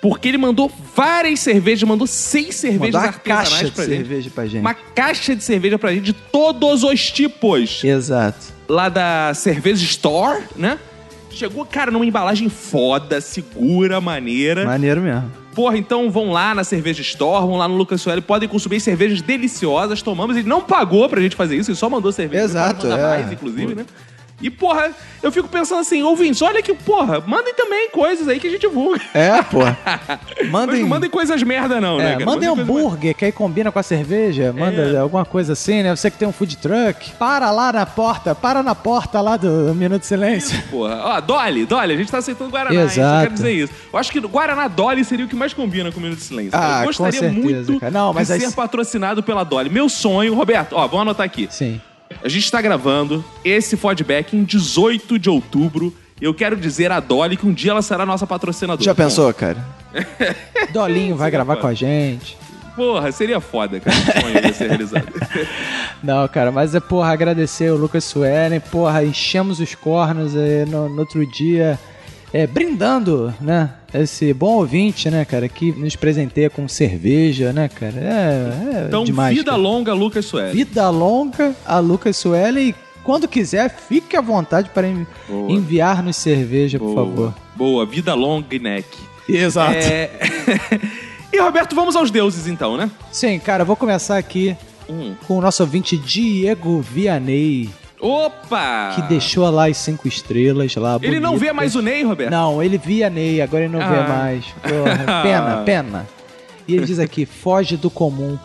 S1: Porque ele mandou várias cervejas, mandou seis cervejas
S2: Mandou
S1: artesanais
S2: caixa de
S1: pra gente.
S2: cerveja pra gente.
S1: Uma caixa de cerveja pra gente de todos os tipos.
S2: Exato.
S1: Lá da Cerveja Store, né? Chegou, cara, numa embalagem foda, segura, maneira.
S2: Maneiro mesmo.
S1: Porra, então vão lá na Cerveja Store, vão lá no Lucas Sueli, podem consumir cervejas deliciosas, tomamos. Ele não pagou pra gente fazer isso, ele só mandou cerveja.
S2: Exato, é.
S1: mais, inclusive, né? E, porra, eu fico pensando assim, ouvintes, olha que, porra, mandem também coisas aí que a gente divulga.
S10: É.
S1: Mas
S10: Mandem.
S1: não mandem coisas merda, não, né,
S2: É,
S1: cara?
S2: manda
S1: Mandem
S2: hambúrguer, que aí combina com a cerveja, manda
S1: É.
S2: alguma coisa assim, né? Você que tem um food truck, para lá na porta, para na porta lá do Minuto de Silêncio.
S1: Porra. Ó, Dolly, Dolly, a gente tá aceitando Guaraná, hein? Só
S2: Exato.
S1: quero dizer isso. Eu acho que Guaraná Dolly seria o que mais combina com o Minuto de Silêncio.
S2: Ah,
S1: eu gostaria
S2: certeza,
S1: muito
S2: cara. Não, mas
S1: de
S2: aí
S1: ser
S2: se-
S1: patrocinado pela Dolly. Meu sonho, Roberto, ó, vamos anotar aqui.
S2: Sim.
S1: A gente tá gravando esse feedback em 18 de outubro. E eu quero dizer a Dolly que um dia ela será nossa patrocinadora.
S10: Já pensou, cara?
S2: Dolinho vai gravar com a gente.
S1: Porra, seria foda, cara. Um sonho ia ser realizado.
S2: Não, cara, mas é, porra, agradecer o Lucas Suelen, porra, enchemos os cornos aí no, no outro dia, é, brindando, né, esse bom ouvinte, né, cara, que nos presenteia com cerveja, né, cara, é, é
S1: Então,
S2: demais.
S1: vida
S2: cara.
S1: longa, Lucas Sueli.
S2: Vida longa a Lucas Suelen e quando quiser, fique à vontade para enviar-nos cerveja, por
S1: Boa.
S2: favor.
S1: Boa, vida longa, neck.
S2: Exato.
S1: É... e, Roberto, vamos aos deuses, então, né?
S2: Sim, cara, vou começar aqui
S1: Hum.
S2: com o nosso ouvinte Diego Vianney,
S1: Opa!
S2: que deixou lá as cinco estrelas lá.
S1: Ele não vê mais o Ney, Roberto?
S2: Não, ele via Ney, agora ele não vê
S1: Ah.
S2: mais. Porra, pena, pena. E ele diz aqui: foge do comum.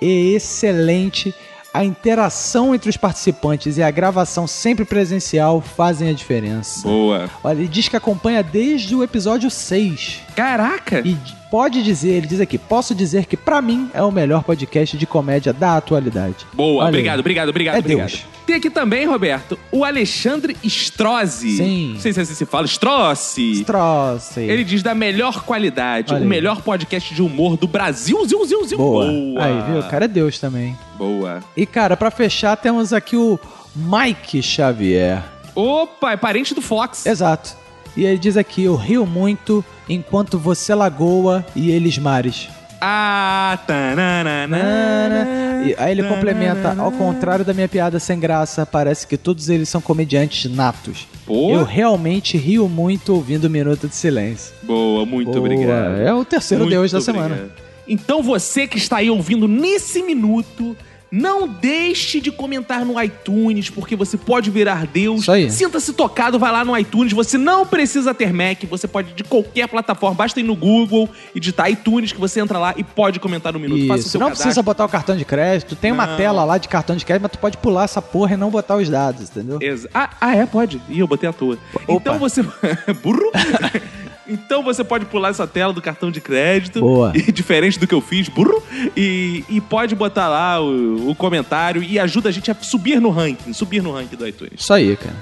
S2: É excelente. A interação entre os participantes e a gravação sempre presencial fazem a diferença.
S1: Boa.
S2: Olha, ele diz que acompanha desde o episódio 6.
S1: Caraca!
S2: E pode dizer, ele diz aqui, posso dizer que pra mim é o melhor podcast de comédia da atualidade.
S1: Boa,
S2: Olha
S1: obrigado,
S2: aí.
S1: obrigado, obrigado,
S2: É
S1: obrigado.
S2: Deus.
S1: Tem aqui também, Roberto, o Alexandre Strozzi.
S2: Sim.
S1: Não sei se assim se fala, Strozzi.
S2: Troço.
S1: Ele diz da melhor qualidade,
S2: Olha
S1: o
S2: aí.
S1: melhor podcast de humor do Brasil, ziu, ziu, ziu.
S2: Boa.
S1: Boa.
S2: Aí, viu? O cara é Deus também.
S1: Boa.
S2: E, cara, pra fechar, temos aqui o Mike Xavier.
S1: Opa, é parente do Fox.
S2: Exato. E ele diz aqui: Eu rio muito enquanto você lagoa e eles mares.
S1: Ah, tananana.
S2: E aí ele complementa: Ao contrário da minha piada sem graça, parece que todos eles são comediantes natos.
S1: Pô.
S2: Eu realmente rio muito ouvindo o Minuto de Silêncio.
S1: Boa, muito
S2: Boa.
S1: obrigado.
S2: É o terceiro
S1: Muito
S2: Deus da
S1: obrigado.
S2: semana.
S1: Então você que está aí ouvindo nesse minuto, não deixe de comentar no iTunes, porque você pode virar Deus.
S2: Isso aí.
S1: Sinta-se tocado, vai lá no iTunes. Você não precisa ter Mac, você pode ir de qualquer plataforma. Basta ir no Google e digitar iTunes que você entra lá e pode comentar no minuto. Faça o
S2: Isso,
S1: seu
S2: não
S1: cadastro.
S2: precisa botar o cartão de crédito. Tem uma
S1: Não.
S2: tela lá de cartão de crédito, mas tu pode pular essa porra e não botar os dados, entendeu?
S1: Exa- Ah, ah, é, pode. Ih, eu botei à toa. Então você. Burro? então você pode pular essa tela do cartão de crédito.
S2: Boa.
S1: E, diferente do que eu fiz, burro. E, e pode botar lá o, o comentário e ajuda a gente a subir no ranking. Subir no ranking do iTunes.
S2: Isso aí, cara.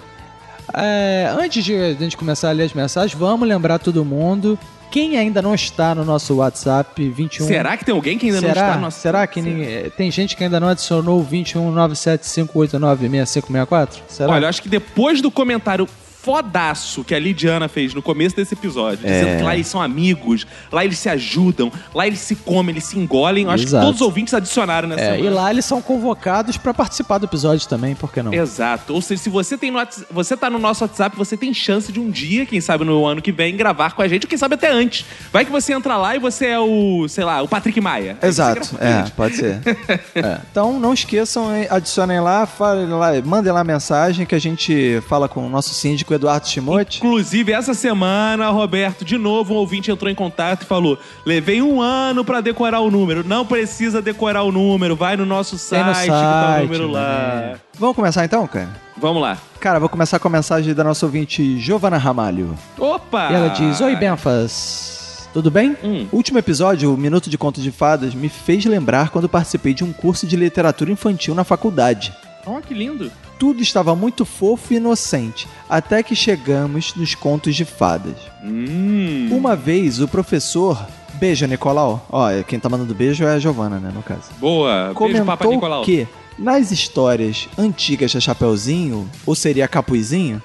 S2: É, antes de a gente começar a ler as mensagens, vamos lembrar todo mundo. Quem ainda não está no nosso WhatsApp 21.
S1: Será que tem alguém que ainda
S2: será,
S1: não está no nosso.
S2: Será que ninguém- tem gente que ainda não adicionou o 21975896564? Será?
S1: Olha, eu acho que depois do comentário fodaço que a Lidiana fez no começo desse episódio, dizendo
S2: É.
S1: que lá eles são amigos, lá eles se ajudam, lá eles se comem, eles se engolem. Eu acho
S2: Exato.
S1: que todos os ouvintes adicionaram nessa
S2: É,
S1: semana.
S2: e lá eles são convocados pra participar do episódio também, por que não?
S1: Exato. Ou seja, se você tem no você tá no nosso WhatsApp, você tem chance de um dia, quem sabe no ano que vem, gravar com a gente, ou quem sabe até antes. Vai que você entra lá e você é o, sei lá, o Patrick Maia.
S10: Exato, é, pode ser. É. Então não esqueçam, adicionem lá, falem lá, mandem lá mensagem que a gente fala com o nosso síndico Eduardo Timote.
S1: Inclusive, essa semana, Roberto, de novo, um ouvinte entrou em contato e falou: levei um ano pra decorar o número. Não precisa decorar o número, vai no nosso site,
S2: no
S1: que tá o
S2: site,
S1: número lá.
S2: né?
S10: Vamos começar então, cara?
S1: Vamos lá.
S10: Cara, vou começar com a mensagem da nossa ouvinte Giovana Ramalho.
S1: Opa!
S2: E ela diz: Oi, Benfas. Tudo bem?
S1: Hum.
S10: O último episódio, o Minuto de Conto de Fadas, me fez lembrar quando participei de um curso de literatura infantil na faculdade.
S1: Oh, que lindo.
S10: Tudo estava muito fofo e inocente, até que chegamos nos contos de fadas.
S1: Hum.
S10: Uma vez, o professor. Beijo, Nicolau. Ó, quem tá mandando beijo é a Giovana, né, no caso.
S1: Boa. Beijo, Papa
S10: Comentou
S1: Nicolau.
S10: que, nas histórias antigas da Chapeuzinho, ou seria Capuzinho,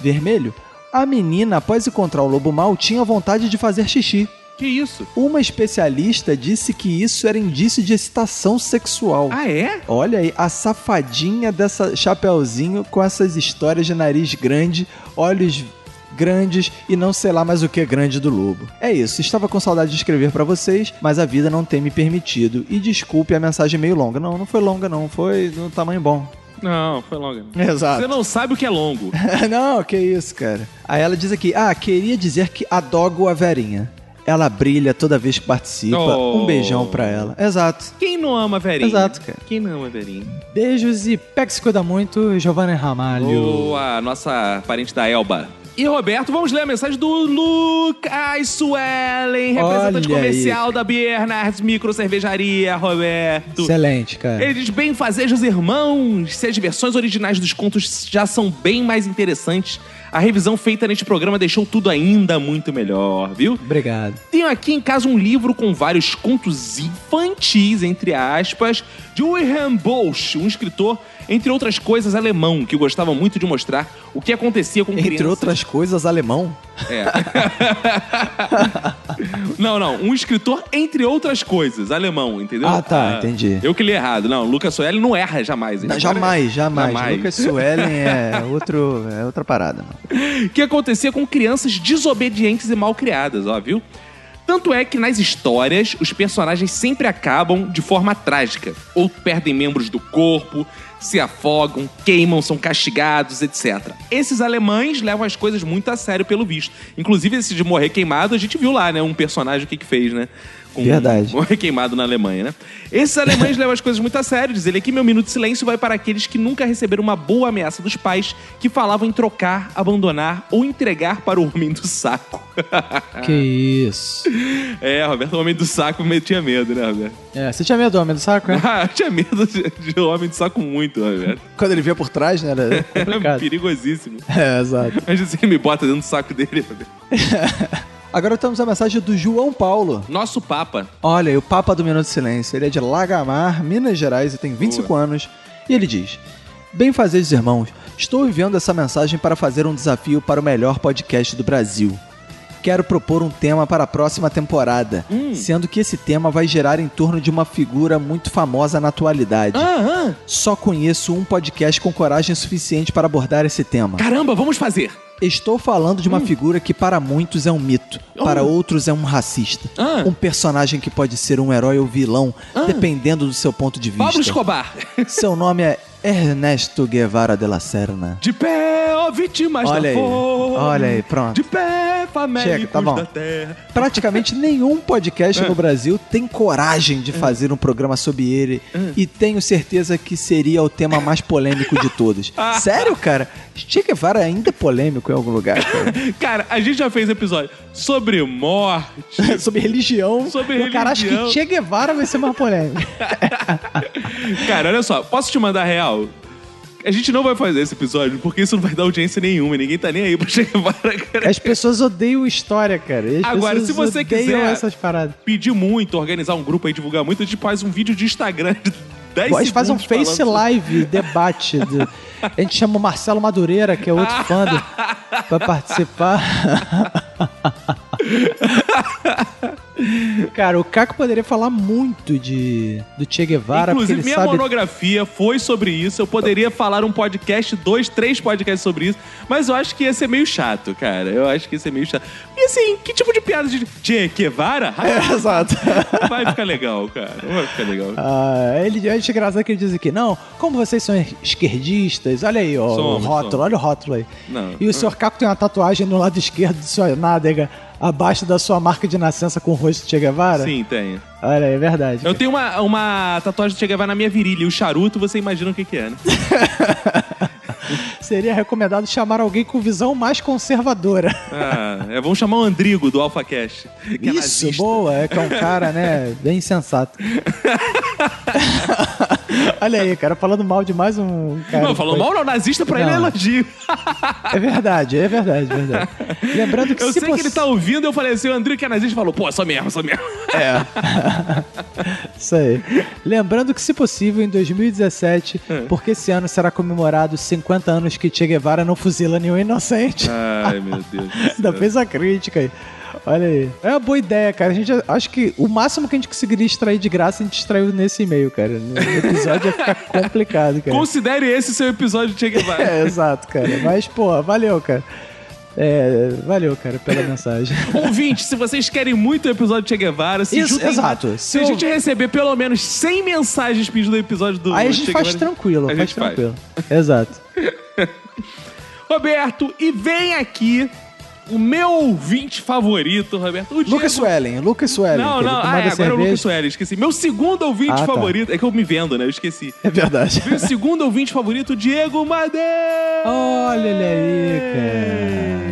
S10: vermelho, a menina, após encontrar o lobo mal, tinha vontade de fazer xixi.
S1: Que isso?
S10: Uma especialista disse que isso era indício de excitação sexual.
S1: Ah, é?
S10: Olha aí, a safadinha dessa Chapeuzinho com essas histórias de nariz grande, olhos grandes e não sei lá mais o que grande do lobo. É isso, estava com saudade de escrever pra vocês, mas a vida não tem me permitido. E desculpe a mensagem meio longa. Não, não foi longa não, foi no tamanho bom.
S1: Não, foi longa.
S2: Exato.
S1: Você não sabe o que é longo.
S2: não, que isso, cara. Aí ela diz aqui: Ah, queria dizer que adogo a Verinha. Ela brilha toda vez que participa.
S1: Oh.
S2: Um beijão pra ela. Exato.
S1: Quem não ama Verinha?
S2: Exato, cara.
S1: Quem não ama Verinha?
S11: Beijos e pega se cuida muito, Giovanni Ramalho.
S1: Boa, nossa parente da Elba. E Roberto, vamos ler a mensagem do Lucas Suellen, representante
S2: Olha aí.
S1: comercial da Bernards Micro Cervejaria, Roberto.
S11: Excelente, cara.
S1: Ele diz: bem fazejos irmãos, se as versões originais dos contos já são bem mais interessantes, a revisão feita neste programa deixou tudo ainda muito melhor, viu?
S11: Obrigado.
S1: Tenho aqui em casa um livro com vários contos infantis, entre aspas, de Wilhelm Bosch, um escritor, entre outras coisas, alemão, que gostava muito de mostrar o que acontecia com
S2: Entre
S1: crianças.
S2: outras coisas, alemão.
S1: É. não, não. Um escritor, entre outras coisas, alemão, entendeu?
S2: Ah, tá, entendi.
S1: Eu que li errado. Não, Lucas Soeli não erra jamais.
S2: Não, jamais, jamais.
S1: Jamais.
S2: Lucas Suellen é, outro, é outra parada. Mano.
S1: que acontecia com crianças desobedientes e mal criadas, ó, viu? Tanto é que nas histórias, os personagens sempre acabam de forma trágica. Ou perdem membros do corpo, se afogam, queimam, são castigados, etc. Esses alemães levam as coisas muito a sério, pelo visto. Inclusive, esse de morrer queimado, a gente viu lá, né? Um personagem o que que fez, né? Com
S2: Verdade.
S1: Morrer queimado na Alemanha, né? Esses alemães levam as coisas muito a sério. Diz ele aqui, meu minuto de silêncio vai para aqueles que nunca receberam uma boa ameaça dos pais que falavam em trocar, abandonar ou entregar para o homem do saco.
S11: Que isso.
S1: É, Roberto, o homem do saco me tinha medo, né, Roberto?
S11: É, você tinha medo do homem do saco, né?
S1: Ah, eu tinha medo de, de homem do saco muito, Roberto.
S2: Quando ele via por trás, né? Era...
S1: É perigosíssimo.
S2: É, exato.
S1: Imagina se ele me bota dentro do saco dele, Roberto.
S2: Agora temos a mensagem do João Paulo.
S1: Nosso Papa.
S2: Olha, e o Papa do Minuto de Silêncio. Ele é de Lagamar, Minas Gerais e tem 25 anos. E ele diz: Bem fazeres, irmãos, estou enviando essa mensagem para fazer um desafio para o melhor podcast do Brasil. Quero propor um tema para a próxima temporada, sendo que esse tema vai girar em torno de uma figura muito famosa na atualidade.
S1: Aham.
S2: Só conheço um podcast com coragem suficiente para abordar esse tema.
S1: Caramba, vamos fazer.
S2: Estou falando de uma figura que para muitos é um mito, para outros é um racista.
S1: Ah.
S2: Um personagem que pode ser um herói ou vilão, dependendo do seu ponto de vista.
S1: Pablo Escobar.
S2: Seu nome é Ernesto Guevara de la Serna.
S1: De pé, ó, vítimas
S2: Olha
S1: da
S2: aí,
S1: fome.
S2: olha aí, pronto.
S1: De pé, famélicos
S2: Chega, tá bom.
S1: da terra.
S2: Praticamente nenhum podcast
S1: É.
S2: no Brasil tem coragem de fazer um programa sobre ele e tenho certeza que seria o tema mais polêmico de todos. Sério, cara? Che Guevara ainda é polêmico em algum lugar, cara.
S1: Cara, a gente já fez episódio sobre morte.
S2: sobre religião.
S1: Sobre
S11: O cara
S1: religião.
S11: que Che Guevara vai ser mais polêmico.
S1: Cara, olha só, posso te mandar real? A gente não vai fazer esse episódio porque isso não vai dar audiência nenhuma. Ninguém tá nem aí pra Che Guevara, cara.
S11: As pessoas odeiam história, cara. As
S1: Agora, se você quiser-
S11: essas paradas.
S1: Pedir muito, organizar um grupo aí, divulgar muito, a gente faz um vídeo de Instagram de 10
S11: A gente faz um face
S1: falando
S11: live, debate. de- A gente chama o Marcelo Madureira, que é outro fã, do, pra participar. Cara, o Caco poderia falar muito de do Che Guevara,
S1: Inclusive, minha
S11: sabe...
S1: monografia foi sobre isso. Eu poderia falar um podcast, dois, três podcasts sobre isso, mas eu acho que ia ser meio chato, cara. Eu acho que ia ser meio chato. E assim, que tipo de piada de Che Guevara?
S2: É, exato.
S1: Vai ficar legal, cara. Vai ficar legal.
S11: Ah, ele, eu acho engraçado que ele diz aqui, não, como vocês são esquerdistas, olha aí, ó,
S1: Somos,
S11: o rótulo,
S1: somos.
S11: olha o rótulo aí.
S1: Não.
S11: E o senhor Caco tem uma tatuagem no lado esquerdo de sua nádega, abaixo da sua marca de nascença com o rosto de Che Guevara?
S1: Sim, tenho.
S11: Olha é verdade.
S1: Eu tenho uma, uma tatuagem de Che Guevara na minha virilha. E o charuto, você imagina o que, que é, né?
S11: Seria recomendado chamar alguém com visão mais conservadora.
S1: Ah, é, vamos chamar o Andrigo do AlphaCast. que é
S11: Isso,
S1: nazista.
S11: boa, é que é um cara, né, bem sensato. Olha aí, cara, falando mal de mais um cara.
S1: Não, falou
S11: Foi-
S1: mal não, nazista pra ele é
S11: Não.
S1: elogio.
S11: É verdade, é verdade, é verdade. Lembrando que
S1: Eu
S11: se
S1: sei que
S11: você-
S1: ele tá ouvindo, eu falei assim, o Andrigo que é nazista falou, pô, só mesmo, só mesmo.
S2: É.
S11: Isso aí. Lembrando que, se possível, em 2017,
S1: É.
S11: porque esse ano será comemorado 50 anos que Che Guevara não fuzila nenhum inocente.
S1: Ai, meu Deus.
S11: Ainda fez a crítica aí. Olha aí. É uma boa ideia, cara. A gente acho que o máximo que a gente conseguiria extrair de graça, a gente extraiu nesse e-mail, cara. No episódio ia ficar complicado, cara.
S1: Considere esse seu episódio de Che Guevara.
S11: É, exato, cara. Mas, pô, valeu, cara.
S2: É, valeu, cara, pela mensagem.
S1: Ouvinte, se vocês querem muito o episódio de Che Guevara, se
S2: Isso, exato.
S1: Se,
S2: Se
S1: a
S2: eu-
S1: gente receber pelo menos 100 mensagens pedindo o episódio do
S2: Aí a gente
S1: Che
S2: faz
S1: Guevara,
S2: tranquilo,
S1: a
S2: faz
S1: gente faz.
S2: tranquilo. Exato.
S1: Roberto, e vem aqui o meu ouvinte favorito, Roberto. O
S2: Lucas
S1: Diego-
S2: Suellen, Lucas Suellen.
S1: Não, não, ah, é, agora é o. Lucas Sueli, esqueci. Meu segundo ouvinte
S2: Ah, tá.
S1: favorito. É que eu me vendo, né? Eu esqueci.
S2: É verdade.
S1: Meu segundo ouvinte favorito, Diego Madeira.
S2: Olha ele aí, cara.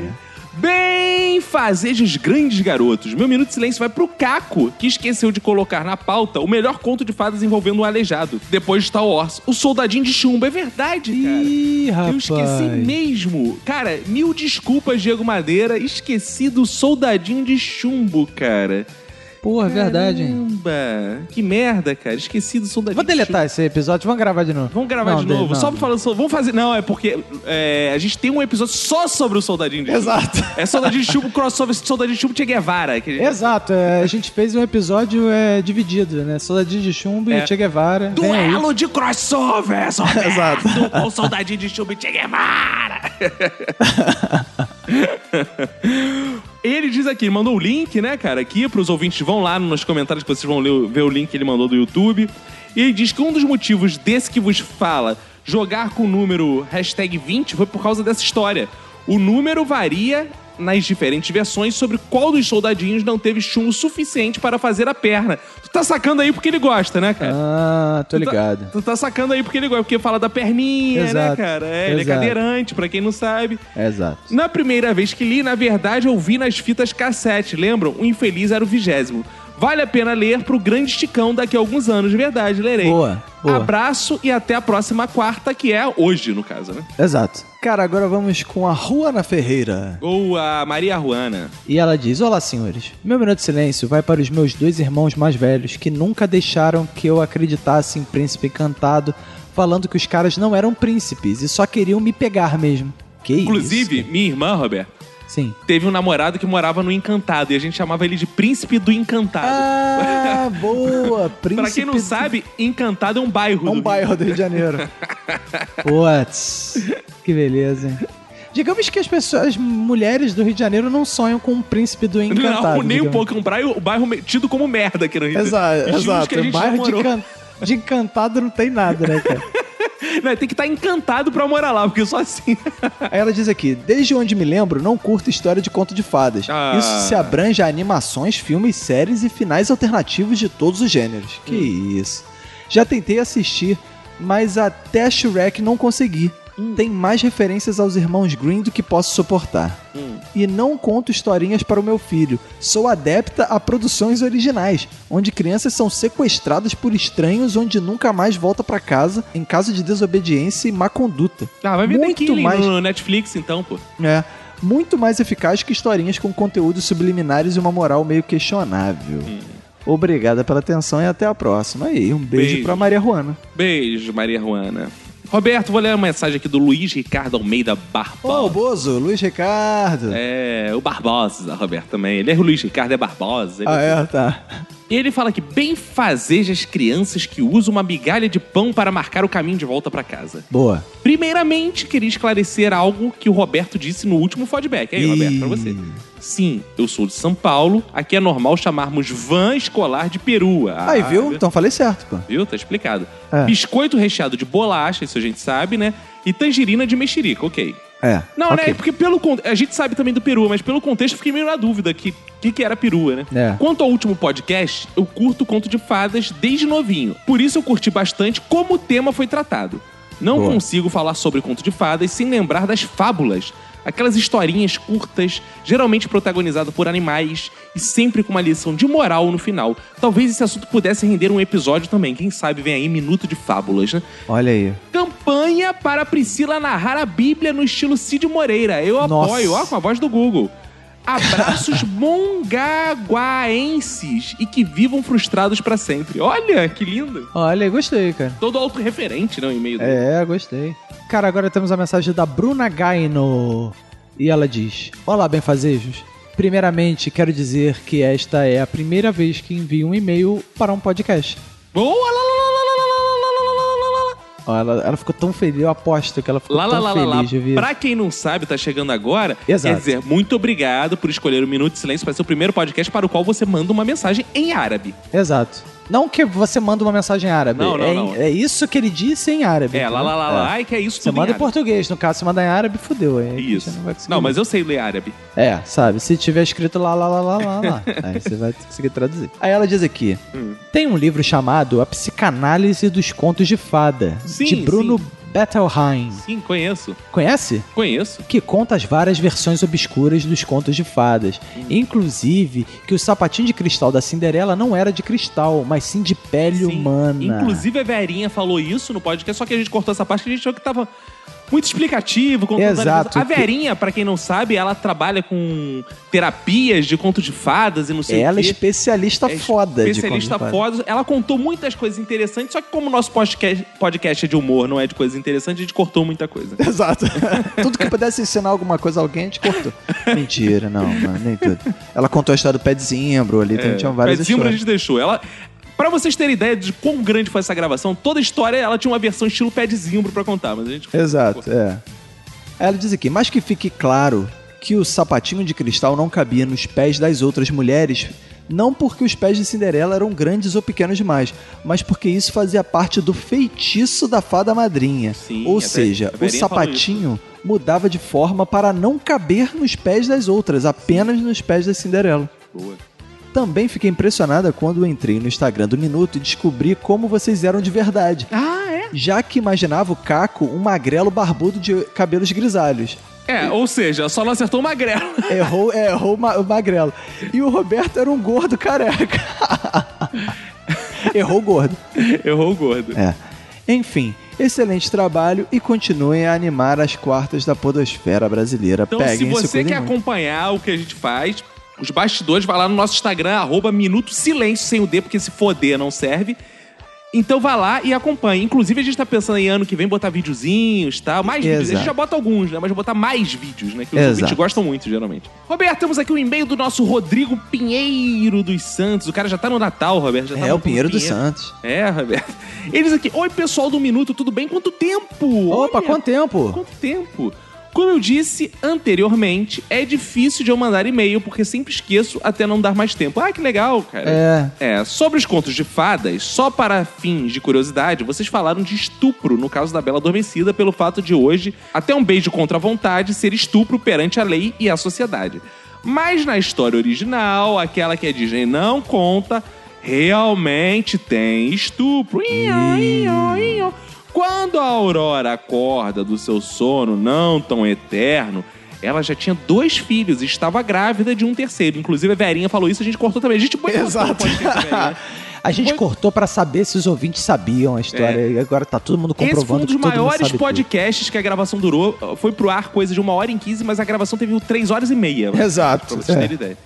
S1: Bem fazejos grandes garotos. Meu minuto de silêncio vai pro Caco, que esqueceu de colocar na pauta o melhor conto de fadas envolvendo um aleijado. Depois de Star Wars, o soldadinho de chumbo. É verdade, cara.
S2: Ih,
S1: Eu
S2: rapaz.
S1: esqueci mesmo. Cara, mil desculpas, Diego Madeira. Esqueci do soldadinho de chumbo, cara.
S2: Porra, é verdade, hein?
S1: Caramba, que merda, cara. Esqueci do soldadinho
S2: Vou deletar esse episódio, vamos gravar de novo.
S1: Vamos gravar
S2: Não,
S1: de novo.
S2: não.
S1: Só pra falar sobre. Vamos fazer. Não, é porque é, a gente tem um episódio só sobre o soldadinho de.
S2: Exato.
S1: É soldadinho de chumbo, crossover soldadinho de chumbo Che Guevara. Que a gente-
S2: Exato, é, a gente fez um episódio é, dividido, né? Soldadinho de chumbo
S1: É.
S2: e Che Guevara. Vem aí.
S1: Duelo de crossover, Roberto,
S2: Exato.
S1: com o soldadinho de chumbo e Che Guevara. Ele diz aqui, ele mandou o link, né, cara, aqui pros ouvintes. Vão lá nos comentários que vocês vão ler, ver o link que ele mandou do YouTube. E ele diz que um dos motivos desse que vos fala jogar com o número hashtag 20 foi por causa dessa história. O número varia nas diferentes versões sobre qual dos soldadinhos não teve chumbo suficiente para fazer a perna. Tu tá sacando aí porque ele gosta, né, cara?
S2: Ah, tô
S1: Tu tá-
S2: ligado.
S1: Tu tá sacando aí porque ele gosta, porque fala da perninha, né,
S2: Exato.
S1: cara? É, ele é cadeirante, pra quem não sabe.
S2: Exato.
S1: Na primeira vez que li, na verdade, eu vi nas fitas cassete, lembram? O infeliz era o vigésimo. Vale a pena ler pro grande esticão daqui a alguns anos, de verdade, lerei.
S2: Boa, boa.
S1: Abraço e até a próxima quarta, que é hoje, no caso, né?
S2: Exato. Cara, agora vamos com a Ruana Ferreira.
S1: Ou a Maria Ruana.
S2: E ela diz: Olá, senhores. Meu minuto de silêncio vai para os meus dois irmãos mais velhos que nunca deixaram que eu acreditasse em príncipe encantado, falando que os caras não eram príncipes e só queriam me pegar mesmo. Que
S1: Inclusive,
S2: isso?
S1: minha irmã, Roberto,
S2: Sim.
S1: teve um namorado que morava no Encantado e a gente chamava ele de Príncipe do Encantado.
S2: Ah, boa! Príncipe.
S1: Pra quem não sabe, Encantado é um bairro.
S2: É um
S1: do
S2: bairro do Rio de Janeiro. Putz, que beleza, hein? Digamos que as pessoas, as mulheres do Rio de Janeiro não sonham com um príncipe do encantado.
S1: Não, nem um
S2: digamos.
S1: pouco. É um bairro, um bairro tido como merda aqui no Rio.
S2: Exato,
S1: Estilos
S2: exato.
S1: que a gente
S2: bairro de, can- de encantado não tem nada, né, cara?
S1: Não, tem que estar encantado pra morar lá, porque só assim.
S2: Aí ela diz aqui: Desde onde me lembro, não curto história de conto de fadas.
S1: Ah.
S2: Isso se abrange a animações, filmes, séries e finais alternativos de todos os gêneros. Que isso. Já tentei assistir, mas até Shrek não consegui. Tem mais referências aos irmãos Green do que posso suportar. E não conto historinhas para o meu filho. Sou adepta a produções originais, onde crianças são sequestradas por estranhos onde nunca mais volta para casa em caso de desobediência e má conduta.
S1: Ah, vai The
S2: Muito mais-
S1: no Netflix, então, pô.
S2: É. Muito mais eficaz que historinhas com conteúdos subliminares e uma moral meio questionável. Obrigada pela atenção e até a próxima. Aí, um beijo,
S1: Beijo.
S2: pra Maria Juana.
S1: Beijo, Maria Ruana. Roberto, vou ler uma mensagem aqui do Luiz Ricardo Almeida Barbosa.
S2: Ô, Bozo, Luiz Ricardo.
S1: É, o Barbosa, Roberto, também. Ele é o Luiz Ricardo, é Barbosa.
S2: Ah, é? Tá.
S1: E ele fala que bem fazejas crianças que usam uma migalha de pão para marcar o caminho de volta pra casa.
S2: Boa.
S1: Primeiramente, queria esclarecer algo que o Roberto disse no último feedback. Aí. Roberto, pra você. Sim, eu sou de São Paulo. Aqui é normal chamarmos van escolar de perua. Ah,
S2: Aí, viu? Então falei certo, pô.
S1: Viu? Tá explicado.
S2: É.
S1: Biscoito recheado de bolacha, isso a gente sabe, né? E tangerina de mexerica, ok.
S2: É.
S1: Não,
S2: ok.
S1: né? Porque pelo a gente sabe também do perua, mas pelo contexto eu fiquei meio na dúvida que que, que era perua, né?
S2: É.
S1: Quanto ao último podcast, eu curto conto de fadas desde novinho. Por isso eu curti bastante como o tema foi tratado. Não
S2: Boa.
S1: consigo falar sobre conto de fadas sem lembrar das fábulas. Aquelas historinhas curtas, geralmente protagonizadas por animais e sempre com uma lição de moral no final. Talvez esse assunto pudesse render um episódio também. Quem sabe vem aí Minuto de Fábulas, né?
S2: Olha aí.
S1: Campanha para Priscila narrar a Bíblia no estilo Cid Moreira. Eu
S2: Nossa.
S1: apoio, ó, com a voz do Google. Abraços mongaguaenses e que vivam frustrados pra sempre. Olha, que lindo.
S2: Olha, gostei, cara.
S1: Todo autorreferente, né, o e-mail dele.
S2: É, gostei. Cara, agora temos a mensagem da Bruna Gaino. E ela diz: Olá, benfazejos. Primeiramente, quero dizer que esta é a primeira vez que envio um e-mail para um podcast.
S1: Boa, lá, lá, lá,
S2: ela, ela ficou tão feliz, eu aposto que ela ficou
S1: Lá,
S2: tão
S1: lá,
S2: feliz
S1: lá.
S2: de.
S1: Pra quem não sabe, tá chegando agora.
S2: Exato.
S1: Quer dizer, muito obrigado por escolher o Minuto de Silêncio para ser o primeiro podcast para o qual você manda uma mensagem em árabe.
S2: Exato. Não que você manda uma mensagem árabe.
S1: Não, não,
S2: é, em-
S1: não.
S2: é isso que ele disse em árabe.
S1: É, lá, lá, lá, lá, ai, que é isso
S2: Você manda em
S1: árabe.
S2: português, no caso, você manda em árabe, fudeu. Aí
S1: Isso.
S2: não.
S1: Não, mas eu sei ler árabe.
S2: É, sabe? Se tiver escrito lá, lá, lá, lá, lá, lá. aí você vai conseguir traduzir. Aí ela diz aqui:
S1: Hum.
S2: tem um livro chamado A Psicanálise dos Contos de Fada,
S1: Sim,
S2: de Bruno
S1: sim.
S2: Bettelheim.
S1: Sim, conheço.
S2: Conhece?
S1: Conheço.
S2: Que conta as várias versões obscuras dos contos de fadas.
S1: Hum.
S2: Inclusive, que o sapatinho de cristal da Cinderela não era de cristal, mas sim de pele humana.
S1: Inclusive a Verinha falou isso no podcast, só que a gente cortou essa parte que a gente achou que tava muito explicativo. contando
S2: Exato.
S1: A Verinha, pra quem não sabe, ela trabalha com terapias de conto de fadas e não sei
S2: ela
S1: o
S2: é
S1: quê.
S2: especialista
S1: É
S2: foda de
S1: especialista
S2: de fadas.
S1: foda. Ela contou muitas coisas interessantes, só que como o nosso podcast, podcast é de humor, não é de coisas interessantes, a gente cortou muita coisa.
S2: Exato. tudo que pudesse ensinar alguma coisa a alguém, a gente cortou. Mentira, não, mano, nem tudo. Ela contou a história do pé de zimbro ali, tem, tinha várias
S1: Pé de Zimbra a gente deixou. Ela, pra vocês terem ideia de quão grande foi essa gravação, toda a história ela tinha uma versão estilo pé de zimbro pra contar, mas a gente
S2: Exato, é. Ela diz aqui, mas que fique claro que o sapatinho de cristal não cabia nos pés das outras mulheres, não porque os pés de Cinderela eram grandes ou pequenos demais, mas porque isso fazia parte do feitiço da fada madrinha. ou
S1: a Ve-
S2: seja, o sapatinho mudava de forma para não caber nos pés das outras, apenas nos pés da Cinderela.
S1: Boa.
S2: Também fiquei impressionada quando entrei no Instagram do Minuto e descobri como vocês eram de verdade.
S1: Ah, é?
S2: Já que imaginava o Caco um magrelo barbudo de cabelos grisalhos.
S1: É, ou seja, só não acertou o magrelo.
S2: Errou, é, errou o ma- o magrelo. E o Roberto era um gordo careca. Errou o gordo.
S1: Errou o gordo.
S2: É. Enfim, excelente trabalho e continuem a animar as quartas da podosfera brasileira.
S1: Então,
S2: Peguem
S1: se você quer
S2: muito.
S1: acompanhar o que a gente faz, os bastidores, vai lá no nosso Instagram, arroba Minuto Silêncio, sem o D, porque se foder não serve. Então vai lá e acompanhe. Inclusive, a gente tá pensando em ano que vem botar videozinhos e tal. Mais vídeos. A gente
S2: Exato.
S1: já bota alguns, né? Mas botar mais vídeos, né? Que os
S2: Exato.
S1: ouvintes gostam muito, geralmente. Roberto, temos aqui o e-mail do nosso Rodrigo Pinheiro dos Santos. O cara já tá no Natal, Roberto. Já tá
S2: É,
S1: no
S2: o Pinheiro dos. Santos.
S1: É, Roberto. Ele diz aqui: Oi, pessoal do Minuto, tudo bem? Quanto tempo?
S2: Opa,
S1: Olha,
S2: quanto tempo?
S1: Quanto tempo? Como eu disse anteriormente, é difícil de eu mandar e-mail porque sempre esqueço até não dar mais tempo. Ah, que legal, cara.
S2: É.
S1: É, sobre os contos de fadas, só para fins de curiosidade, vocês falaram de estupro no caso da Bela Adormecida pelo fato de hoje, até um beijo contra a vontade, ser estupro perante a lei e a sociedade. Mas na história original, aquela que a Disney não conta, realmente tem estupro. Ió, ió, ió. Quando a Aurora acorda do seu sono não tão eterno, ela já tinha dois filhos e estava grávida de um terceiro. Inclusive, a Verinha falou isso, a gente cortou também. A gente boicotou
S2: Exato.
S1: Verinha.
S2: A gente cortou pra saber se os ouvintes sabiam a história. E agora tá todo mundo
S1: É. Esse foi
S2: comprovando
S1: um dos maiores podcasts que a gravação durou. Foi pro ar coisa de uma hora em 15, mas a gravação teve três horas e meia.
S2: Exato,
S1: Pra vocês
S2: é.
S1: terem ideia.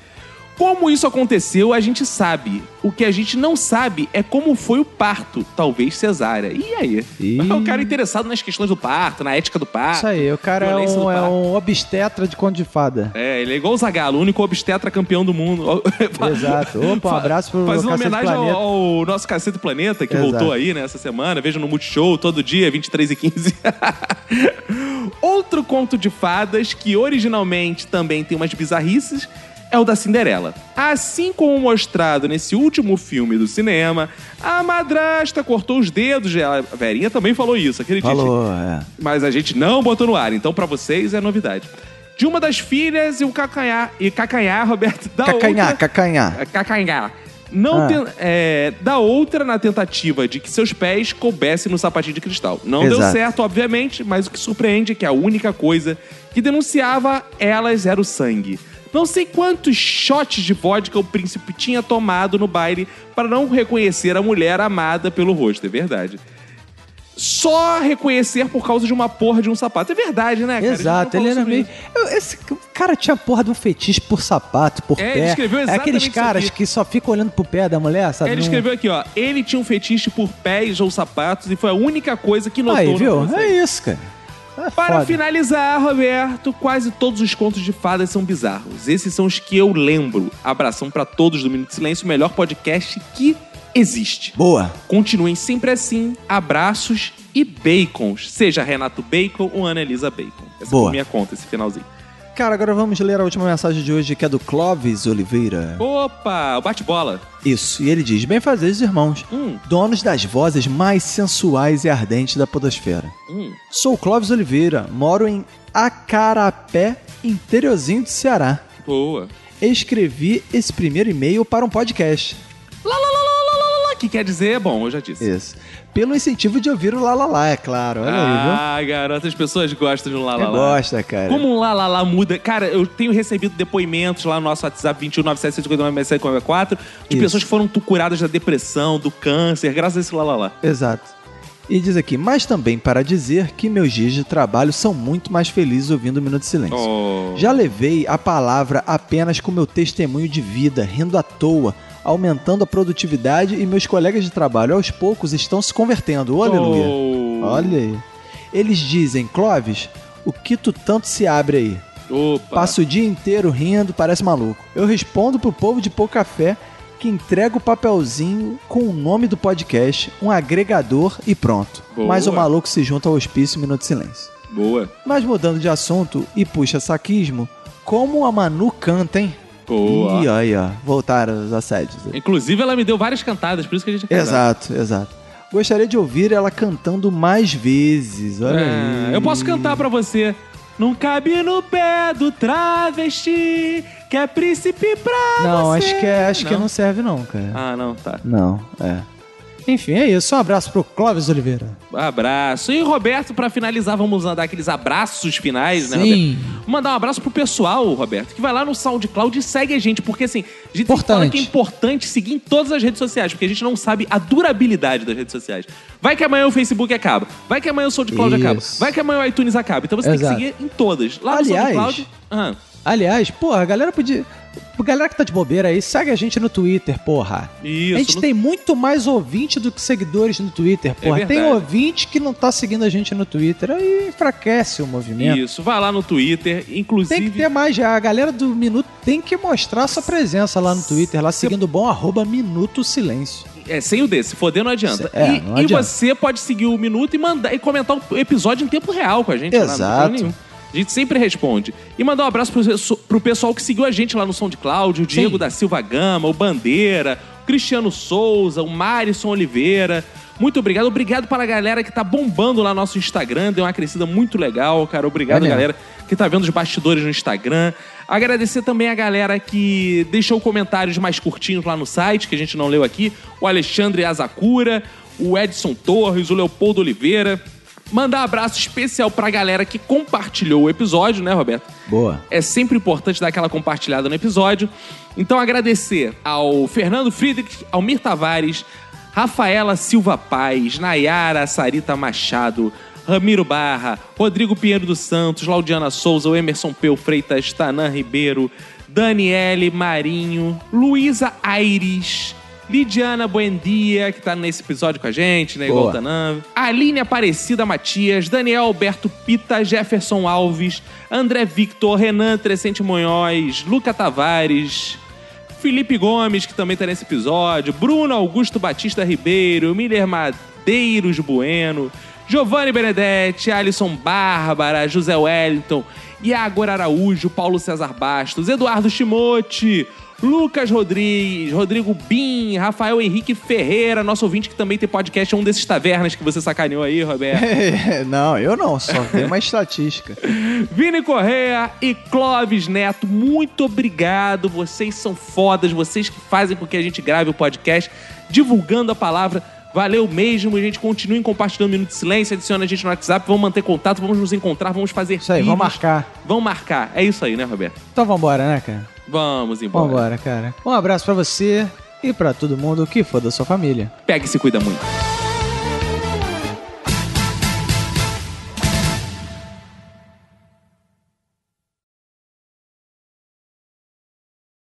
S1: Como isso aconteceu, a gente sabe. O que a gente não sabe é como foi o parto, talvez cesárea. E aí? É o cara interessado nas questões do parto, na ética do parto.
S2: Isso aí, o cara é um, é um obstetra de conto de fada.
S1: É, ele é igual o Zagalo, o único obstetra campeão do mundo.
S2: Exato. Opa, um abraço pro
S1: Faz uma homenagem ao, ao nosso Cacete Planeta, que
S2: Exato.
S1: voltou aí, né, essa semana. Veja no Multishow, todo dia, 23 e 15. Outro conto de fadas, que originalmente também tem umas bizarrices, é o da Cinderela. Assim como mostrado nesse último filme do cinema, a madrasta cortou os dedos. A Verinha também falou isso, acredite.
S2: Falou, é.
S1: Mas a gente não botou no ar, então pra vocês é novidade. De uma das filhas e o cacanhar, e cacanhar, Roberto, da
S2: Cacanhar,
S1: outra...
S2: cacanhar.
S1: Cacanhar. Não
S2: Ah.
S1: ten- é, da outra na tentativa de que seus pés coubessem no sapatinho de cristal. Não deu
S2: Exato.
S1: certo, obviamente, mas o que surpreende é que a única coisa que denunciava elas era o sangue. Não sei quantos shots de vodka o príncipe tinha tomado no baile para não reconhecer a mulher amada pelo rosto, é verdade. Só reconhecer por causa de uma porra de um sapato. É verdade, né, cara?
S2: Exato, ele era meio. Eu- Esse cara tinha porra de um fetiche por sapato, por
S1: É,
S2: pé.
S1: ele escreveu
S2: é
S1: exatamente
S2: aqueles
S1: isso
S2: caras que só ficam olhando pro pé da mulher, sabe?
S1: Ele
S2: Não-
S1: escreveu aqui, ó. Ele tinha um fetiche por pés ou sapatos e foi a única coisa que notou.
S2: Aí, viu? É isso, cara. É
S1: Para
S2: foda.
S1: finalizar, Roberto, quase todos os contos de fadas são bizarros. Esses são os que eu lembro. Abração pra todos do Minuto de Silêncio, o melhor podcast que existe.
S2: Boa.
S1: Continuem sempre assim. Abraços e bacons. Seja Renato Bacon ou Ana Elisa Bacon. Essa
S2: Boa.
S1: foi minha conta, esse finalzinho.
S2: Cara, agora vamos ler a última mensagem de hoje, que é do Clóvis Oliveira.
S1: Opa, o bate-bola.
S2: Isso, e ele diz: Bem fazeres, irmãos,
S1: Hum,
S2: donos das vozes mais sensuais e ardentes da Podosfera.
S1: hum.
S2: Sou o Clóvis Oliveira, moro em Acarapé, interiorzinho do Ceará.
S1: Boa.
S2: Escrevi esse primeiro e-mail para um podcast.
S1: Lá, lá, lá, que quer dizer, bom, eu já disse.
S2: Isso. Pelo incentivo de ouvir o Lalalá, é claro. Olha aí,
S1: ah, garoto, as pessoas gostam de um lá,
S2: viu?
S1: lá,
S2: Você
S1: lá.
S2: gosta, cara.
S1: Como um lá, lá, lá muda. Cara, eu tenho recebido depoimentos lá no nosso WhatsApp 21977596744 de
S2: Isso.
S1: pessoas que foram curadas da depressão, do câncer, graças a esse lá, lá, lá.
S2: Exato. E diz aqui, mas também para dizer que meus dias de trabalho são muito mais felizes ouvindo o Minuto de Silêncio.
S1: Oh.
S2: Já levei a palavra apenas com meu testemunho de vida, rindo à toa, aumentando a produtividade e meus colegas de trabalho aos poucos estão se convertendo. Oh, aleluia.
S1: Oh.
S2: Olha aí. Eles dizem, Clóvis, o que tu tanto se abre aí?
S1: Opa.
S2: Passa o dia inteiro rindo, parece maluco. Eu respondo pro povo de pouco café que entrega o papelzinho com o nome do podcast, um agregador e pronto.
S1: Boa.
S2: Mas o maluco se junta ao hospício Minuto de Silêncio.
S1: Boa.
S2: Mas mudando de assunto e puxa saquismo, como a Manu canta, hein?
S1: Boa.
S2: Ih, aí, ó, voltaram os assédios.
S1: Inclusive, ela me deu várias cantadas, por isso que a gente é.
S2: Exato, exato. Gostaria de ouvir ela cantando mais vezes. Olha
S1: É,
S2: aí.
S1: eu posso cantar pra você. Não cabe no pé do travesti, que é príncipe pra
S2: Não,
S1: você.
S2: acho que, é, acho que não serve não, cara.
S1: Ah, não, tá.
S2: Não, é.
S12: Enfim, é isso. Um abraço pro Clóvis Oliveira.
S1: Abraço. E Roberto, pra finalizar, vamos mandar aqueles abraços finais, né,
S12: Sim.
S1: Roberto? Mandar um abraço pro pessoal, Roberto, que vai lá no SoundCloud e segue a gente, porque assim, a gente tem que é importante seguir em todas as redes sociais, porque a gente não sabe a durabilidade das redes sociais. Vai que amanhã o Facebook acaba, vai que amanhã o SoundCloud
S2: Isso.
S1: acaba, vai que amanhã o iTunes acaba. Então você
S12: Exato.
S1: tem que seguir em todas. Lá
S2: Aliás-
S1: no SoundCloud. Ah,
S12: Aliás, porra, a galera podia. Galera que tá de bobeira aí, segue a gente no Twitter, porra.
S1: isso.
S12: a gente
S1: no-
S12: tem muito mais ouvinte do que seguidores no Twitter, porra. tem
S1: verdade.
S12: ouvinte que não tá seguindo a gente no Twitter, aí enfraquece o movimento.
S1: Isso, vai lá no Twitter, inclusive.
S12: Tem que ter mais já. A galera do Minuto tem que mostrar sua presença lá no Twitter, lá seguindo o bom arroba Minuto Silêncio.
S1: É, sem o D, se D não adianta.
S12: É,
S1: e
S12: não
S1: e
S12: adianta.
S1: você pode seguir o minuto e mandar e comentar o episódio em tempo real com a gente. lá, não tem
S2: Exato.
S1: nenhum. A gente sempre responde. E mandar um abraço pro, pro pessoal que seguiu a gente lá no SoundCloud, o Diego
S12: Sim.
S1: da Silva Gama, o Bandeira, o Cristiano Souza, o Marisson Oliveira. Muito obrigado. Obrigado para a galera que tá bombando lá no nosso Instagram. Deu uma crescida muito legal, cara. Obrigado,
S2: mesmo.
S1: galera que tá vendo os bastidores no Instagram. Agradecer também a galera que deixou comentários mais curtinhos lá no site, que a gente não leu aqui. O Alexandre Azakura, o Edson Torres, o Leopoldo Oliveira. Mandar um abraço especial pra galera que compartilhou o episódio, né, Roberto?
S2: Boa.
S1: É sempre importante dar aquela compartilhada no episódio. Então, agradecer ao Fernando Friedrich, Almir Tavares, Rafaela Silva Paz, Nayara Sarita Machado, Ramiro Barra, Rodrigo Pinheiro dos Santos, Laudiana Souza, o Emerson Peu Freitas, Tanan Ribeiro, Daniele Marinho, Luísa Aires, Lidiana Buendia, que tá nesse episódio com a gente, né? Igual. Aline Aparecida Matias, Daniel Alberto Pita, Jefferson Alves, André Victor, Renan Trescente Monhóis, Luca Tavares, Felipe Gomes, que também tá nesse episódio, Bruno Augusto Batista Ribeiro, Miller Madeiros Bueno, Giovanni Benedetti, Alisson Bárbara, José Wellington, Iago Araújo, Paulo César Bastos, Eduardo Chimote, Lucas Rodrigues, Rodrigo Bin, Rafael Henrique Ferreira, nosso ouvinte que também tem podcast, é um desses tavernas que você sacaneou aí, Roberto.
S2: não, eu não, só tem uma estatística.
S1: Vini Correa e Clóvis Neto, muito obrigado. Vocês são fodas, vocês que fazem com que a gente grave o podcast, divulgando a palavra. Valeu mesmo, a gente continue compartilhando um Minuto de Silêncio, adiciona a gente no WhatsApp, vamos manter contato, vamos nos encontrar, vamos fazer
S12: Isso aí,
S1: vídeos.
S12: vamos marcar.
S1: Vamos marcar, é isso aí, né, Roberto?
S12: Então vambora, né, cara?
S1: Vamos embora.
S12: Vambora, cara. Um abraço pra você e pra todo mundo que for da sua família.
S1: Pega e se cuida muito.